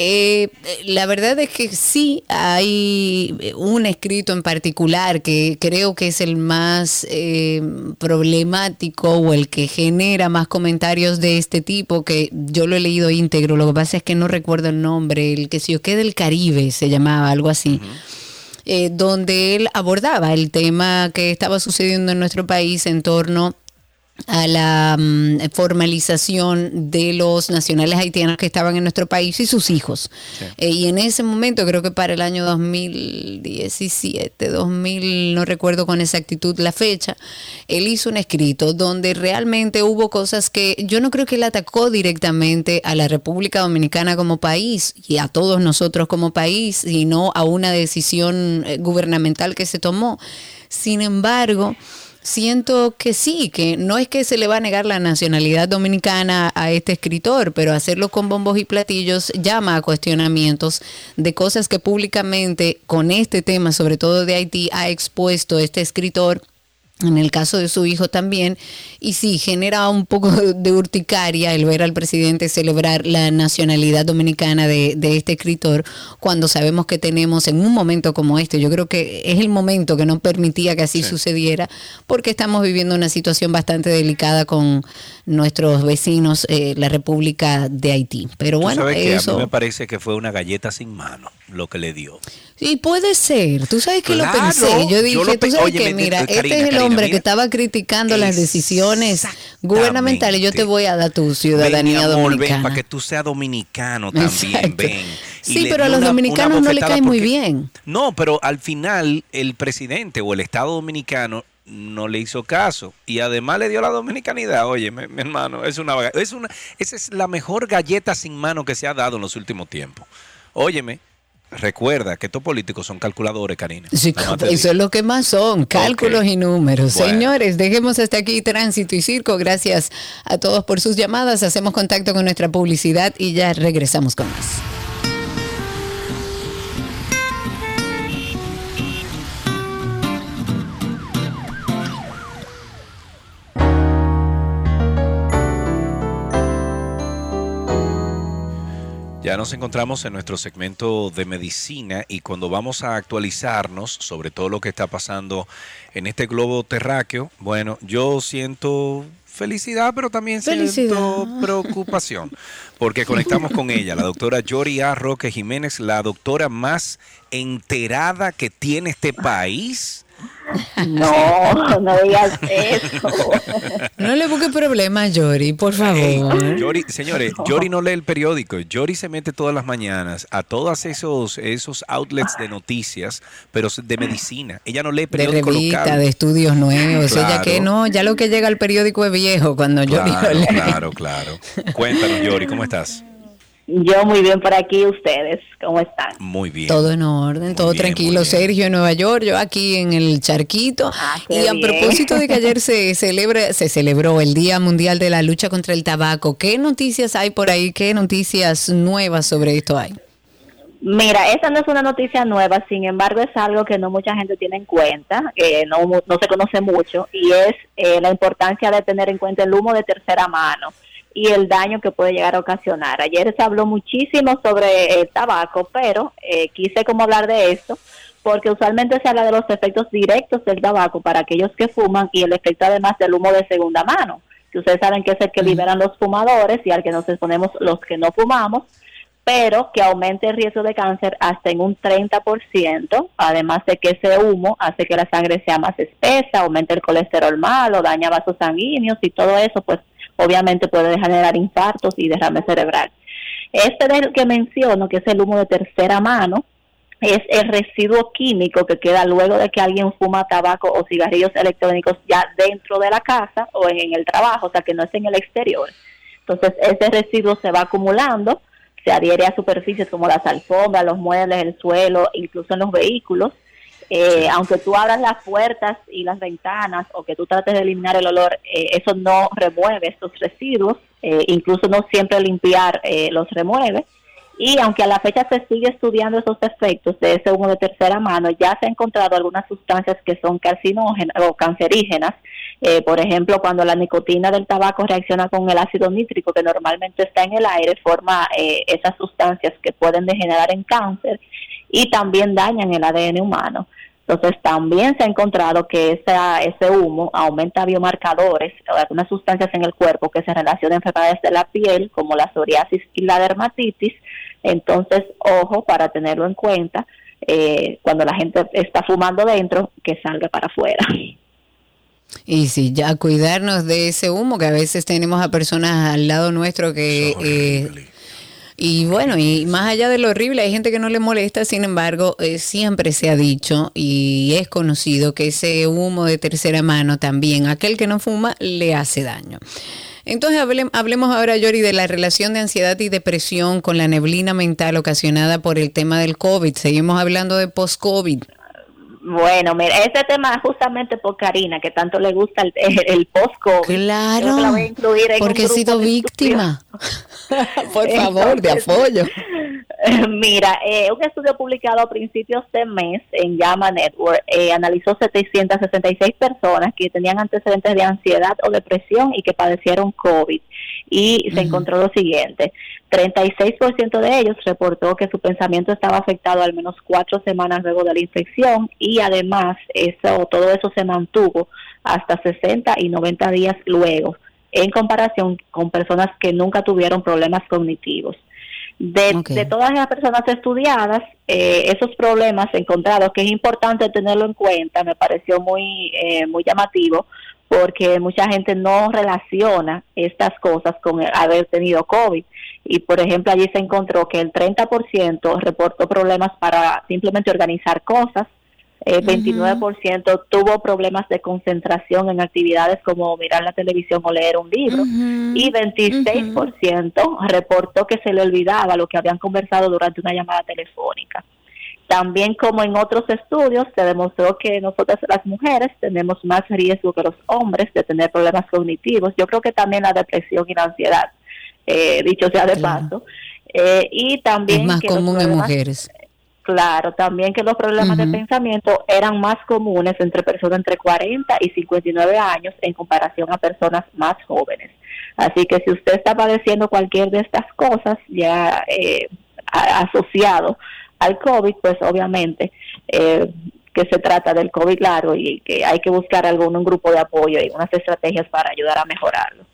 Eh, la verdad es que sí hay un escrito en particular que creo que es el más eh, problemático o el que genera más comentarios de este tipo, que yo lo he leído íntegro, lo que pasa es que no recuerdo el nombre, el que si yo qué del Caribe se llamaba, algo así. eh, donde él abordaba el tema que estaba sucediendo en nuestro país en torno a la mm, formalización de los nacionales haitianos que estaban en nuestro país y sus hijos. Eh, y en ese momento, creo que para el año 2017, 2000, no recuerdo con exactitud la fecha, él hizo un escrito donde realmente hubo cosas que yo no creo que él atacó directamente a la República Dominicana como país y a todos nosotros como país, sino a una decisión eh, gubernamental que se tomó. Sin embargo, siento que sí, que no es que se le va a negar la nacionalidad dominicana a este escritor, pero hacerlo con bombos y platillos llama a cuestionamientos de cosas que públicamente con este tema, sobre todo de Haití, ha expuesto este escritor. En el caso de su hijo también, y sí, genera un poco de urticaria el ver al presidente celebrar la nacionalidad dominicana de, de este escritor, cuando sabemos que tenemos en un momento como este, yo creo que es el momento que no permitía que así sucediera, porque estamos viviendo una situación bastante delicada con nuestros vecinos, eh, la República de Haití. Pero Tú bueno, sabes que a eso... mí me parece que fue una galleta sin mano lo que le dio. Y puede ser, tú sabes que Claro, lo pensé, yo yo dije, tú sabes Oye, que me- mira, Karina, este es el Karina, hombre mira. que estaba criticando las decisiones gubernamentales, yo te voy a dar tu ciudadanía ven, dominicana. para que tú seas dominicano también, Exacto. ven. Y Sí, pero a los una- dominicanos una no le cae muy bien. No, pero al final el presidente o el Estado dominicano no le hizo caso y además le dio la dominicanidad. Oye, mi, mi hermano, es una, vaga- es una esa es la mejor galleta sin mano que se ha dado en los últimos tiempos. Óyeme, recuerda que estos políticos son calculadores, Karina. Sí, eso es lo que más son, cálculos y números. Bueno. Señores, dejemos hasta aquí tránsito y circo. Gracias a todos por sus llamadas. Hacemos contacto con nuestra publicidad y ya regresamos con más. Ya nos encontramos en nuestro segmento de medicina y cuando vamos a actualizarnos sobre todo lo que está pasando en este globo terráqueo, bueno, yo siento felicidad, pero también siento preocupación, porque conectamos con ella, la doctora Yori A. Roque Jiménez, la doctora más enterada que tiene este país. No, no digas eso. No le busque problema a Yori, por favor. Yori, señores, Yori no lee el periódico. Yori se mete todas las mañanas a todos esos, esos outlets de noticias, pero de medicina. Ella no lee De periódico revista, local. de estudios nuevos. Ella Claro. que no, ya lo que llega al periódico es viejo cuando Yori lo Claro, lee. claro, claro. Cuéntanos, Yori, ¿cómo estás? Yo muy bien por aquí, ustedes, ¿cómo están? Muy bien. Todo en orden, todo tranquilo. Sergio en Nueva York, yo aquí en el charquito. qué y a bien. propósito de que ayer se celebra, se celebró el Día Mundial de la Lucha contra el Tabaco, ¿qué noticias hay por ahí? ¿Qué noticias nuevas sobre esto hay? Mira, esa no es una noticia nueva, sin embargo es algo que no mucha gente tiene en cuenta, que no, mu- no se conoce mucho, y es eh, la importancia de tener en cuenta el humo de tercera mano y el daño que puede llegar a ocasionar. Ayer se habló muchísimo sobre el tabaco, pero eh, quise como hablar de esto porque usualmente se habla de los efectos directos del tabaco para aquellos que fuman y el efecto además del humo de segunda mano, que ustedes saben que es el que liberan los fumadores y al que nos exponemos los que no fumamos, pero que aumente el riesgo de cáncer hasta en un 30%, además de que ese humo hace que la sangre sea más espesa, aumenta el colesterol malo, daña vasos sanguíneos y todo eso, pues obviamente puede generar infartos y derrame cerebral. Este del que menciono, que es el humo de tercera mano, es el residuo químico que queda luego de que alguien fuma tabaco o cigarrillos electrónicos ya dentro de la casa o en el trabajo, o sea que no es en el exterior. Entonces ese residuo se va acumulando, se adhiere a superficies como las alfombras, los muebles, el suelo, incluso en los vehículos. Eh, aunque tú abras las puertas y las ventanas o que tú trates de eliminar el olor, eh, eso no remueve estos residuos, eh, incluso no siempre limpiar eh, los remueve. Y aunque a la fecha se sigue estudiando esos efectos de ese humo de tercera mano, ya se han encontrado algunas sustancias que son carcinógenas o cancerígenas. Por ejemplo, cuando la nicotina del tabaco reacciona con el ácido nítrico que normalmente está en el aire, forma eh, esas sustancias que pueden degenerar en cáncer y también dañan el ADN humano. Entonces también se ha encontrado que esa, ese humo aumenta biomarcadores o algunas sustancias en el cuerpo que se relacionan a enfermedades de la piel como la psoriasis y la dermatitis. Entonces, ojo para tenerlo en cuenta eh, cuando la gente está fumando dentro, que salga para afuera. Y sí, ya cuidarnos de ese humo que a veces tenemos a personas al lado nuestro que... eh, y bueno, y más allá de lo horrible, hay gente que no le molesta, sin embargo, eh, siempre se ha dicho y es conocido que ese humo de tercera mano también, aquel que no fuma, le hace daño. Entonces hable- hablemos ahora, Yori, de la relación de ansiedad y depresión con la neblina mental ocasionada por el tema del COVID. Seguimos hablando de post-COVID. Bueno, mira, ese tema justamente por Karina, que tanto le gusta el, el post-COVID. Claro, Yo la voy a incluir en porque he sido víctima. Por favor, de apoyo. Mira, eh, un estudio publicado a principios de mes en Llama Network eh, analizó 766 personas que tenían antecedentes de ansiedad o depresión y que padecieron COVID. Y se encontró lo siguiente, 36% de ellos reportó que su pensamiento estaba afectado al menos cuatro semanas luego de la infección y además eso, todo eso se mantuvo hasta 60 y 90 días luego en comparación con personas que nunca tuvieron problemas cognitivos. De, de todas las personas estudiadas, eh, esos problemas encontrados, que es importante tenerlo en cuenta, me pareció muy, eh, muy llamativo, porque mucha gente no relaciona estas cosas con el haber tenido COVID. Y, por ejemplo, allí se encontró que el 30% reportó problemas para simplemente organizar cosas, eh, 29% tuvo problemas de concentración en actividades como mirar la televisión o leer un libro y 26% reportó que se le olvidaba lo que habían conversado durante una llamada telefónica. También como en otros estudios se demostró que nosotras las mujeres tenemos más riesgo que los hombres de tener problemas cognitivos. Yo creo que también la depresión y la ansiedad, eh, dicho sea de paso. Eh, y también Es más que común en mujeres. Claro, también que los problemas de pensamiento eran más comunes entre personas entre 40 y 59 años en comparación a personas más jóvenes. Así que si usted está padeciendo cualquier de estas cosas ya eh, asociado al COVID, pues obviamente eh, que se trata del COVID largo y que hay que buscar algún un grupo de apoyo y unas estrategias para ayudar a mejorarlo.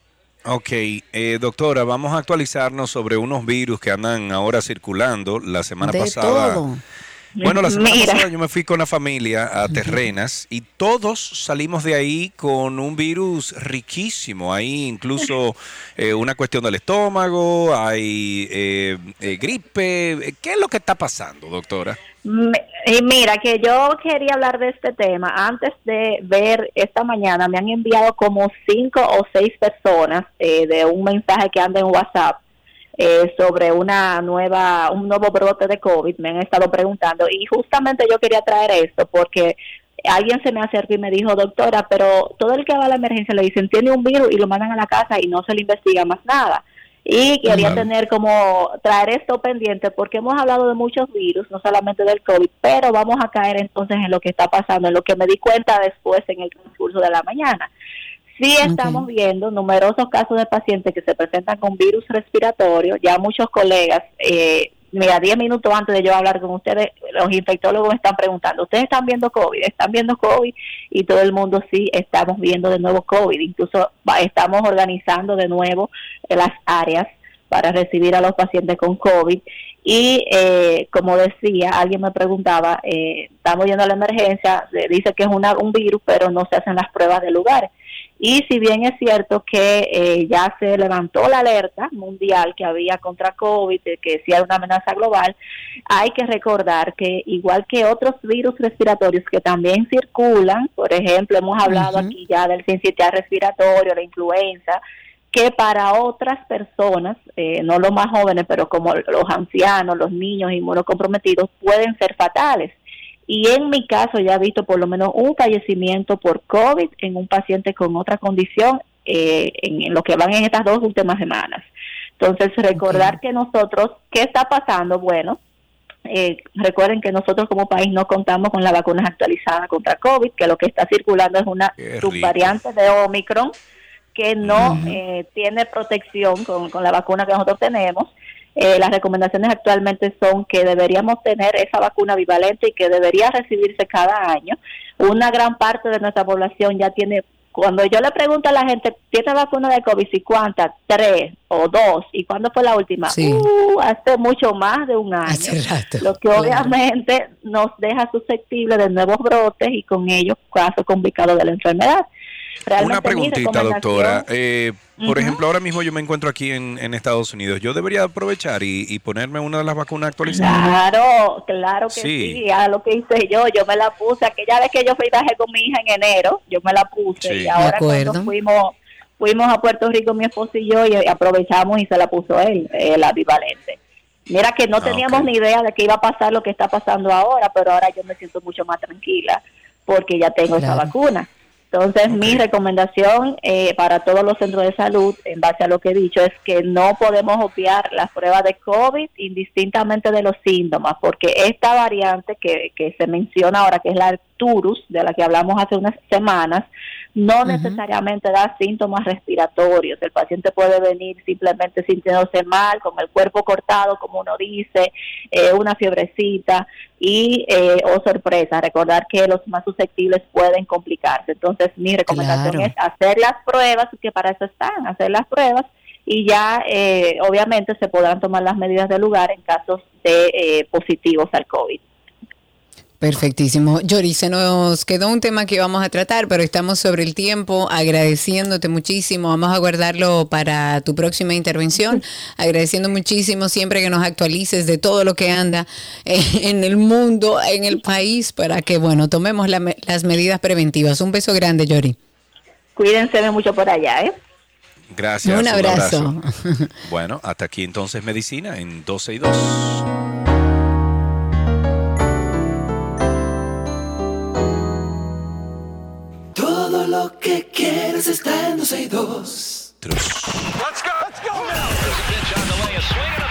Ok, eh, doctora, vamos a actualizarnos sobre unos virus que andan ahora circulando. La semana De pasada. todo. Bueno, la semana Mira. pasada yo me fui con la familia a Terrenas y todos salimos de ahí con un virus riquísimo. Hay incluso eh, una cuestión del estómago, hay eh, eh, gripe. ¿Qué es lo que está pasando, doctora? Y mira, que yo quería hablar de este tema. Antes de ver esta mañana, me han enviado como cinco o seis personas eh, de un mensaje que anda en WhatsApp eh, sobre una nueva, un nuevo brote de COVID. Me han estado preguntando y justamente yo quería traer esto porque alguien se me acercó y me dijo, doctora, pero todo el que va a la emergencia le dicen tiene un virus y lo mandan a la casa y no se le investiga más nada. Y quería Claro. tener como traer esto pendiente porque hemos hablado de muchos virus, no solamente del COVID, pero vamos a caer entonces en lo que está pasando, en lo que me di cuenta después en el transcurso de la mañana. Sí estamos viendo numerosos casos de pacientes que se presentan con virus respiratorio, ya muchos colegas, eh, mira, 10 minutos antes de yo hablar con ustedes, los infectólogos me están preguntando, ¿ustedes están viendo COVID? ¿Están viendo COVID? Y todo el mundo sí, estamos viendo de nuevo COVID, incluso estamos organizando de nuevo eh, las áreas para recibir a los pacientes con COVID. Y eh, como decía, alguien me preguntaba, eh, estamos yendo a la emergencia, se dice que es una, un virus, pero no se hacen las pruebas del lugar. Y si bien es cierto que eh, ya se levantó la alerta mundial que había contra COVID, de que sí hay una amenaza global, hay que recordar que igual que otros virus respiratorios que también circulan, por ejemplo, hemos hablado aquí ya del sincitial respiratorio, la influenza, que para otras personas, eh, no los más jóvenes, pero como los ancianos, los niños inmunocomprometidos, pueden ser fatales. Y en mi caso ya he visto por lo menos un fallecimiento por COVID en un paciente con otra condición eh, en lo que van en estas dos últimas semanas. Entonces, recordar que nosotros, ¿qué está pasando? Bueno, eh, recuerden que nosotros como país no contamos con las vacunas actualizadas contra COVID, que lo que está circulando es una subvariante de Omicron que no eh, tiene protección con, con la vacuna que nosotros tenemos. Eh, las recomendaciones actualmente son que deberíamos tener esa vacuna bivalente y que debería recibirse cada año. Una gran parte de nuestra población ya tiene cuando yo le pregunto a la gente, ¿tiene vacuna de COVID? ¿Y cuántas? Tres o dos. ¿Y cuándo fue la última? Uh, hace mucho más de un año. Lo que obviamente nos deja susceptibles de nuevos brotes y con ellos casos complicados de la enfermedad. Una preguntita, doctora. Eh, por ejemplo, ahora mismo yo me encuentro aquí en, Estados Unidos. ¿Yo debería aprovechar y, ponerme una de las vacunas actualizadas? Claro, claro que sí. A lo que hice yo, yo me la puse. Aquella vez que yo fui viaje con mi hija en enero, yo me la puse. Y ahora cuando fuimos, fuimos a Puerto Rico, mi esposo y yo, y aprovechamos y se la puso él, la bivalente. Mira que no ah, teníamos ni idea de que iba a pasar lo que está pasando ahora, pero ahora yo me siento mucho más tranquila porque ya tengo esa vacuna. Entonces, mi recomendación eh, para todos los centros de salud, en base a lo que he dicho, es que no podemos obviar las pruebas de COVID indistintamente de los síntomas, porque esta variante que, que se menciona ahora, que es la Turus, de la que hablamos hace unas semanas, no necesariamente da síntomas respiratorios. El paciente puede venir simplemente sintiéndose mal, con el cuerpo cortado, como uno dice, eh, una fiebrecita y, eh, oh sorpresa, recordar que los más susceptibles pueden complicarse. Entonces, mi recomendación es hacer las pruebas, que para eso están, hacer las pruebas y ya eh, obviamente se podrán tomar las medidas de lugar en casos de eh, positivos al COVID. Perfectísimo. Yori, se nos quedó un tema que íbamos a tratar, pero estamos sobre el tiempo, agradeciéndote muchísimo. Vamos a guardarlo para tu próxima intervención, agradeciendo muchísimo siempre que nos actualices de todo lo que anda en el mundo, en el país, para que, bueno, tomemos las medidas preventivas. Un beso grande, Yori. Cuídense mucho por allá, ¿eh? Gracias. Un abrazo. Bueno, hasta aquí entonces medicina en 12 y 2. Que quieres está en 12 y 2. Let's go, let's go. Now.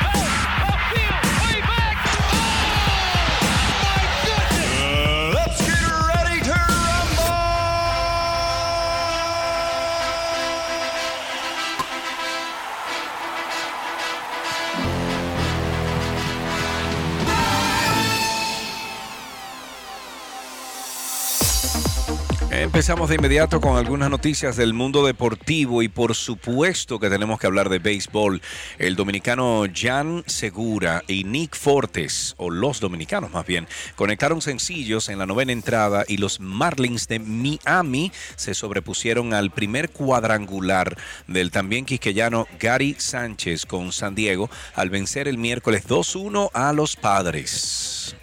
Empezamos de inmediato con algunas noticias del mundo deportivo y por supuesto que tenemos que hablar de béisbol. El dominicano Jan Segura y Nick Fortes, o los dominicanos más bien, conectaron sencillos en la novena entrada y los Marlins de Miami se sobrepusieron al primer cuadrangular del también quisqueyano Gary Sánchez con San Diego al vencer el miércoles 2-1 a los Padres.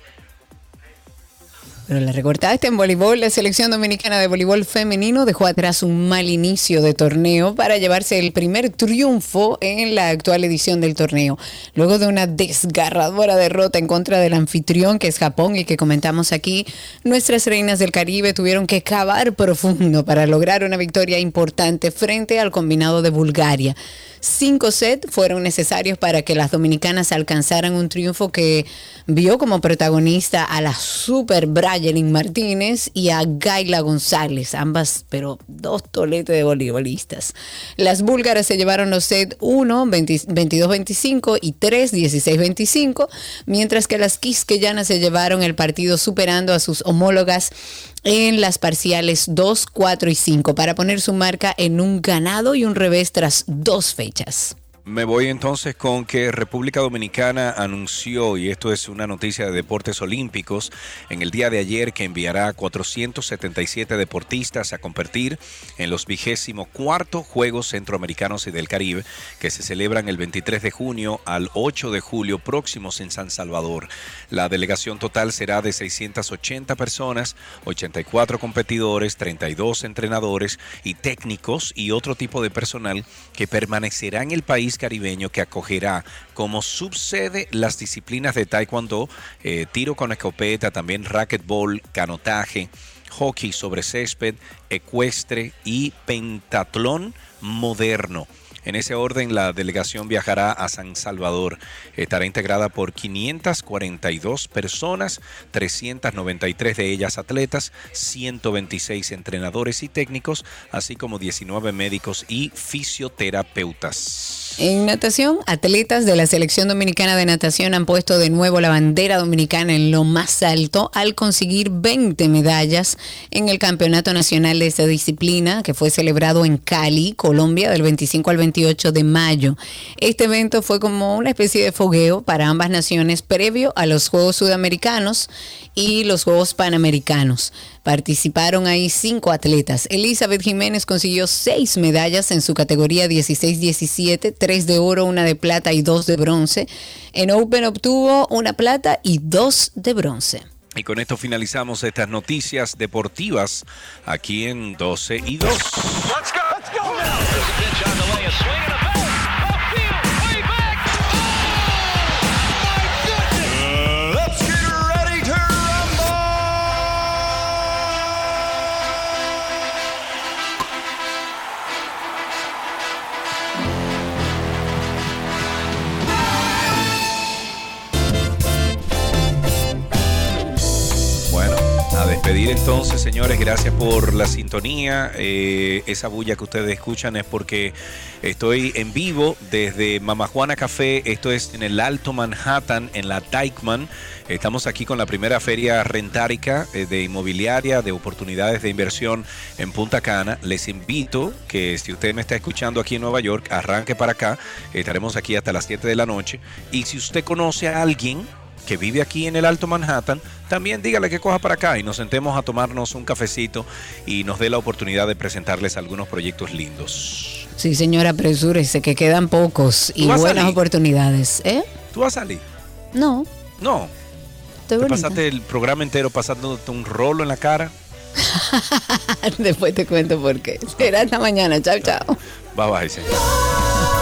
Pero la recortada está en voleibol. La selección dominicana de voleibol femenino dejó atrás un mal inicio de torneo para llevarse el primer triunfo en la actual edición del torneo. Luego de una desgarradora derrota en contra del anfitrión que es Japón y que comentamos aquí, nuestras reinas del Caribe tuvieron que cavar profundo para lograr una victoria importante frente al combinado de Bulgaria. Cinco sets fueron necesarios para que las dominicanas alcanzaran un triunfo que vio como protagonista a la super Brayelin Martínez y a Gaila González, ambas, pero dos toletes de voleibolistas. Las búlgaras se llevaron los sets 1, 22-25 y 3, 16-25, mientras que las quisqueyanas se llevaron el partido superando a sus homólogas en las parciales 2, 4 y 5 para poner su marca en un ganado y un revés tras dos fechas. Me voy entonces con que República Dominicana anunció, y esto es una noticia de deportes olímpicos, en el día de ayer que enviará 477 deportistas a competir en los vigésimo cuarto Juegos Centroamericanos y del Caribe, que se celebran el 23 de junio al 8 de julio próximos en San Salvador. La delegación total será de 680 personas, 84 competidores, 32 entrenadores y técnicos y otro tipo de personal que permanecerá en el país caribeño que acogerá como subsede las disciplinas de taekwondo, eh, tiro con escopeta, también racquetball, canotaje, hockey sobre césped, ecuestre y pentatlón moderno. En ese orden, la delegación viajará a San Salvador. Estará integrada por 542 personas, 393 de ellas atletas, 126 entrenadores y técnicos, así como 19 médicos y fisioterapeutas. En natación, atletas de la selección dominicana de natación han puesto de nuevo la bandera dominicana en lo más alto al conseguir 20 medallas en el Campeonato Nacional de esta disciplina que fue celebrado en Cali, Colombia, del 25 al 28 de mayo. Este evento fue como una especie de fogueo para ambas naciones previo a los Juegos Sudamericanos y los Juegos Panamericanos. Participaron ahí cinco atletas. Elizabeth Jiménez consiguió seis medallas en su categoría 16-17, tres de oro, una de plata y dos de bronce. En Open obtuvo una plata y dos de bronce. Y con esto finalizamos estas noticias deportivas aquí en 12 y 2. Bueno, despedir entonces, señores. Gracias por la sintonía. Eh, esa bulla que ustedes escuchan es porque estoy en vivo desde Mama Juana Café. Esto es en el Alto Manhattan, en la Dykeman. Estamos aquí con la primera feria rentárica eh, de inmobiliaria, de oportunidades de inversión en Punta Cana. Les invito que si usted me está escuchando aquí en Nueva York, arranque para acá. Estaremos aquí hasta las 7 de la noche. Y si usted conoce a alguien que vive aquí en el Alto Manhattan, también dígale que coja para acá y nos sentemos a tomarnos un cafecito y nos dé la oportunidad de presentarles algunos proyectos lindos. Sí, señora, apresúrese, que quedan pocos y ¿Tú vas a buenas oportunidades. ¿Eh? ¿Tú vas a salir? No, No. estoy ¿Te pasaste el programa entero pasándote un rolo en la cara? Después te cuento por qué. Será hasta mañana. Chao, chao. Bye bye, señor.